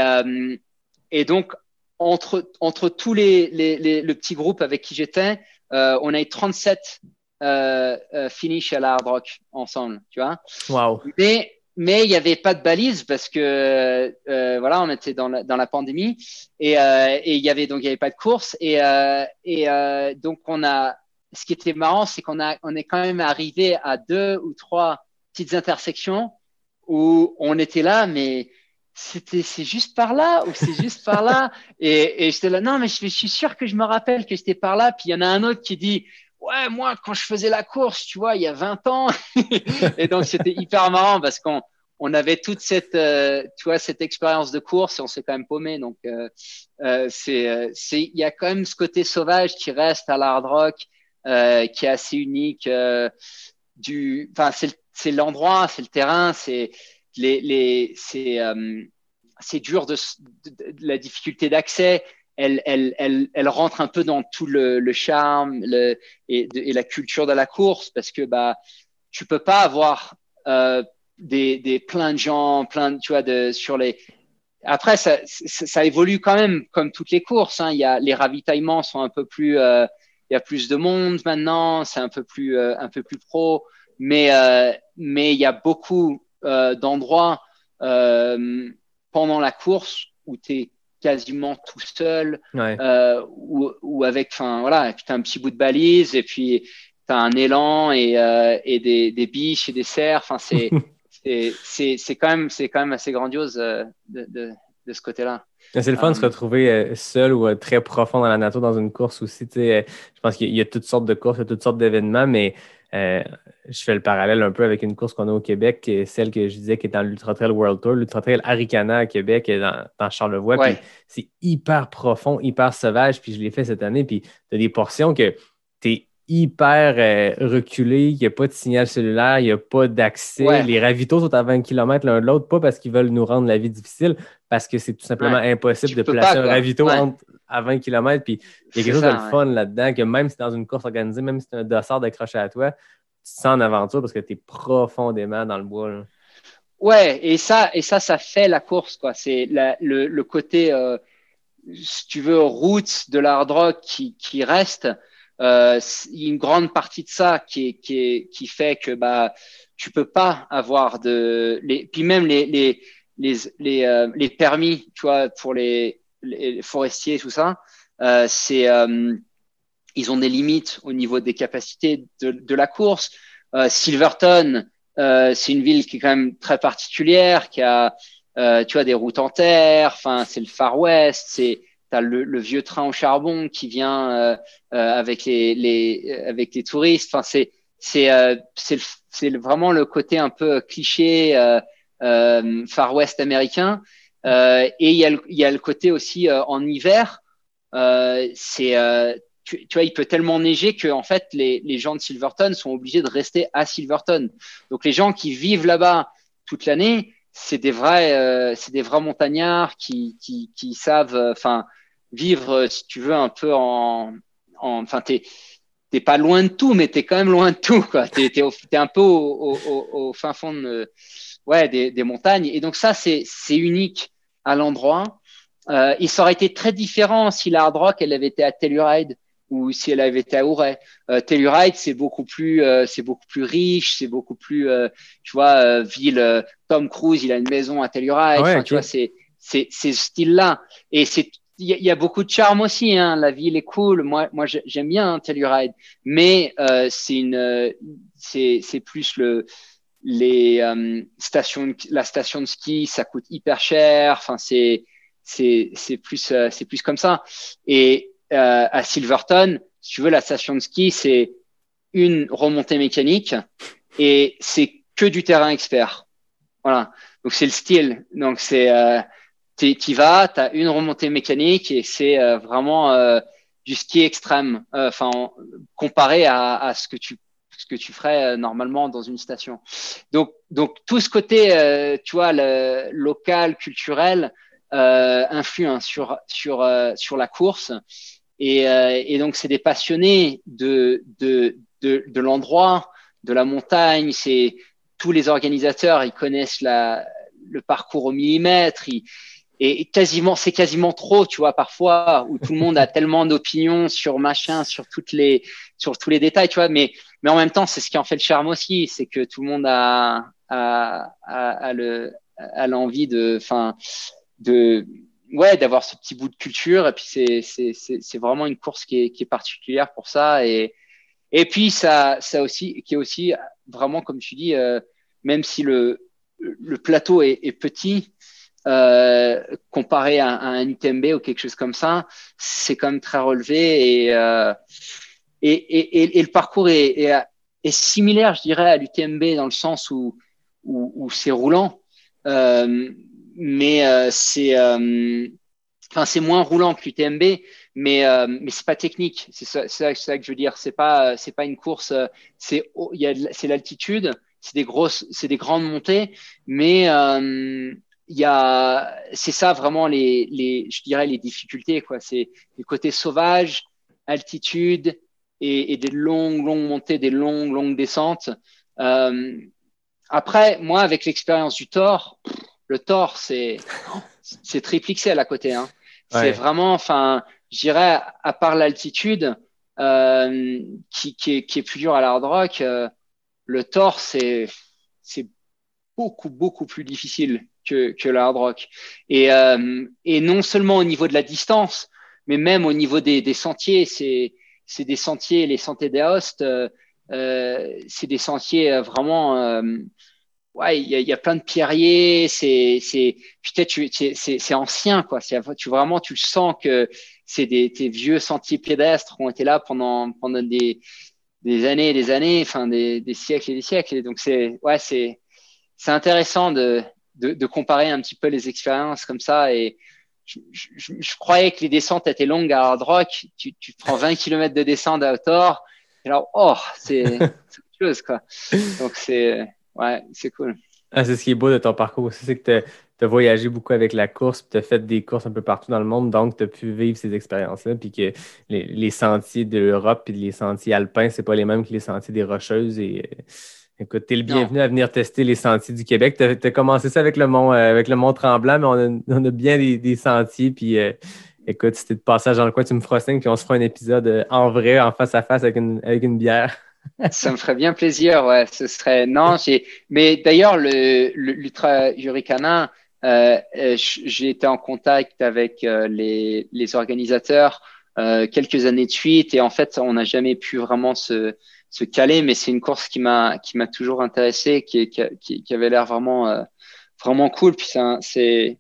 [SPEAKER 1] et donc entre entre tous les, les, les, le petit groupe avec qui j'étais on a eu 37 euh, finish à la hard rock ensemble, tu vois.
[SPEAKER 4] Wow.
[SPEAKER 1] Mais mais il n'y avait pas de balise parce que euh, voilà, on était dans la, dans la pandémie et, euh, et il y avait donc il y avait pas de course et, euh, et euh, donc on a. Ce qui était marrant, c'est qu'on a on est quand même arrivé à deux ou trois petites intersections où on était là, mais c'était c'est juste par là ou c'est juste par là? Et, et j'étais là non mais je, je suis sûr que je me rappelle que j'étais par là puis il y en a un autre qui dit ouais, moi, quand je faisais la course, tu vois, il y a 20 ans. et donc, c'était hyper marrant parce qu'on on avait toute cette, euh, tu vois, cette expérience de course et on s'est quand même paumé. Donc, euh, euh, c'est, c'est, il y a quand même ce côté sauvage qui reste à l'hard rock. euh, qui est assez unique. Euh, du, enfin, c'est l'endroit, c'est le terrain, c'est les, les, c'est euh, c'est dur de, de, la difficulté d'accès. Elle, elle, elle, elle, rentre un peu dans tout le, le charme le, et, et, la culture de la course parce que bah tu peux pas avoir euh, des, des plein de gens, plein tu vois de sur les après, ça, ça, évolue quand même comme toutes les courses. Hein. Il y a, les ravitaillements sont un peu plus, euh, il y a plus de monde maintenant, c'est un peu plus, euh, un peu plus pro. Mais, euh, mais il y a beaucoup euh, d'endroits euh, pendant la course où tu es quasiment tout seul,
[SPEAKER 4] Ouais.
[SPEAKER 1] euh, ou, ou avec, enfin voilà, as un petit bout de balise et puis tu as un élan et, euh, et des, des biches et des cerfs. Enfin, c'est c'est- quand même c'est quand même assez grandiose euh, de, de, de ce côté-là.
[SPEAKER 4] Mais C'est le fun de se
[SPEAKER 1] Euh,
[SPEAKER 4] retrouver euh, seul ou euh, très profond dans la nature dans une course aussi. tu sais, je pense qu'il y a toutes sortes de courses, il y a toutes sortes d'événements, mais euh, je fais le parallèle un peu avec une course qu'on a au Québec, qui est celle que je disais qui est dans l'Ultra Trail World Tour, l'Ultra Trail Aricana à Québec, dans, dans Charlevoix.
[SPEAKER 1] Ouais.
[SPEAKER 4] C'est hyper profond, hyper sauvage. Puis je l'ai fait cette année. Puis tu as des portions que tu es hyper euh, reculé, il n'y a pas de signal cellulaire, il n'y a pas d'accès.
[SPEAKER 1] Ouais.
[SPEAKER 4] Les ravitaux sont à 20 km l'un de l'autre, pas parce qu'ils veulent nous rendre la vie difficile, parce que c'est tout simplement impossible
[SPEAKER 1] Tu
[SPEAKER 4] de placer
[SPEAKER 1] pas,
[SPEAKER 4] un ravito
[SPEAKER 1] Ouais.
[SPEAKER 4] entre- à 20 km. Puis il y a quelque chose
[SPEAKER 1] ça,
[SPEAKER 4] de fun là-dedans, que même si c'est dans une course organisée, même si c'est un dossard d'accroché à toi, tu sens en aventure parce que tu es profondément dans le bois. là.
[SPEAKER 1] Ouais, et ça, et ça, ça fait la course, quoi. C'est le, le côté, euh, si tu veux, route de l'hard rock qui, qui reste. Euh, c'est une grande partie de ça qui, est, qui, est, qui fait que bah tu peux pas avoir de les puis même les les les les, euh, les permis tu vois pour les, les forestiers tout ça euh, c'est euh, ils ont des limites au niveau des capacités de, de la course. Euh, Silverton euh, c'est une ville qui est quand même très particulière qui a tu vois des routes en terre enfin c'est le Far West c'est T'as le, le vieux train au charbon qui vient euh, euh, avec les, les avec les touristes. Enfin, c'est c'est euh, c'est vraiment le côté un peu cliché euh, euh, Far West américain. Euh, et il y a le il y a le côté aussi euh, en hiver. Euh, c'est euh, tu, tu vois, il peut tellement neiger que en fait les les gens de Silverton sont obligés de rester à Silverton. Donc les gens qui vivent là-bas toute l'année, c'est des vrais euh, c'est des vrais montagnards qui qui qui savent euh, enfin vivre euh, si tu veux un peu en en enfin t'es t'es pas loin de tout mais t'es quand même loin de tout quoi. T'es t'es, au- t'es un peu au, au, au, fin fond de ouais des, des montagnes. Et donc ça c'est c'est unique à l'endroit. Euh, et ça aurait été très différent si la hard rock elle avait été à Telluride ou si elle avait été à Ouray. Euh, Telluride c'est beaucoup plus euh, c'est beaucoup plus riche c'est beaucoup plus euh, tu vois euh, ville euh, Tom Cruise il a une maison à Telluride.
[SPEAKER 4] Ouais,
[SPEAKER 1] Enfin,
[SPEAKER 4] ok.
[SPEAKER 1] tu vois c'est c'est c'est ce style là et c'est il y, y a beaucoup de charme aussi hein. la ville est cool. Moi moi j'ai- j'aime bien hein, Telluride. Mais euh, c'est une euh, c'est c'est plus le les euh, stations la station de ski ça coûte hyper cher. Enfin c'est c'est c'est plus euh, c'est plus comme ça. Et euh, à Silverton si tu veux la station de ski c'est une remontée mécanique et c'est que du terrain expert. Voilà. Donc c'est le style. Donc c'est t'y t'y vas t'as une remontée mécanique et c'est euh, vraiment euh, du ski extrême euh, enfin en- comparé à, à ce que tu ce que tu ferais euh, normalement dans une station. Donc donc tout ce côté euh, tu vois le local culturel influe hein, sur sur sur la course. Et, et donc c'est des passionnés de de de, de l'endroit de la montagne. C'est tous les organisateurs ils connaissent la le parcours au millimètre. Ils, et quasiment c'est quasiment trop tu vois parfois où tout le monde a tellement d'opinions sur machin sur toutes les sur tous les détails tu vois. Mais mais en même temps c'est ce qui en fait le charme aussi c'est que tout le monde a a a, a le a l'envie de enfin de ouais d'avoir ce petit bout de culture. Et puis c'est c'est c'est c'est vraiment une course qui est qui est particulière pour ça. Et et puis ça ça aussi qui est aussi vraiment comme tu dis euh, même si le le plateau est, est petit euh, comparé à, un UTMB ou quelque chose comme ça, c'est quand même très relevé et, euh, et, et, et, le parcours est, est, similaire, je dirais, à l'UTMB dans le sens où, où, où c'est roulant, euh, mais euh, c'est euh, enfin c'est moins roulant que l'UTMB, mais euh, mais c'est pas technique. C'est ça, ça, que je veux dire. C'est pas c'est pas une course. C'est il y a c'est l'altitude, c'est des grosses, c'est des grandes montées, mais euh, il y a c'est ça vraiment les les je dirais les difficultés quoi. C'est le côté sauvage, altitude et, et des longues longues montées, des longues longues descentes. Euh, après, moi, avec l'expérience du Thor, le Thor, c'est c'est à côté. Hein.
[SPEAKER 4] Ouais.
[SPEAKER 1] C'est vraiment, enfin, je dirais, à part l'altitude, euh, qui, qui, est, qui est plus dur à l'hard rock, euh, le Thor, c'est c'est beaucoup beaucoup plus difficile que que le hard rock. Et euh, et non seulement au niveau de la distance, mais même au niveau des, des sentiers, c'est c'est des sentiers, les sentiers des hosts, euh, euh, c'est des sentiers euh, vraiment euh, ouais, il y a, y a plein de pierriers, c'est, c'est, peut-être, tu- c'est, c'est, ancien, quoi. Tu vraiment, tu sens que c'est des, tes vieux sentiers pédestres qui ont été là pendant, pendant des, des années et des années, enfin, des, des siècles et des siècles. Et donc, c'est, ouais, c'est, c'est intéressant de, de, de comparer un petit peu les expériences comme ça. Et je, je, je- je croyais que les descentes étaient longues à Hard Rock. Tu, tu prends 20 km de descente à Outdoor. Et alors, oh, c'est, autre chose, quoi. Donc, c'est, ouais, c'est cool.
[SPEAKER 4] Ah, c'est ce qui est beau de ton parcours aussi, c'est que tu as voyagé beaucoup avec la course, tu as fait des courses un peu partout dans le monde, donc tu as pu vivre ces expériences-là, puis que les, les sentiers de l'Europe puis les sentiers alpins, c'est pas les mêmes que les sentiers des Rocheuses. Et euh, écoute, tu es le
[SPEAKER 1] Non.
[SPEAKER 4] bienvenu à venir tester les sentiers du Québec. Tu as, commencé ça avec le Mont, euh, avec le Mont Tremblant, mais on a, on a bien des, des sentiers, puis euh, écoute, si t'es de passage dans le coin, tu me feras signe, puis on se fera un épisode euh, en vrai, en face à face avec une, avec une bière.
[SPEAKER 1] Ça me ferait bien plaisir, ouais. Ce serait non, j'ai. Mais d'ailleurs, le le- l'ultra Hurricana, euh, euh, j'ai été en contact avec euh, les les organisateurs euh, quelques années de suite et en fait, on n'a jamais pu vraiment se se caler. Mais c'est une course qui m'a qui m'a toujours intéressé, qui qui, a- qui, qui avait l'air vraiment euh, vraiment cool. Puis c'est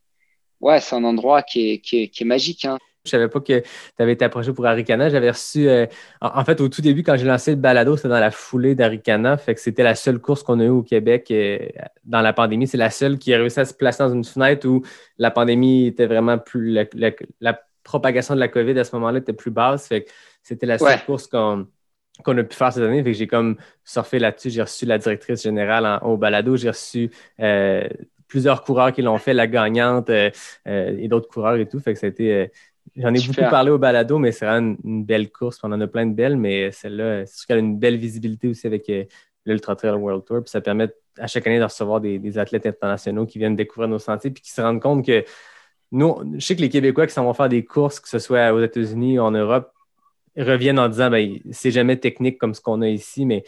[SPEAKER 1] ouais, c'est un endroit qui est qui est, qui est magique. Hein.
[SPEAKER 4] Je savais pas que tu avais été approché pour Aricana. J'avais reçu, euh, en, en fait, au tout début, quand j'ai lancé le balado, c'était dans la foulée d'Aricana. Fait que c'était la seule course qu'on a eue au Québec euh, dans la pandémie. C'est la seule qui a réussi à se placer dans une fenêtre où la pandémie était vraiment plus. La, la- la propagation de la COVID à ce moment-là était plus basse. Fait que c'était la seule
[SPEAKER 1] Ouais.
[SPEAKER 4] course qu'on qu'on a pu faire cette année. Fait que j'ai comme surfé là-dessus. J'ai reçu la directrice générale en- au balado. J'ai reçu euh, plusieurs coureurs qui l'ont fait, la gagnante euh, euh, et d'autres coureurs et tout. Fait que c'était. euh, J'en ai
[SPEAKER 1] Super.
[SPEAKER 4] beaucoup parlé au balado, mais c'est vraiment une, une belle course. On en a plein de belles, mais celle-là, c'est sûr qu'elle a une belle visibilité aussi avec l'Ultra Trail World Tour. Puis ça permet à chaque année de recevoir des, des athlètes internationaux qui viennent découvrir nos sentiers puis qui se rendent compte que nous, je sais que les Québécois qui s'en vont faire des courses, que ce soit aux États-Unis ou en Europe, reviennent en disant ben, c'est jamais technique comme ce qu'on a ici, mais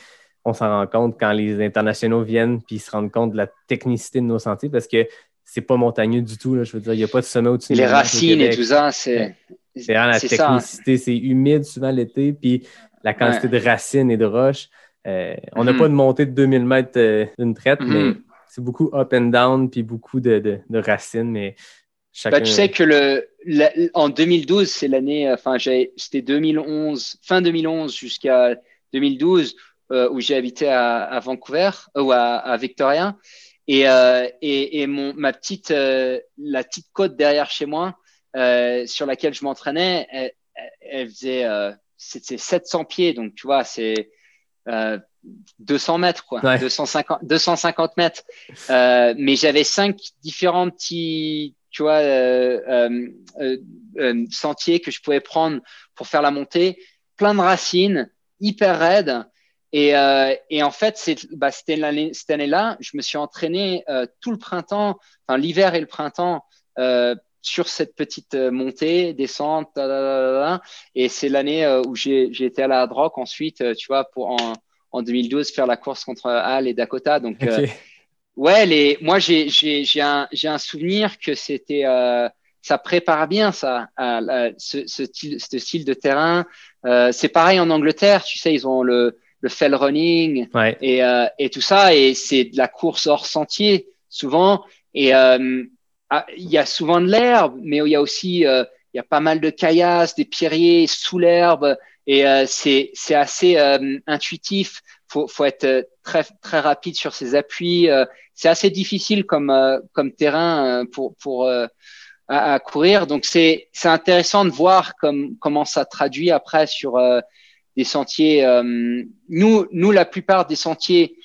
[SPEAKER 4] on s'en rend compte quand les internationaux viennent puis ils se rendent compte de la technicité de nos sentiers parce que c'est pas montagneux du tout. Là, je veux dire, il n'y a pas de sommet au-dessus.
[SPEAKER 1] Les racines et tout ça, c'est
[SPEAKER 4] C'est la
[SPEAKER 1] hein.
[SPEAKER 4] technicité. C'est humide souvent l'été, puis la quantité de racines et de roches. Euh, on n'a
[SPEAKER 1] Mhm.
[SPEAKER 4] pas de montée de 2000 mètres euh, d'une traite,
[SPEAKER 1] Mhm.
[SPEAKER 4] mais c'est beaucoup up and down, puis beaucoup de, de- de racines. Mais chacun.
[SPEAKER 1] Bah, tu sais que le, la- en 2012, c'est l'année, enfin, j'ai- c'était 2011, fin 2011 jusqu'à 2012, euh, où j'ai habité à, à Vancouver, euh, ou à, à Victoria. Et, euh, et, et mon, ma petite, euh, la petite côte derrière chez moi, euh, sur laquelle je m'entraînais, elle, elle- faisait, euh, c'était 700 pieds. Donc, tu vois, c'est, euh, 200 mètres, quoi.
[SPEAKER 4] Ouais.
[SPEAKER 1] 250, 250 mètres. Euh, mais j'avais cinq différents petits, tu vois, euh, euh, euh, euh, sentiers que je pouvais prendre pour faire la montée. Plein de racines, hyper raides. Et, euh, et en fait, c'est, bah, c'était l'année, cette année-là, je me suis entraîné euh, tout le printemps, enfin l'hiver et le printemps, euh, sur cette petite montée, descente, et c'est l'année où j'ai, j'ai été à la Hard Rock ensuite, tu vois, pour en, en 2012 faire la course contre Al et Dakota. Donc. Ouais, les, moi j'ai j'ai j'ai un j'ai un souvenir que c'était euh, ça prépare bien ça, à, ce, ce style ce style de terrain. Euh, c'est pareil en Angleterre, tu sais, ils ont le le fell running
[SPEAKER 4] Ouais.
[SPEAKER 1] et euh, et tout ça et c'est de la course hors sentier souvent et euh, ah, il y a souvent de l'herbe, mais il y a aussi euh, il y a pas mal de caillasses, des pierriers sous l'herbe et euh, c'est c'est assez euh, intuitif. Faut faut être euh, très très rapide sur ses appuis. euh, c'est assez difficile comme euh, comme terrain pour pour euh, à, à courir. Donc c'est c'est intéressant de voir comme, comment ça traduit après sur euh, des sentiers. euh, nous nous la plupart des sentiers,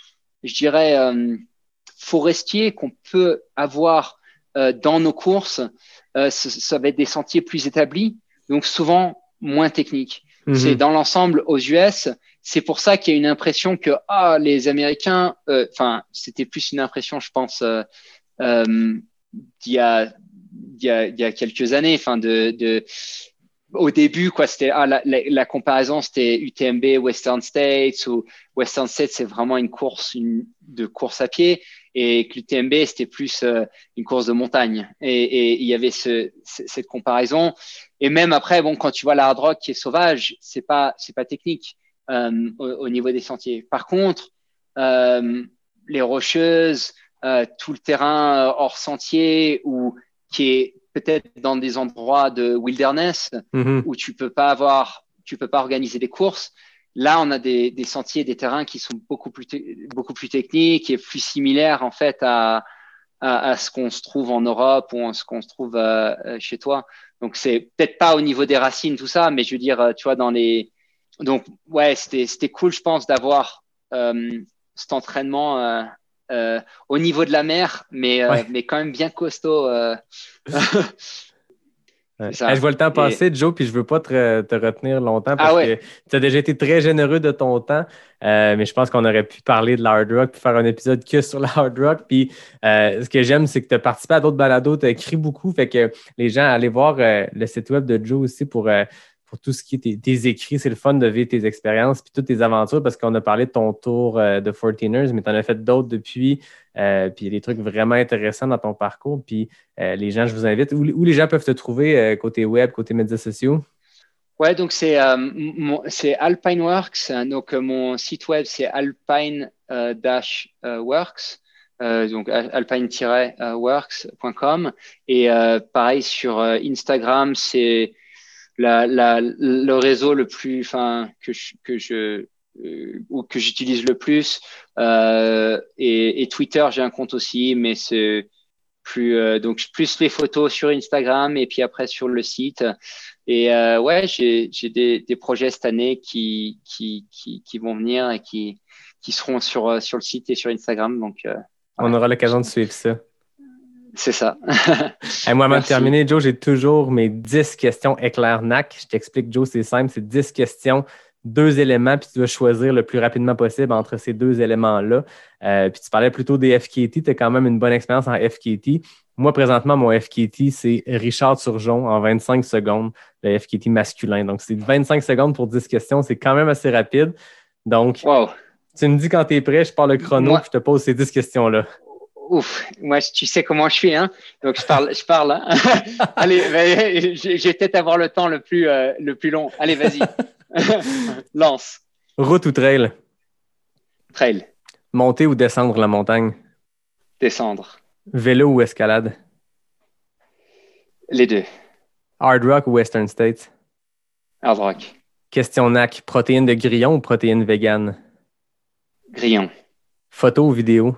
[SPEAKER 1] je dirais euh, forestiers qu'on peut avoir euh, dans nos courses, euh, ça, ça va être des sentiers plus établis, donc souvent moins techniques.
[SPEAKER 4] Mhm.
[SPEAKER 1] C'est dans l'ensemble aux US. C'est pour ça qu'il y a une impression que ah les Américains, euh, enfin c'était plus une impression, je pense, euh, euh, d'il y a il y a, il y a quelques années, enfin de, de au début quoi, c'était ah la, la, la comparaison c'était UTMB Western States ou Western States c'est vraiment une course une, de course à pied et que l'UTMB c'était plus euh, une course de montagne. Et, il y avait ce- cette comparaison. Et même après bon quand tu vois la hard rock qui est sauvage c'est pas c'est pas technique euh, au, au niveau des sentiers par contre euh, les rocheuses euh, tout le terrain euh, hors sentier ou qui est peut-être dans des endroits de wilderness
[SPEAKER 4] Mhm.
[SPEAKER 1] où tu peux pas avoir, tu peux pas organiser des courses. Là, on a des, des sentiers, des terrains qui sont beaucoup plus, beaucoup plus techniques et plus similaires en fait à, à, à ce qu'on se trouve en Europe ou à ce qu'on se trouve euh, chez toi. Donc c'est peut-être pas au niveau des racines tout ça, mais je veux dire, euh, tu vois, dans les, donc ouais, c'était c'était cool, je pense, d'avoir euh, cet entraînement. Euh, euh, au niveau de la mer, mais,
[SPEAKER 4] Ouais.
[SPEAKER 1] mais quand même bien costaud.
[SPEAKER 4] Ouais. Je vois le temps passer, Joe, puis je veux pas te, te retenir longtemps parce
[SPEAKER 1] Ah ouais.
[SPEAKER 4] que tu as déjà été très généreux de ton temps. Euh, mais je pense qu'on aurait pu parler de la hard rock puis faire un épisode que sur la hard rock. Puis euh, ce que j'aime, c'est que tu as participé à d'autres balados, tu as écrit beaucoup. Fait que les gens, allez voir euh, le site web de Joe aussi pour, tout ce qui est tes, écrits. C'est le fun de vivre tes expériences puis toutes tes aventures parce qu'on a parlé de ton tour euh, de 14ers, mais tu en as fait d'autres depuis. Euh, puis il y a des trucs vraiment intéressants dans ton parcours. Puis euh, les gens, je vous invite. Où, les gens peuvent te trouver côté web, côté médias sociaux?
[SPEAKER 1] Ouais, donc c'est Alpineworks. hein, Donc mon site web c'est alpine-works. Donc al- alpine-works.com et pareil sur Instagram c'est la, la, le réseau le plus enfin que je, que je euh, ou que j'utilise le plus euh, et, et Twitter j'ai un compte aussi mais c'est plus euh, donc plus les photos sur Instagram et puis après sur le site et euh, ouais, j'ai j'ai des, des projets cette année qui, qui, qui, qui vont venir et qui, qui seront sur, euh, sur le site et sur Instagram. Donc, euh,
[SPEAKER 4] On aura l'occasion de suivre ça.
[SPEAKER 1] C'est ça.
[SPEAKER 4] Hey, moi, avant de terminer, Joe, j'ai toujours mes 10 questions éclair NAC. Je t'explique, Joe, c'est simple. C'est 10 questions, deux éléments, puis tu dois choisir le plus rapidement possible entre ces deux éléments-là. Euh, puis tu parlais plutôt des FKT. Tu as quand même une bonne expérience en FKT. Moi, présentement, mon FKT, c'est Richard Turgeon en 25 secondes, le FKT masculin. Donc, c'est 25 secondes pour 10 questions. C'est quand même assez rapide. Donc,
[SPEAKER 1] Wow.
[SPEAKER 4] tu me dis quand tu es prêt, je pars le chrono,
[SPEAKER 1] Moi-
[SPEAKER 4] puis je te pose ces 10 questions-là.
[SPEAKER 1] Ouf, moi, tu sais comment je suis, hein. Donc, je parle, je parle. hein. Allez, j'ai j'ai peut-être avoir le temps le plus, euh, le plus long. Allez, vas-y. Lance.
[SPEAKER 4] Route ou trail?
[SPEAKER 1] Trail.
[SPEAKER 4] Monter ou descendre la montagne?
[SPEAKER 1] Descendre.
[SPEAKER 4] Vélo ou escalade?
[SPEAKER 1] Les deux.
[SPEAKER 4] Hard rock ou Western States?
[SPEAKER 1] Hard rock.
[SPEAKER 4] Question NAC, protéines de grillon ou protéines vegan?
[SPEAKER 1] Grillon.
[SPEAKER 4] Photo ou vidéo?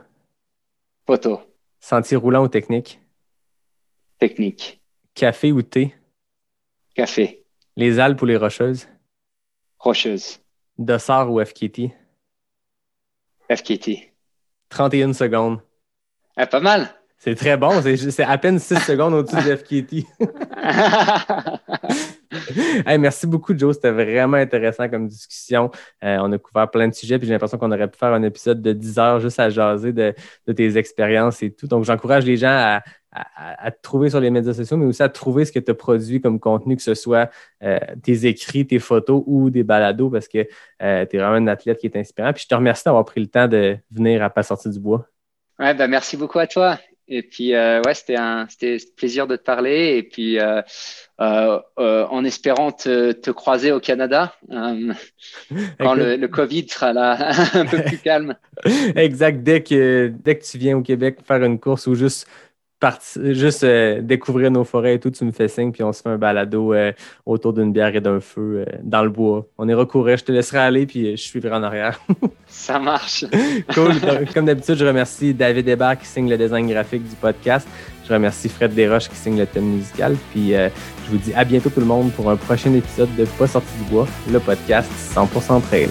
[SPEAKER 1] Photo.
[SPEAKER 4] Sentier roulant ou technique?
[SPEAKER 1] Technique.
[SPEAKER 4] Café ou thé?
[SPEAKER 1] Café.
[SPEAKER 4] Les Alpes ou les Rocheuses?
[SPEAKER 1] Rocheuse.
[SPEAKER 4] Dossard ou FKT?
[SPEAKER 1] FKT.
[SPEAKER 4] 31 secondes.
[SPEAKER 1] Ah, pas mal.
[SPEAKER 4] C'est très bon, c'est c'est à peine 6 secondes au-dessus de FKT. Merci beaucoup, Joe. C'était vraiment intéressant comme discussion. Euh, on a couvert plein de sujets, puis j'ai l'impression qu'on aurait pu faire un épisode de 10 heures juste à jaser de, tes expériences et tout. Donc, j'encourage les gens à, te trouver sur les médias sociaux, mais aussi à trouver ce que tu as produit comme contenu, que ce soit euh, tes écrits, tes photos ou des balados, parce que tu es vraiment un athlète qui est inspirant. Puis je te remercie d'avoir pris le temps de venir à Pas sortir du bois.
[SPEAKER 1] Ouais, bah, merci beaucoup à toi. Et puis, euh, ouais, c'était un, c'était plaisir de te parler. Et puis, euh, euh, en espérant te, te croiser au Canada, quand le Covid sera là, un peu plus calme.
[SPEAKER 4] Exact. Dès que, dès que tu viens au Québec faire une course ou juste juste euh, découvrir nos forêts et tout, tu me fais signe, puis on se fait un balado euh, autour d'une bière et d'un feu euh, dans le bois. On ira courir, je te laisserai aller, puis je suivrai en arrière.
[SPEAKER 1] Ça marche.
[SPEAKER 4] cool. Comme d'habitude, je remercie David Hébert qui signe le design graphique du podcast. Je remercie Fred Desroches qui signe le thème musical. Puis je vous dis à bientôt tout le monde pour un prochain épisode de Pas sorti du bois, le podcast 100% trail.